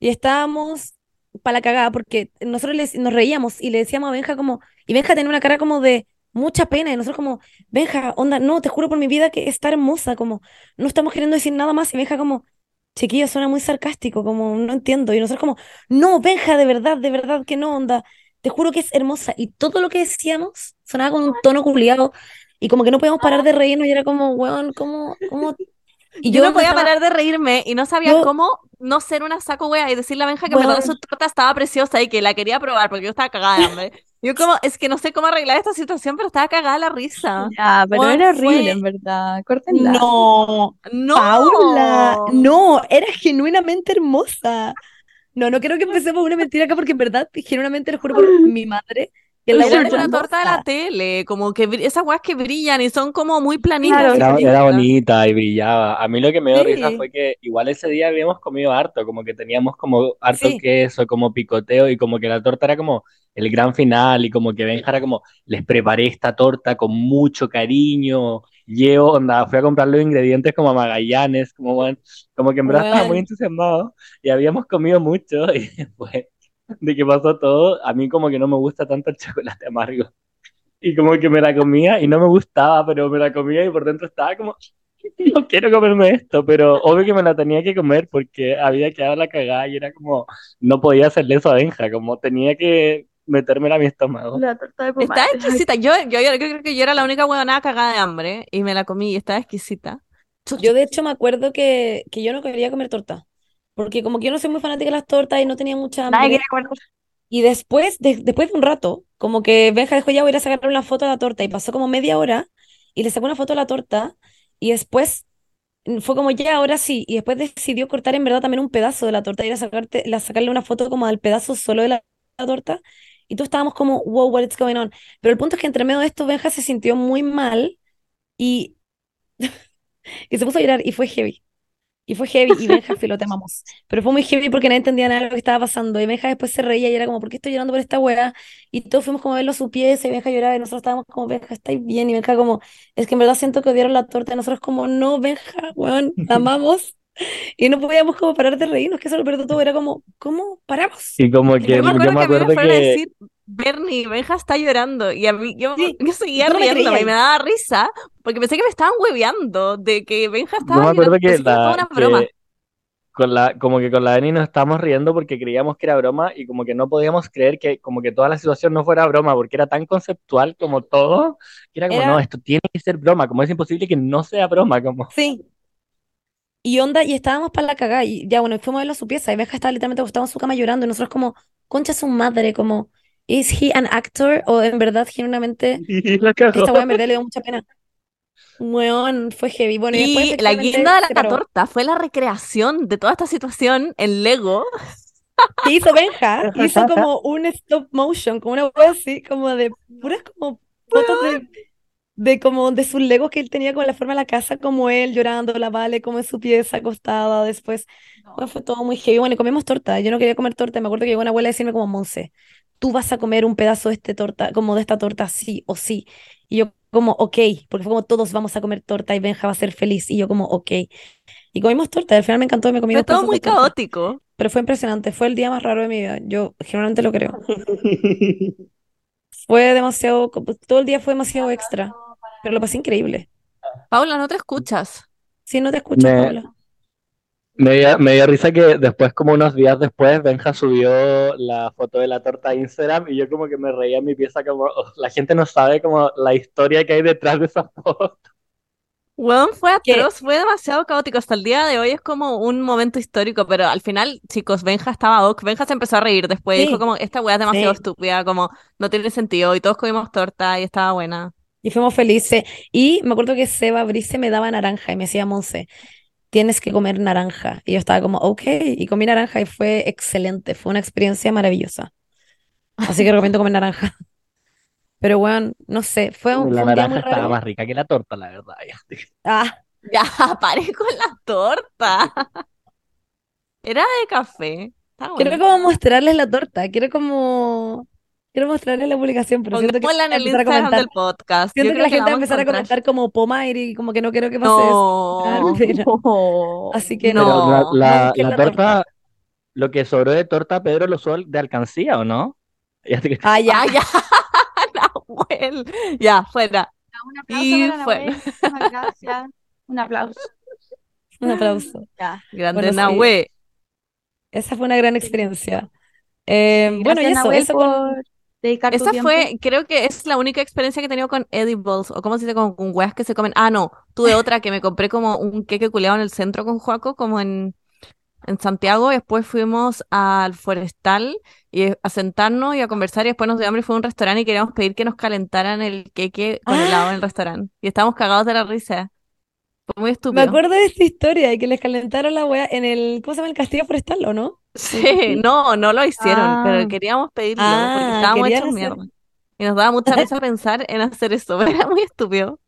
Y estábamos para la cagada porque nosotros les- nos reíamos y le decíamos a Benja como, y Benja tenía una cara como de mucha pena y nosotros como, Benja, onda, no, te juro por mi vida que está hermosa, como, no estamos queriendo decir nada más y Benja como, chiquillo, suena muy sarcástico, como, no entiendo. Y nosotros como, no, Benja, de verdad, de verdad que no, onda, te juro que es hermosa. Y todo lo que decíamos sonaba con un tono culiado y como que no podíamos parar de reírnos y era como, weón, ¿cómo, cómo? Y Yo yo no podía parar de reírme y no sabía Yo- cómo no ser una saco wea y decirle a Benja que en verdad Weón. su torta estaba preciosa y que la quería probar porque yo estaba cagada de hambre. Yo como, es que no sé cómo arreglar esta situación, pero estaba cagada la risa. Ya, pero era horrible, fue- en verdad. Córtenla. No, No. Paula, no, era genuinamente hermosa. No, no quiero que empecemos una mentira acá porque en verdad, genuinamente, lo juro por mi madre, la Era weá una torta de la tele, como que esas weas que brillan y son como muy planitas. Claro, Era, era bonita y brillaba. A mí lo que me dio Sí. risa fue que igual ese día habíamos comido harto, como que teníamos como harto Sí. queso, como picoteo y como que la torta era como el gran final y como que Benja era como, les preparé esta torta con mucho cariño, llevo, onda, fui a comprar los ingredientes como a Magallanes, como, bueno, como que en verdad estaba muy entusiasmado y habíamos comido mucho y después de que pasó todo, a mí como que no me gusta tanto el chocolate amargo. Y como que me la comía y no me gustaba, pero me la comía y por dentro estaba como, no quiero comerme esto, pero obvio que me la tenía que comer porque había quedado la cagada y era como, no podía hacerle eso a Benja, como tenía que metérmela a mi estómago. La torta de Está pomade. exquisita. Yo, yo, yo creo que yo era la única huevonada cagada de hambre y me la comí y estaba exquisita. Yo de hecho me acuerdo que, que yo no quería comer torta, porque como que yo no soy muy fanática de las tortas y no tenía mucha hambre. Y después, de- después de un rato, como que Benja dijo, ya voy a ir a sacar una foto de la torta. Y pasó como media hora y le sacó una foto de la torta. Y después mm, fue como, ya, ahora sí. Y después decidió cortar en verdad también un pedazo de la torta y ir a sacarte, la, sacarle una foto como del pedazo solo de la, la torta. Y todos estábamos como, wow, what is going on? Pero el punto es que entre medio de esto, Benja se sintió muy mal y, y se puso a llorar y fue heavy. Y fue heavy y Benja, filo, te amamos. Pero fue muy heavy porque nadie entendía nada de lo que estaba pasando. Y Benja después se reía y era como, ¿por qué estoy llorando por esta wea? Y todos fuimos como a verlo a su pieza y Benja lloraba y nosotros estábamos como, Benja, ¿estáis bien? Y Benja como, es que en verdad siento que odiaron la torta. Y nosotros como, no, Benja, weón, la amamos. Y no podíamos como parar de reírnos, que eso lo perdió todo. Era como, ¿cómo paramos? Y como que Yo me yo acuerdo que mí me acuerdo que decir, Bernie, Benja está llorando. Y a mí, yo, Sí, yo seguía no me riéndome y me daba risa porque pensé que me estaban hueveando de que Benja yo estaba me acuerdo llorando. que la una broma. que con la como que con la Dani nos estábamos riendo porque creíamos que era broma y como que no podíamos creer que como que toda la situación no fuera broma porque era tan conceptual como todo, que era como, Era- no, esto tiene que ser broma, como es imposible que no sea broma, como Sí. Y onda, y estábamos para la cagada. Y ya, bueno, fuimos a verlo a su pieza. Y Benja estaba literalmente acostado en su cama llorando. Y nosotros, como, concha su madre, como, ¿is he an actor? O en verdad, genuinamente, la que esta weá en verdad le dio mucha pena. Weón, fue heavy. Bueno, y la guinda de la torta fue la recreación de toda esta situación en Lego. ¿Qué hizo Benja? Hizo como un stop motion, como una wea así, como de puras como fotos de, de como de sus legos que él tenía con la forma de la casa, como él llorando, la Vale como en su pieza acostada, después, bueno, fue todo muy heavy. Bueno, y comimos torta, yo no quería comer torta, me acuerdo que llegó una abuela a decirme como, Monse, tú vas a comer un pedazo de este torta, como de esta torta sí o sí, y yo como, ok, porque fue como todos vamos a comer torta y Benja va a ser feliz, y yo como, ok, y comimos torta, al final me encantó me comí Fue todo muy caótico. Pero fue impresionante, fue el día más raro de mi vida. Yo generalmente lo creo. Fue demasiado, todo el día fue demasiado extra, pero lo pasé increíble. Paula, no te escuchas. Sí, no te escucho, Me- Paula. Me dio, me dio risa que después, como unos días después, Benja subió la foto de la torta a Instagram y yo como que me reía en mi pieza como, "Oh, la gente no sabe como la historia que hay detrás de esa foto. Weón, fue ¿Qué? atroz, fue demasiado caótico. Hasta el día de hoy es como un momento histórico, pero al final, chicos, Benja estaba ok. Benja se empezó a reír después, Sí. dijo como, esta weá es demasiado Sí. estúpida, como, no tiene sentido, y todos comimos torta y estaba buena. Y fuimos felices. Y me acuerdo que Seba Brice me daba naranja y me decía, Monse, tienes que comer naranja. Y yo estaba como, ok, y comí naranja y fue excelente, fue una experiencia maravillosa. Así que recomiendo comer naranja. Pero bueno, no sé, fue un, La fue un naranja estaba raro. más rica que la torta, la verdad. ya. Ah, Ya, paré con la torta. Era de café. Está quiero bueno. como mostrarles la torta, quiero como, quiero mostrarles la publicación, pero siento que en el empezar a Instagram comentar. del podcast. Siento que la gente va a empezar a comentar como Pomaire y como que no quiero que pase eso. No, pero- Así que Pero no. la, la- busquen la la torta, torta. lo que sobró de torta, Pedro lo usó de alcancía, ¿o no? Ya te- Ah, ya. Ah, ya, Nahuel. Ya, fuera. Un Y aplauso para fue- Nahuel. Muchísimas gracias. Un aplauso. Un aplauso. Ya. Grande Bueno, sí. Esa fue una gran experiencia. Eh, bueno, y eso, Nahuel, eso con- dedicar Esa fue, creo que es la única experiencia que he tenido con edibles, o cómo se dice, con, con weas que se comen. Ah, no, tuve otra que me compré como un queque culeado en el centro con Joaco, como en, en Santiago, y después fuimos al Forestal y a sentarnos y a conversar y después nos dio hambre y fue a un restaurante y queríamos pedir que nos calentaran el queque con Ah. helado en el restaurante. Y estábamos cagados de la risa. Fue muy Me estúpido. acuerdo de esta historia de que les calentaron la wea en el, ¿cómo se llama? El Castillo Forestal, ¿o no? Sí, no, no lo hicieron, Ah. pero queríamos pedirlo porque Ah, estábamos querían hechos hacer- mierda. Y nos daba mucha risa pensar en hacer eso, pero era muy estúpido.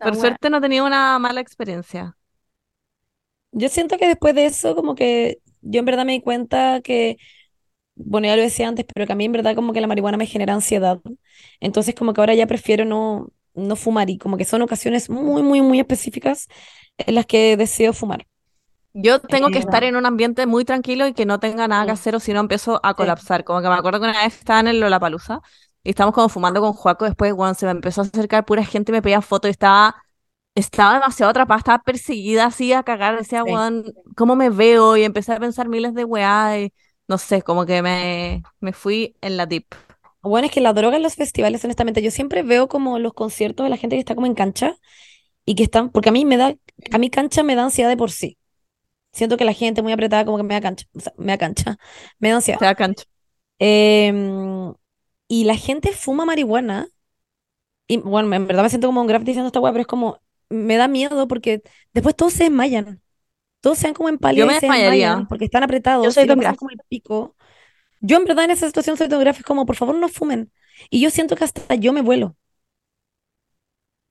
Por suerte no tenía una mala experiencia. Yo siento que después de eso, como que yo en verdad me di cuenta que, bueno, ya lo decía antes, pero que a mí en verdad como que la marihuana me genera ansiedad. Entonces como que ahora ya prefiero no, no fumar y como que son ocasiones muy, muy, muy específicas en las que decido fumar. Yo tengo que estar en un ambiente muy tranquilo y que no tenga nada que hacer o si no empiezo a colapsar. Como que me acuerdo que una vez estaba en el Lollapalooza y estábamos como fumando con Juaco, después, weón, se me empezó a acercar pura gente me pedía fotos y estaba, estaba demasiado atrapada, estaba perseguida así a cagar, decía, Sí. ¿cómo me veo? Y empecé a pensar miles de weá y no sé, como que me, me fui en la deep. Bueno, es que la droga en los festivales, honestamente, yo siempre veo como los conciertos de la gente que está como en cancha y que están, porque a mí me da, a mí cancha me da ansiedad de por sí. Siento que la gente muy apretada como que me da cancha, o sea, me da cancha, me da ansiedad. Se da cancho. Em, y la gente fuma marihuana. Y bueno, en verdad me siento como un graf diciendo esta weá, pero es como, me da miedo porque después todos se desmayan. Todos se dan como en Yo me desmayaría. porque están apretados Yo soy como el pico. Yo en verdad en esa situación soy Graf, es como, por favor no fumen. Y yo siento que hasta yo me vuelo.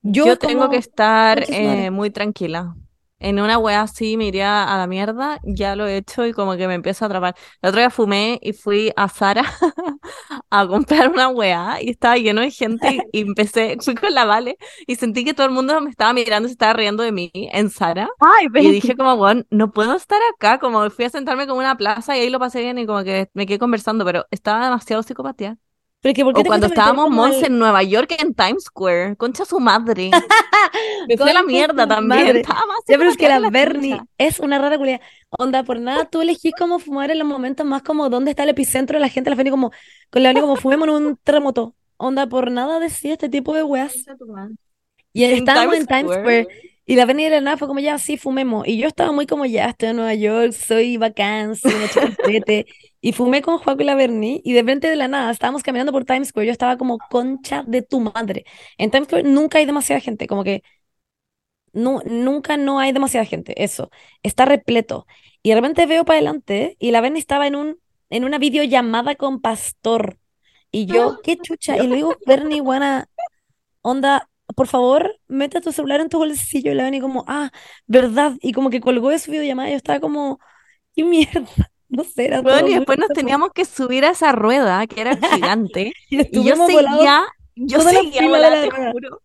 Yo Yo tengo que estar eh, muy tranquila. En una wea así me iría a la mierda, ya lo he hecho y como que me empiezo a atrapar. El otro día fumé y fui a Zara a comprar una wea y estaba lleno de gente y, empecé, fui con la Vale y sentí que todo el mundo me estaba mirando y se estaba riendo de mí en Zara. Ay, Y dije como, weón, no puedo estar acá, como fui a sentarme como una plaza y ahí lo pasé bien y como que me quedé conversando, pero estaba demasiado psicopatía. Pero es que ¿por qué O te cuando estábamos al- en Nueva York en Times Square, concha su madre. Me fui a la mierda también. Ya, pero es que la que Bernie es una rara culia. Onda, por nada, tú elegís como fumar en los momentos más como dónde está el epicentro de la gente, la Bernie como, con la como fumemos en un terremoto. Onda, por nada decía este tipo de weas. Y estábamos en Times Square. Y la Bernie de la nada fue como, ya, sí, fumemos. Y yo estaba muy como, ya, estoy en Nueva York, soy bacán, soy una chica. Y fumé con Juaco y la Bernie. Y de repente de la nada, estábamos caminando por Times Square. Yo estaba como, concha de tu madre. En Times Square nunca hay demasiada gente. Como que no, nunca no hay demasiada gente. Eso. Está repleto. Y de repente veo para adelante y la Bernie estaba en un, en una videollamada con Pastor. Y yo, qué chucha. Y le digo, Bernie, buena onda, por favor, mete tu celular en tu bolsillo. Y la Bernie como, ah, verdad. Y como que colgó de su videollamada. y Yo estaba como, qué mierda. No sé, era todo y después nos teníamos que subir a esa rueda que era gigante. Y Y yo seguía, yo seguía de la te rueda. juro.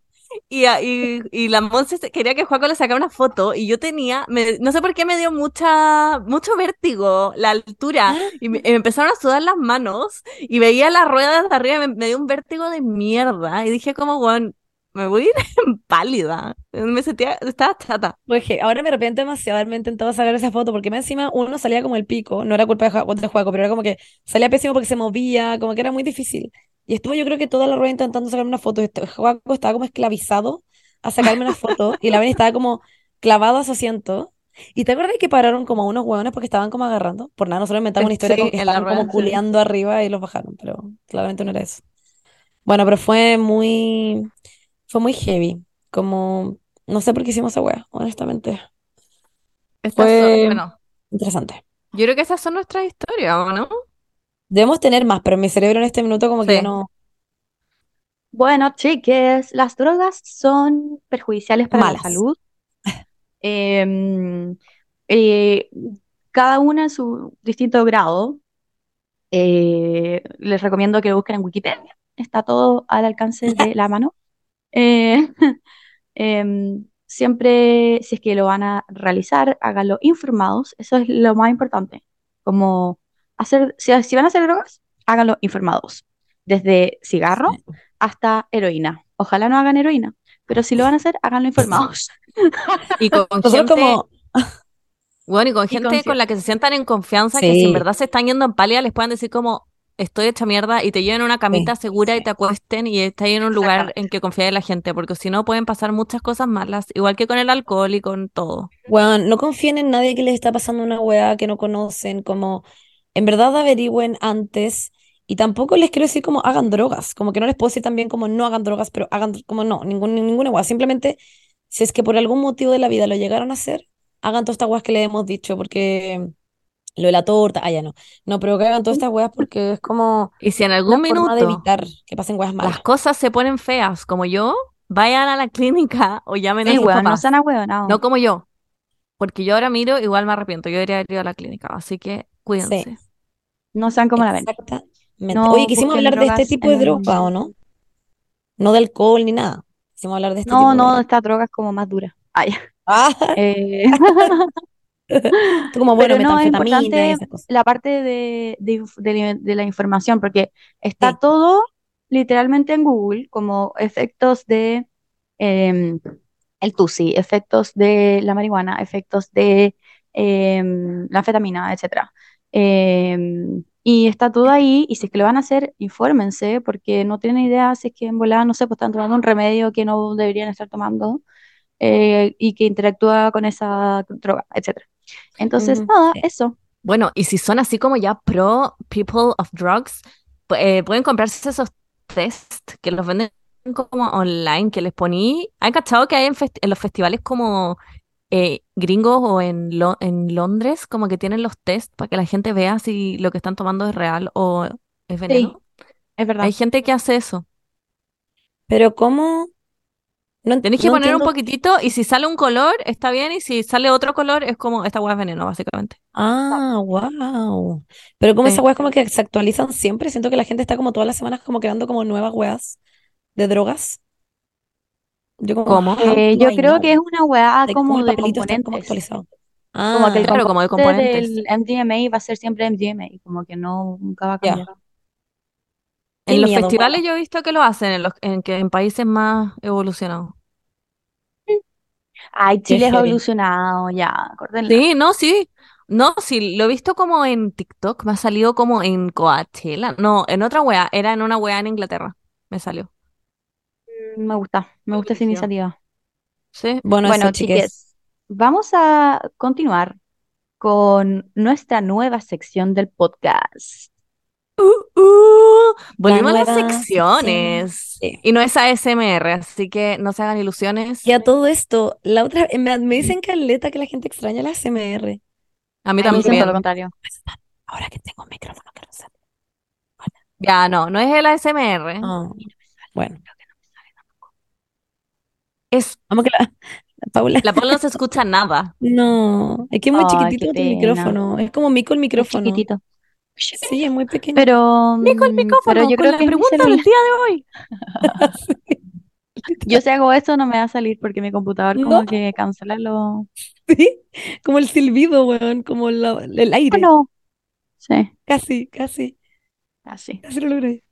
Y, y, y la Monse se- quería que Juaco le sacara una foto y yo tenía, me- no sé por qué me dio mucha, mucho vértigo la altura y me, y me empezaron a sudar las manos y veía la rueda desde arriba y me, me dio un vértigo de mierda y dije como, weón, me voy a ir pálida. Me sentía, estaba chata. Pues que ahora me arrepiento demasiado de haberme intentado sacar esa foto, porque más encima uno salía como el pico, no era culpa de, de Juaco, pero era como que salía pésimo porque se movía, como que era muy difícil. Y estuvo yo creo que toda la rueda intentando sacarme una foto. Juaco estaba como esclavizado a sacarme una foto y la Beni estaba como clavada a su asiento. ¿Y te acuerdas que pararon como a unos hueones porque estaban como agarrando? Por nada, nosotros inventamos una historia Sí, como que estaban como rueda, sí. culeando arriba y los bajaron, pero claramente no era eso. Bueno, pero fue muy, fue muy heavy. Como, no sé por qué hicimos esa wea, honestamente. Estas Fue- son- bueno, Interesante. yo creo que esas son nuestras historias, ¿o no? Debemos tener más, pero mi cerebro en este minuto como que Sí. ya no... Bueno, chiques, las drogas son perjudiciales para la Malas. salud. Em, eh, cada una en su distinto grado. Eh, les recomiendo que busquen en Wikipedia. Está todo al alcance de la mano. Eh, em, siempre, si es que lo van a realizar, háganlo informados. Eso es lo más importante. Como hacer, si, si van a hacer drogas, háganlo informados. Desde cigarro hasta heroína. Ojalá no hagan heroína, pero si lo van a hacer, háganlo informados. Y con gente, como... bueno, y con Y gente con- con la que se sientan en confianza, que si en verdad se están yendo en pálida, les puedan decir como, estoy hecha mierda y te lleven a una camita segura y te acuesten y estás en un lugar en que confía en la gente, porque si no pueden pasar muchas cosas malas, igual que con el alcohol y con todo. Bueno, no confíen en nadie que les está pasando una weá que no conocen, como en verdad averigüen antes y tampoco les quiero decir como hagan drogas, como que no les puedo decir también como no hagan drogas, pero hagan como no, ningún, ninguna weá, simplemente si es que por algún motivo de la vida lo llegaron a hacer, hagan todas estas weas que les hemos dicho, porque lo de la torta, ah, ya no. No, pero que hagan todas estas weas porque es como Y si en una algún forma de minuto evitar que pasen weas malas. las cosas se ponen feas como yo, vayan a la clínica o llamen a Sí, sus weón, no papás. sean ahueonados. No como yo. Porque yo ahora miro, igual me arrepiento. Yo debería haber ido a la clínica. Así que cuídense. Sí. No sean como la ven. No Oye, quisimos hablar de este tipo de droga, ¿o no? No de alcohol ni nada. Quisimos hablar de este tipo No, de no, droga. estas drogas como más duras. Ah, ya. Ah, Eh, como, bueno, Pero no, es importante la parte de, de la de la información, porque está Sí. todo literalmente en Google, como efectos de em, el TUSI, efectos de la marihuana, efectos de em, la anfetamina, etcétera. Em, y está todo ahí, y si es que lo van a hacer, infórmense, porque no tienen idea si es que en volada, no sé, pues están tomando un remedio que no deberían estar tomando, eh, y que interactúa con esa droga, etcétera. Entonces, Ujú, nada, sí. eso. Bueno, y si son así como ya pro people of drugs, eh, pueden comprarse esos test que los venden como online, que les poní. ¿Han cachado que hay en, los festivales como eh, gringos o en, Lo- en Londres, como que tienen los test para que la gente vea si lo que están tomando es real o es veneno? Es verdad. Hay gente que hace eso. Pero ¿cómo? No, Tenéis que no poner un poquitito y si sale un color, está bien, y si sale otro color, es como esta hueá es veneno, básicamente. Ah, wow. Pero como Sí. esas weas como que se actualizan siempre, siento que la gente está como todas las semanas como creando como nuevas weas de drogas. Yo como, ¿Cómo? how Eh, yo creo que es una weá Like, como como el de como componentes. actualizado. Como que el Ah, Claro, como de componente componentes. del MDMA va a ser siempre MDMA, como que no, nunca va a cambiar. Qué En los miedo, festivales bueno. yo he visto que lo hacen, en los, en que en países más evolucionados. Ay, Qué Chile es heavy. evolucionado, ya, córtenla. Sí, no, sí. No, sí, lo he visto como en TikTok, me ha salido como en Coachella. No, en otra wea, era en una wea en Inglaterra. Me salió. Mm, Me gusta, me gusta esa iniciativa. Sí. Bueno, Bueno, eso, chiques. chiques, vamos a continuar con nuestra nueva sección del podcast. Uh, uh, volvimos a las secciones. Sí. Y no es ASMR, así que no se hagan ilusiones. Y a todo esto, la otra, me, me dicen caleta que la gente extraña la SMR. A mí A mí siento lo también. contrario. Ahora que tengo un micrófono que no sale. Ya, no, no es el ASMR. Ah, bueno, Es, vamos que la, la Paula. la Paula no se escucha nada. No, es que es muy Ay, chiquitito tu pena. micrófono. Es como mico el Es micrófono. chiquitito. Sí, es muy pequeño. Pero, Nico, el mm, micrófono pero yo creo la que pregunta del día de hoy. Yo si hago eso no me va a salir porque mi computador como que cancela lo... Sí, como el silbido, weón, como la- el Ah, aire. no. Sí, Casi, casi, así. casi lo logré.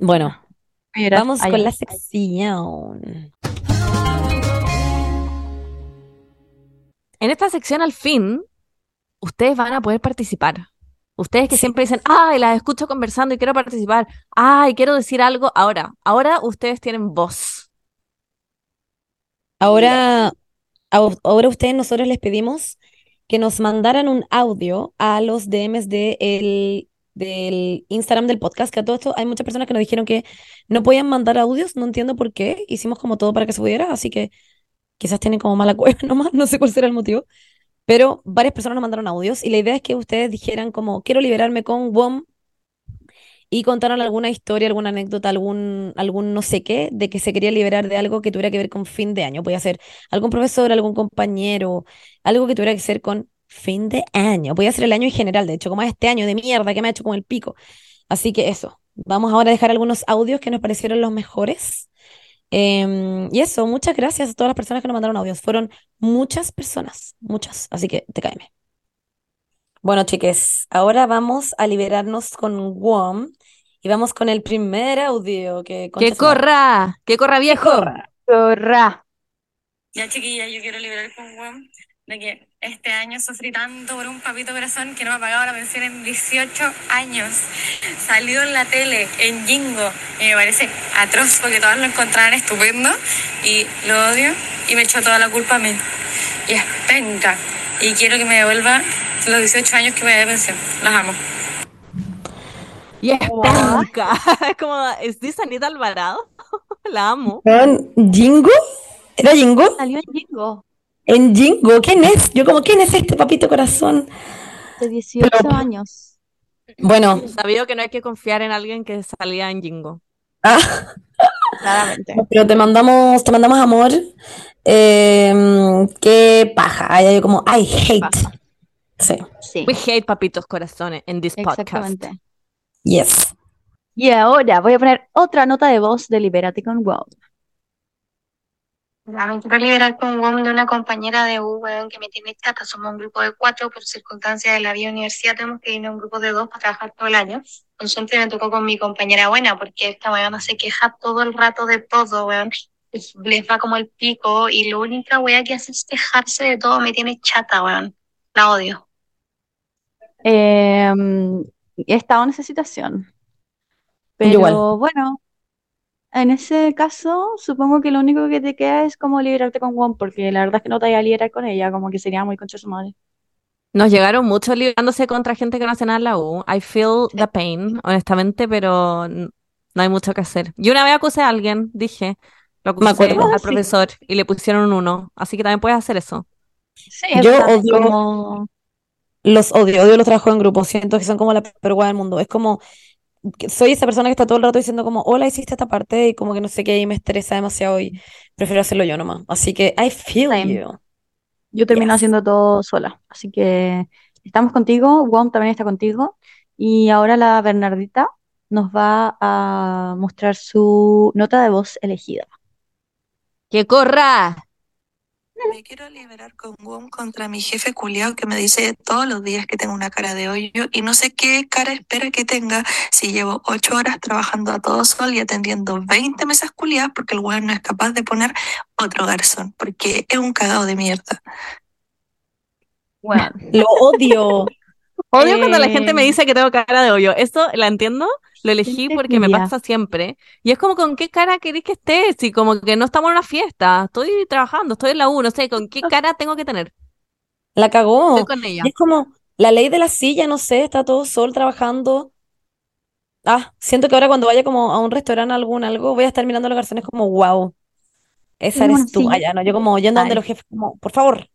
Bueno, Mira, vamos allá. con la sección. En esta sección, al fin, ustedes van a poder participar. Ustedes que siempre dicen, ay, las escucho conversando y quiero participar. Ay, quiero decir algo. Ahora, ahora ustedes tienen voz. Ahora, ahora ustedes, nosotros les pedimos que nos mandaran un audio a los DMs de el- del Instagram del podcast, que a todo esto hay muchas personas que nos dijeron que no podían mandar audios, no entiendo por qué, hicimos como todo para que se pudiera, así que quizás tienen como mala cueva nomás, no sé cuál será el motivo, pero varias personas nos mandaron audios y la idea es que ustedes dijeran como, quiero liberarme con WOM y contaron alguna historia, alguna anécdota, algún, algún no sé qué, de que se quería liberar de algo que tuviera que ver con fin de año. Podía ser algún profesor, algún compañero, algo que tuviera que ser con fin de año. Podía ser el año en general, de hecho, como este año de mierda que me ha hecho con el pico. Así que eso, vamos ahora a dejar algunos audios que nos parecieron los mejores. Em, y eso, muchas gracias a todas las personas que nos mandaron audios. Fueron muchas personas, muchas. Así que te caeme. Bueno, chiques, ahora vamos a liberarnos con WOM y vamos con el primer audio que ¡Que corra! ¡Que corra, viejo! Corra. Ya, chiquilla, yo quiero liberar con Juan de que Este año sufrí tanto por un papito corazón que no me ha pagado la pensión en 18 años. Salió en la tele, en Jingo, y me parece atroz porque todos lo encontraban estupendo y lo odio y me echó toda la culpa a mí. Y es penca. Y quiero que me devuelva los 18 años que me dé pensión. Los amo. Y es penca. Es como, ¿es Anita Alvarado? La amo. ¿Jingo? ¿Era Jingo? Salió en Jingo En Jingo, ¿quién es? Yo como, ¿quién es este papito corazón? de 18 Pero- años. Bueno, Sabido que no hay que confiar en alguien que salía en Jingo. ah, Claramente. pero te mandamos, te mandamos amor. Eh, qué paja. Ay, como, I hate. Sí, Sí, We hate papitos corazones en this podcast. exactamente. yes. Y ahora voy a poner otra nota de voz de Libérate con Wow. Ya, me quiero liberar con WOM de una compañera de U, weón, que me tiene chata. Somos un grupo de cuatro, por circunstancias de la vida universidad tenemos que irnos a un grupo de dos para trabajar todo el año. Con suerte me tocó con mi compañera buena, porque esta weona se queja todo el rato de todo, weón. Es- Les va como el pico y la única wea que hace es quejarse de todo. Me tiene chata, weón. La odio. Eh, he estado en esa situación. Igual. Pero bueno, en ese caso, supongo que lo único que te queda es como liberarte con Won, porque la verdad es que no te vaya a liberar con ella, como que sería muy concha su madre. Nos llegaron muchos librándose contra gente que no hace nada en la U. I feel the pain, honestamente, pero no hay mucho que hacer. Yo una vez acusé a alguien, dije, lo Me acusé acuerdo. al profesor y le pusieron un uno. Así que también puedes hacer eso. Sí, Yo o sea, odio- como Los odio, odio los trabajos en grupo. Siento que son como la peor del mundo. Es como, soy esa persona que está todo el rato diciendo como, hola, hiciste esta parte y como que no sé qué y me estresa demasiado y prefiero hacerlo yo nomás. Así que I feel Same. you. yo termino Yes. haciendo todo sola. Así que estamos contigo, Won también está contigo. Y ahora la Bernardita nos va a mostrar su nota de voz elegida. ¡Que corra! Me quiero liberar con WOM contra mi jefe culiao que me dice todos los días que tengo una cara de hoyo y no sé qué cara espera que tenga si llevo ocho horas trabajando a todo sol y atendiendo 20 mesas culiadas porque el weón no es capaz de poner otro garzón porque es un cagado de mierda. Bueno, Lo odio. Odio cuando la gente me Eh, dice que tengo cara de hoyo. Eso la entiendo, lo elegí porque me pasa siempre. Y es como, ¿con qué cara querés que esté? Si como que no estamos en una fiesta, estoy trabajando, estoy en la U, no sé, ¿con qué cara tengo que tener? La cagó. Estoy con ella. Y es como la ley de la silla, no sé, está todo sol trabajando. Ah, siento que ahora cuando vaya como a un restaurante algún algo, voy a estar mirando a los garzones como, wow, esa eres tú. Allá, no, yo como yendo donde Ay. los jefes, como, por favor,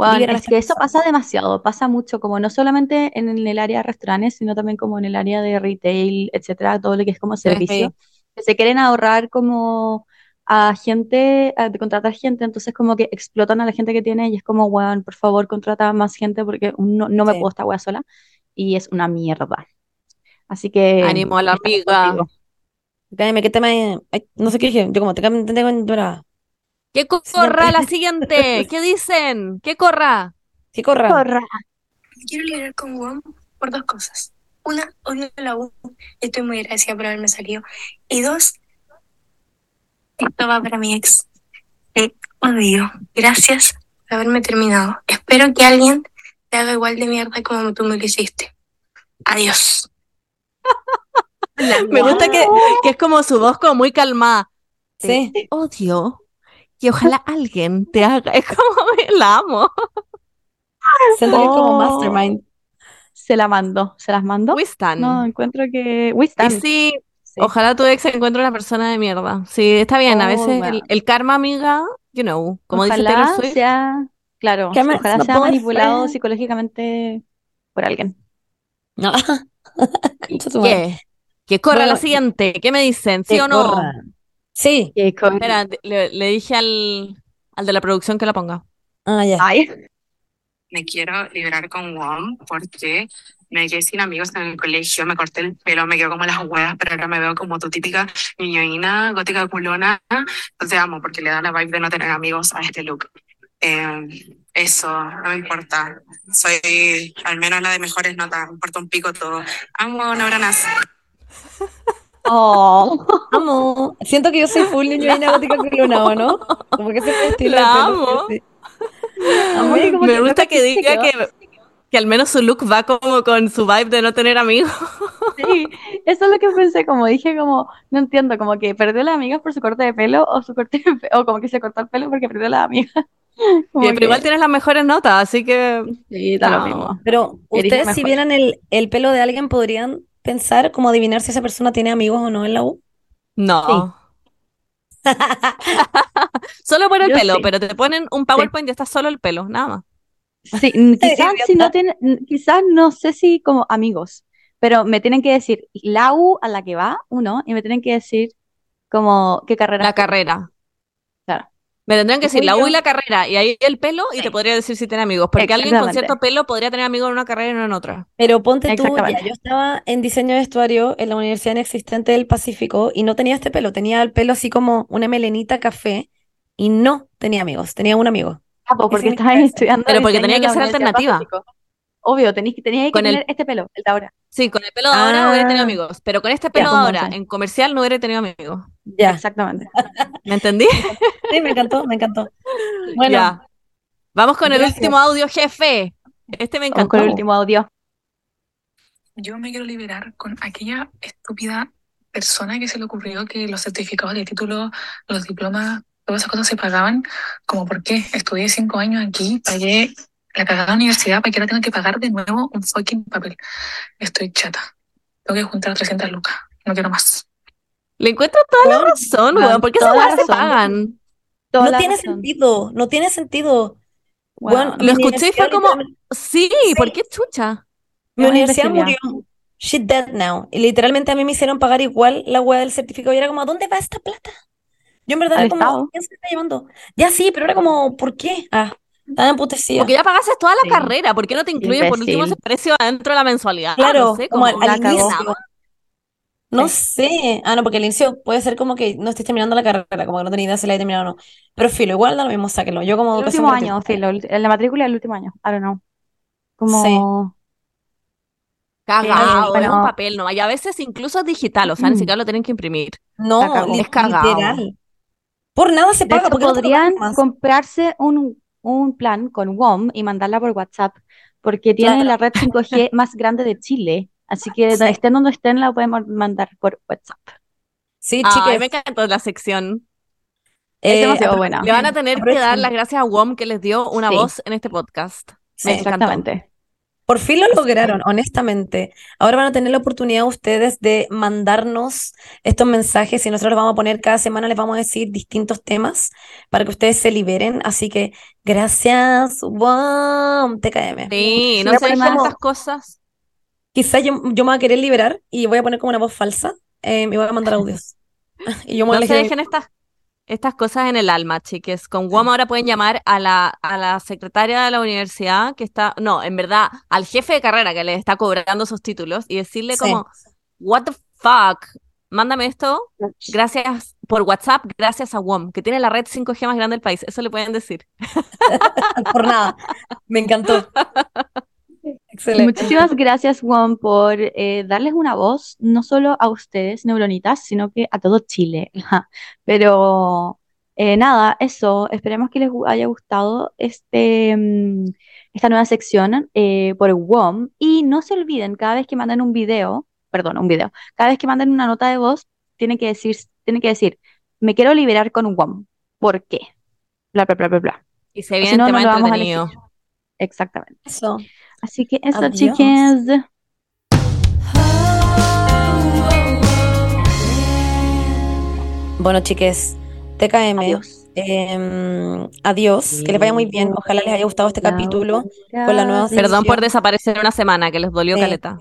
A es que eso pasa demasiado, pasa mucho, como no solamente en el área de restaurantes, sino también como en el área de retail, etcétera, todo lo que es como servicio, que se quieren ahorrar como a gente, a- de contratar gente, entonces como que explotan a la gente que tiene y es como, weón, por favor, contrata más gente porque no, no me Sí. puedo estar weá sola y es una mierda. Así que Ánimo a la amiga. Cállame, ¿qué tema es? Ay, no sé qué dije, yo como te te tengo en brava. ¡Que corra la siguiente! ¿Qué dicen? ¡Que corra! Que corra. Corra. Me quiero liberar con WOM por dos cosas. Una, odio la U. Estoy muy agradecida por haberme salido. Y dos, esto va para mi ex. Te odio. Gracias por haberme terminado. Espero que alguien te haga igual de mierda como tú me lo hiciste. Adiós. Me gusta que, que es como su voz como muy calmada. Sí. Te odio. Y ojalá alguien te haga. Es como, la amo. Siento que es como Oh. mastermind. Se la mandó, se las mandó. We stand. No, encuentro que... Stand. sí, Sí. ojalá tu ex encuentre una persona de mierda. Sí, está bien. A Oh, veces el, bueno. el karma, amiga, you know, como dice Ojalá Taylor Swift. sea, claro, is ojalá my sea manipulado psicológicamente por alguien. No. ¿Qué? Que corra Bueno, la siguiente. ¿Qué me dicen? ¿Sí Que o no? corra. Sí. Con- Espera, le, le dije al, al de la producción que la ponga. Ah, ya. Ay, Me quiero liberar con WOM porque me quedé sin amigos en el colegio, me corté el pelo, me quedo como las huevas, pero ahora me veo como tu típica niñoína, gótica culona. Entonces amo porque le da la vibe de no tener amigos a este look. Eh, eso, no me importa. Soy al menos la de mejores notas, me importa un pico todo. Amo neuronas. oh, Amo. Siento que yo soy full niño gótica culona, ¿o no? Como que ese estilo La pelo, amo. sí. Como Me que gusta que se diga que, que al menos su look va como con su vibe de no tener amigos. Sí, eso es lo que pensé, como dije, como, no entiendo, como que perdió las amigas por su corte de pelo o su corte de pe- o como que se cortó el pelo porque perdió las amigas. Bien, pero igual que, tienes las mejores notas, así que sí, da lo mismo. Pero ustedes si vieran el, el pelo de alguien podrían pensar como adivinar si esa persona tiene amigos o no en la U. no. Solo por el Yo pelo, sí. pero te ponen un PowerPoint y está solo el pelo, nada más. Sí, quizás si no tienen, mm, quizás no sé si como amigos, pero me tienen que decir la U a la que va, uno, y me tienen que decir como qué carrera La carrera. Me tendrían que decir la U y la carrera, y ahí el pelo, y te podría decir si tiene amigos. Porque alguien con cierto pelo podría tener amigos en una carrera y no en otra. Pero ponte tú, ya, yo estaba en diseño de vestuario en la Universidad Inexistente del Pacífico y no tenía este pelo, tenía el pelo así como una melenita café y no tenía amigos, tenía un amigo. Ah, pues ¿Qué porque estabas estudiando Pero porque tenía en que ser alternativa. Pacífico. Obvio, tenías, tenías que Con el- tener este pelo, el de ahora. Sí, con el pelo de ahora hubiera tenido Ah. amigos, pero con este pelo de ahora, en comercial, no hubiera tenido amigos. Ya, Exactamente. ¿Me entendí? sí, me encantó, me encantó. Bueno, Ya. Vamos con el último audio, jefe. Este me Vamos con el encantó. último audio. Yo me quiero liberar con aquella estúpida persona que se le ocurrió que los certificados de título, los diplomas, todas esas cosas se pagaban. Como, ¿por qué? Estudié cinco años aquí, pagué la cagada universidad para que ahora tenga que pagar de nuevo un fucking papel. Estoy chata. Tengo que juntar 300 lucas. No quiero más. Le encuentro toda la razón, weón. ¿Por qué esas weas se pagan? Toda no tiene razón. sentido, no tiene sentido. Bueno, Lo escuché y fue como, literalmente- sí, ¿por qué chucha? Mi universidad murió. She's dead now. Y literalmente a mí me hicieron pagar igual la weá del certificado. Y era como, ¿a dónde va esta plata? Yo en verdad era como, Estado. ¿quién se está llevando? Ya sí, pero era como, ¿por qué? Ah, estaba emputecida. Porque ya pagaste toda la Sí. carrera. ¿Por qué no te incluyen por último ese precio adentro de la mensualidad? Claro, no sé, como al, como al inicio. No sé. Ah, no, porque al inicio puede ser como que no estés terminando la carrera, como que no tenía idea si la he terminado o no. Pero filo, igual da lo mismo, sáquenlo. Yo como El último año, filo, el- en la matrícula del último año. I don't know. Como, Sí. Cagado, es bueno. un papel nomás. Y a veces incluso es digital, o sea, ni Mm. siquiera lo tienen que imprimir. No, li- Es cagado. literal. Por nada se paga, porque no podrían comprarse un, un plan con WOM y mandarla por WhatsApp, porque tiene Claro. la red 5G más grande de Chile. Así que Sí. estén donde estén, la podemos mandar por WhatsApp. Sí, Ay, chiques. me encantó la sección. Es eh, demasiado apro- buena. Le van a tener que dar las gracias a WOM que les dio una Sí. voz en este podcast. Sí. Encantó. Exactamente. Por fin lo lograron, honestamente. Ahora van a tener la oportunidad ustedes de mandarnos estos mensajes y nosotros los vamos a poner cada semana, les vamos a decir distintos temas para que ustedes se liberen. Así que gracias, wow, TKM. Sí, no se dejen esas cosas. Quizás yo, yo me voy a querer liberar y voy a poner como una voz falsa eh, y voy a mandar audios. Y yo me voy a No se dejen estas, estas cosas en el alma, chiques. Con WOM ahora pueden llamar a la, a la secretaria de la universidad que está, no, en verdad, al jefe de carrera que les está cobrando sus títulos y decirle Sí. como, what the fuck, mándame esto, gracias por WhatsApp, gracias a WOM, que tiene la red 5G más grande del país. Eso le pueden decir. por nada. Me encantó. Excelente. Muchísimas gracias, Juan, por eh, darles una voz, no solo a ustedes, neuronitas, sino que a todo Chile. Pero eh, nada, eso, esperemos que les haya gustado este, mm, esta nueva sección eh, por WOM. Y no se olviden, cada vez que manden un video, perdón, un video, cada vez que manden una nota de voz, tienen que decir, tienen que decir, me quiero liberar con WOM. ¿Por qué? Bla, bla, bla, bla, bla. Y se viene si no, el tema entretenido. Exactamente. Eso. Así que eso, Adiós. chiques. Bueno, chiques, TKM. Adiós. em, adiós, que les vaya muy bien. Ojalá les haya gustado este capítulo con la nueva Perdón por desaparecer una semana, que les dolió Sí. caleta.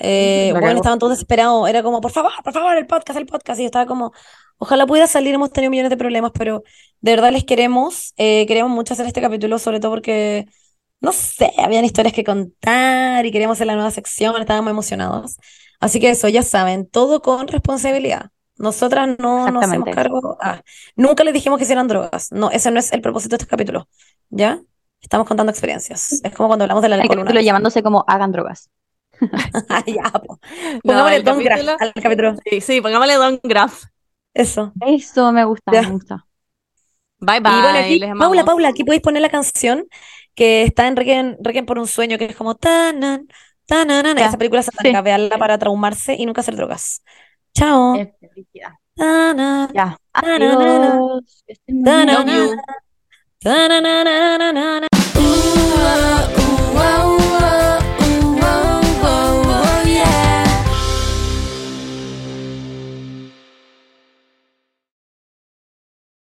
Eh, bueno, estaban todos desesperados. Era como, por favor, por favor, el podcast, el podcast. Y yo estaba como, ojalá pudiera salir. Hemos tenido millones de problemas, pero de verdad les queremos. eh, queríamos mucho hacer este capítulo, sobre todo porque, no sé, habían historias que contar y queríamos hacer la nueva sección. Estábamos emocionados. Así que eso, ya saben, todo con responsabilidad. Nosotras no nos hacemos cargo. ah, nunca les dijimos que hicieran drogas. No, ese no es el propósito de este capítulo. ¿Ya? Estamos contando experiencias. Es como cuando hablamos del El alcohol una capítulo llamándose como hagan drogas. Ah, ya, po. Pongámosle el Don Graf capítulo- al capítulo. Sí, sí, pongámosle Don Graf. Eso. Eso me gusta, Ya. me gusta. Bye Y bueno, bye. aquí, Paula. Paula, aquí podéis poner la canción que está en Requiem, por un sueño, que es como tanan, tanan, esa película satánica, sí. veanla para traumarse y nunca hacer drogas. Chao. Ya. Adiós. Adiós.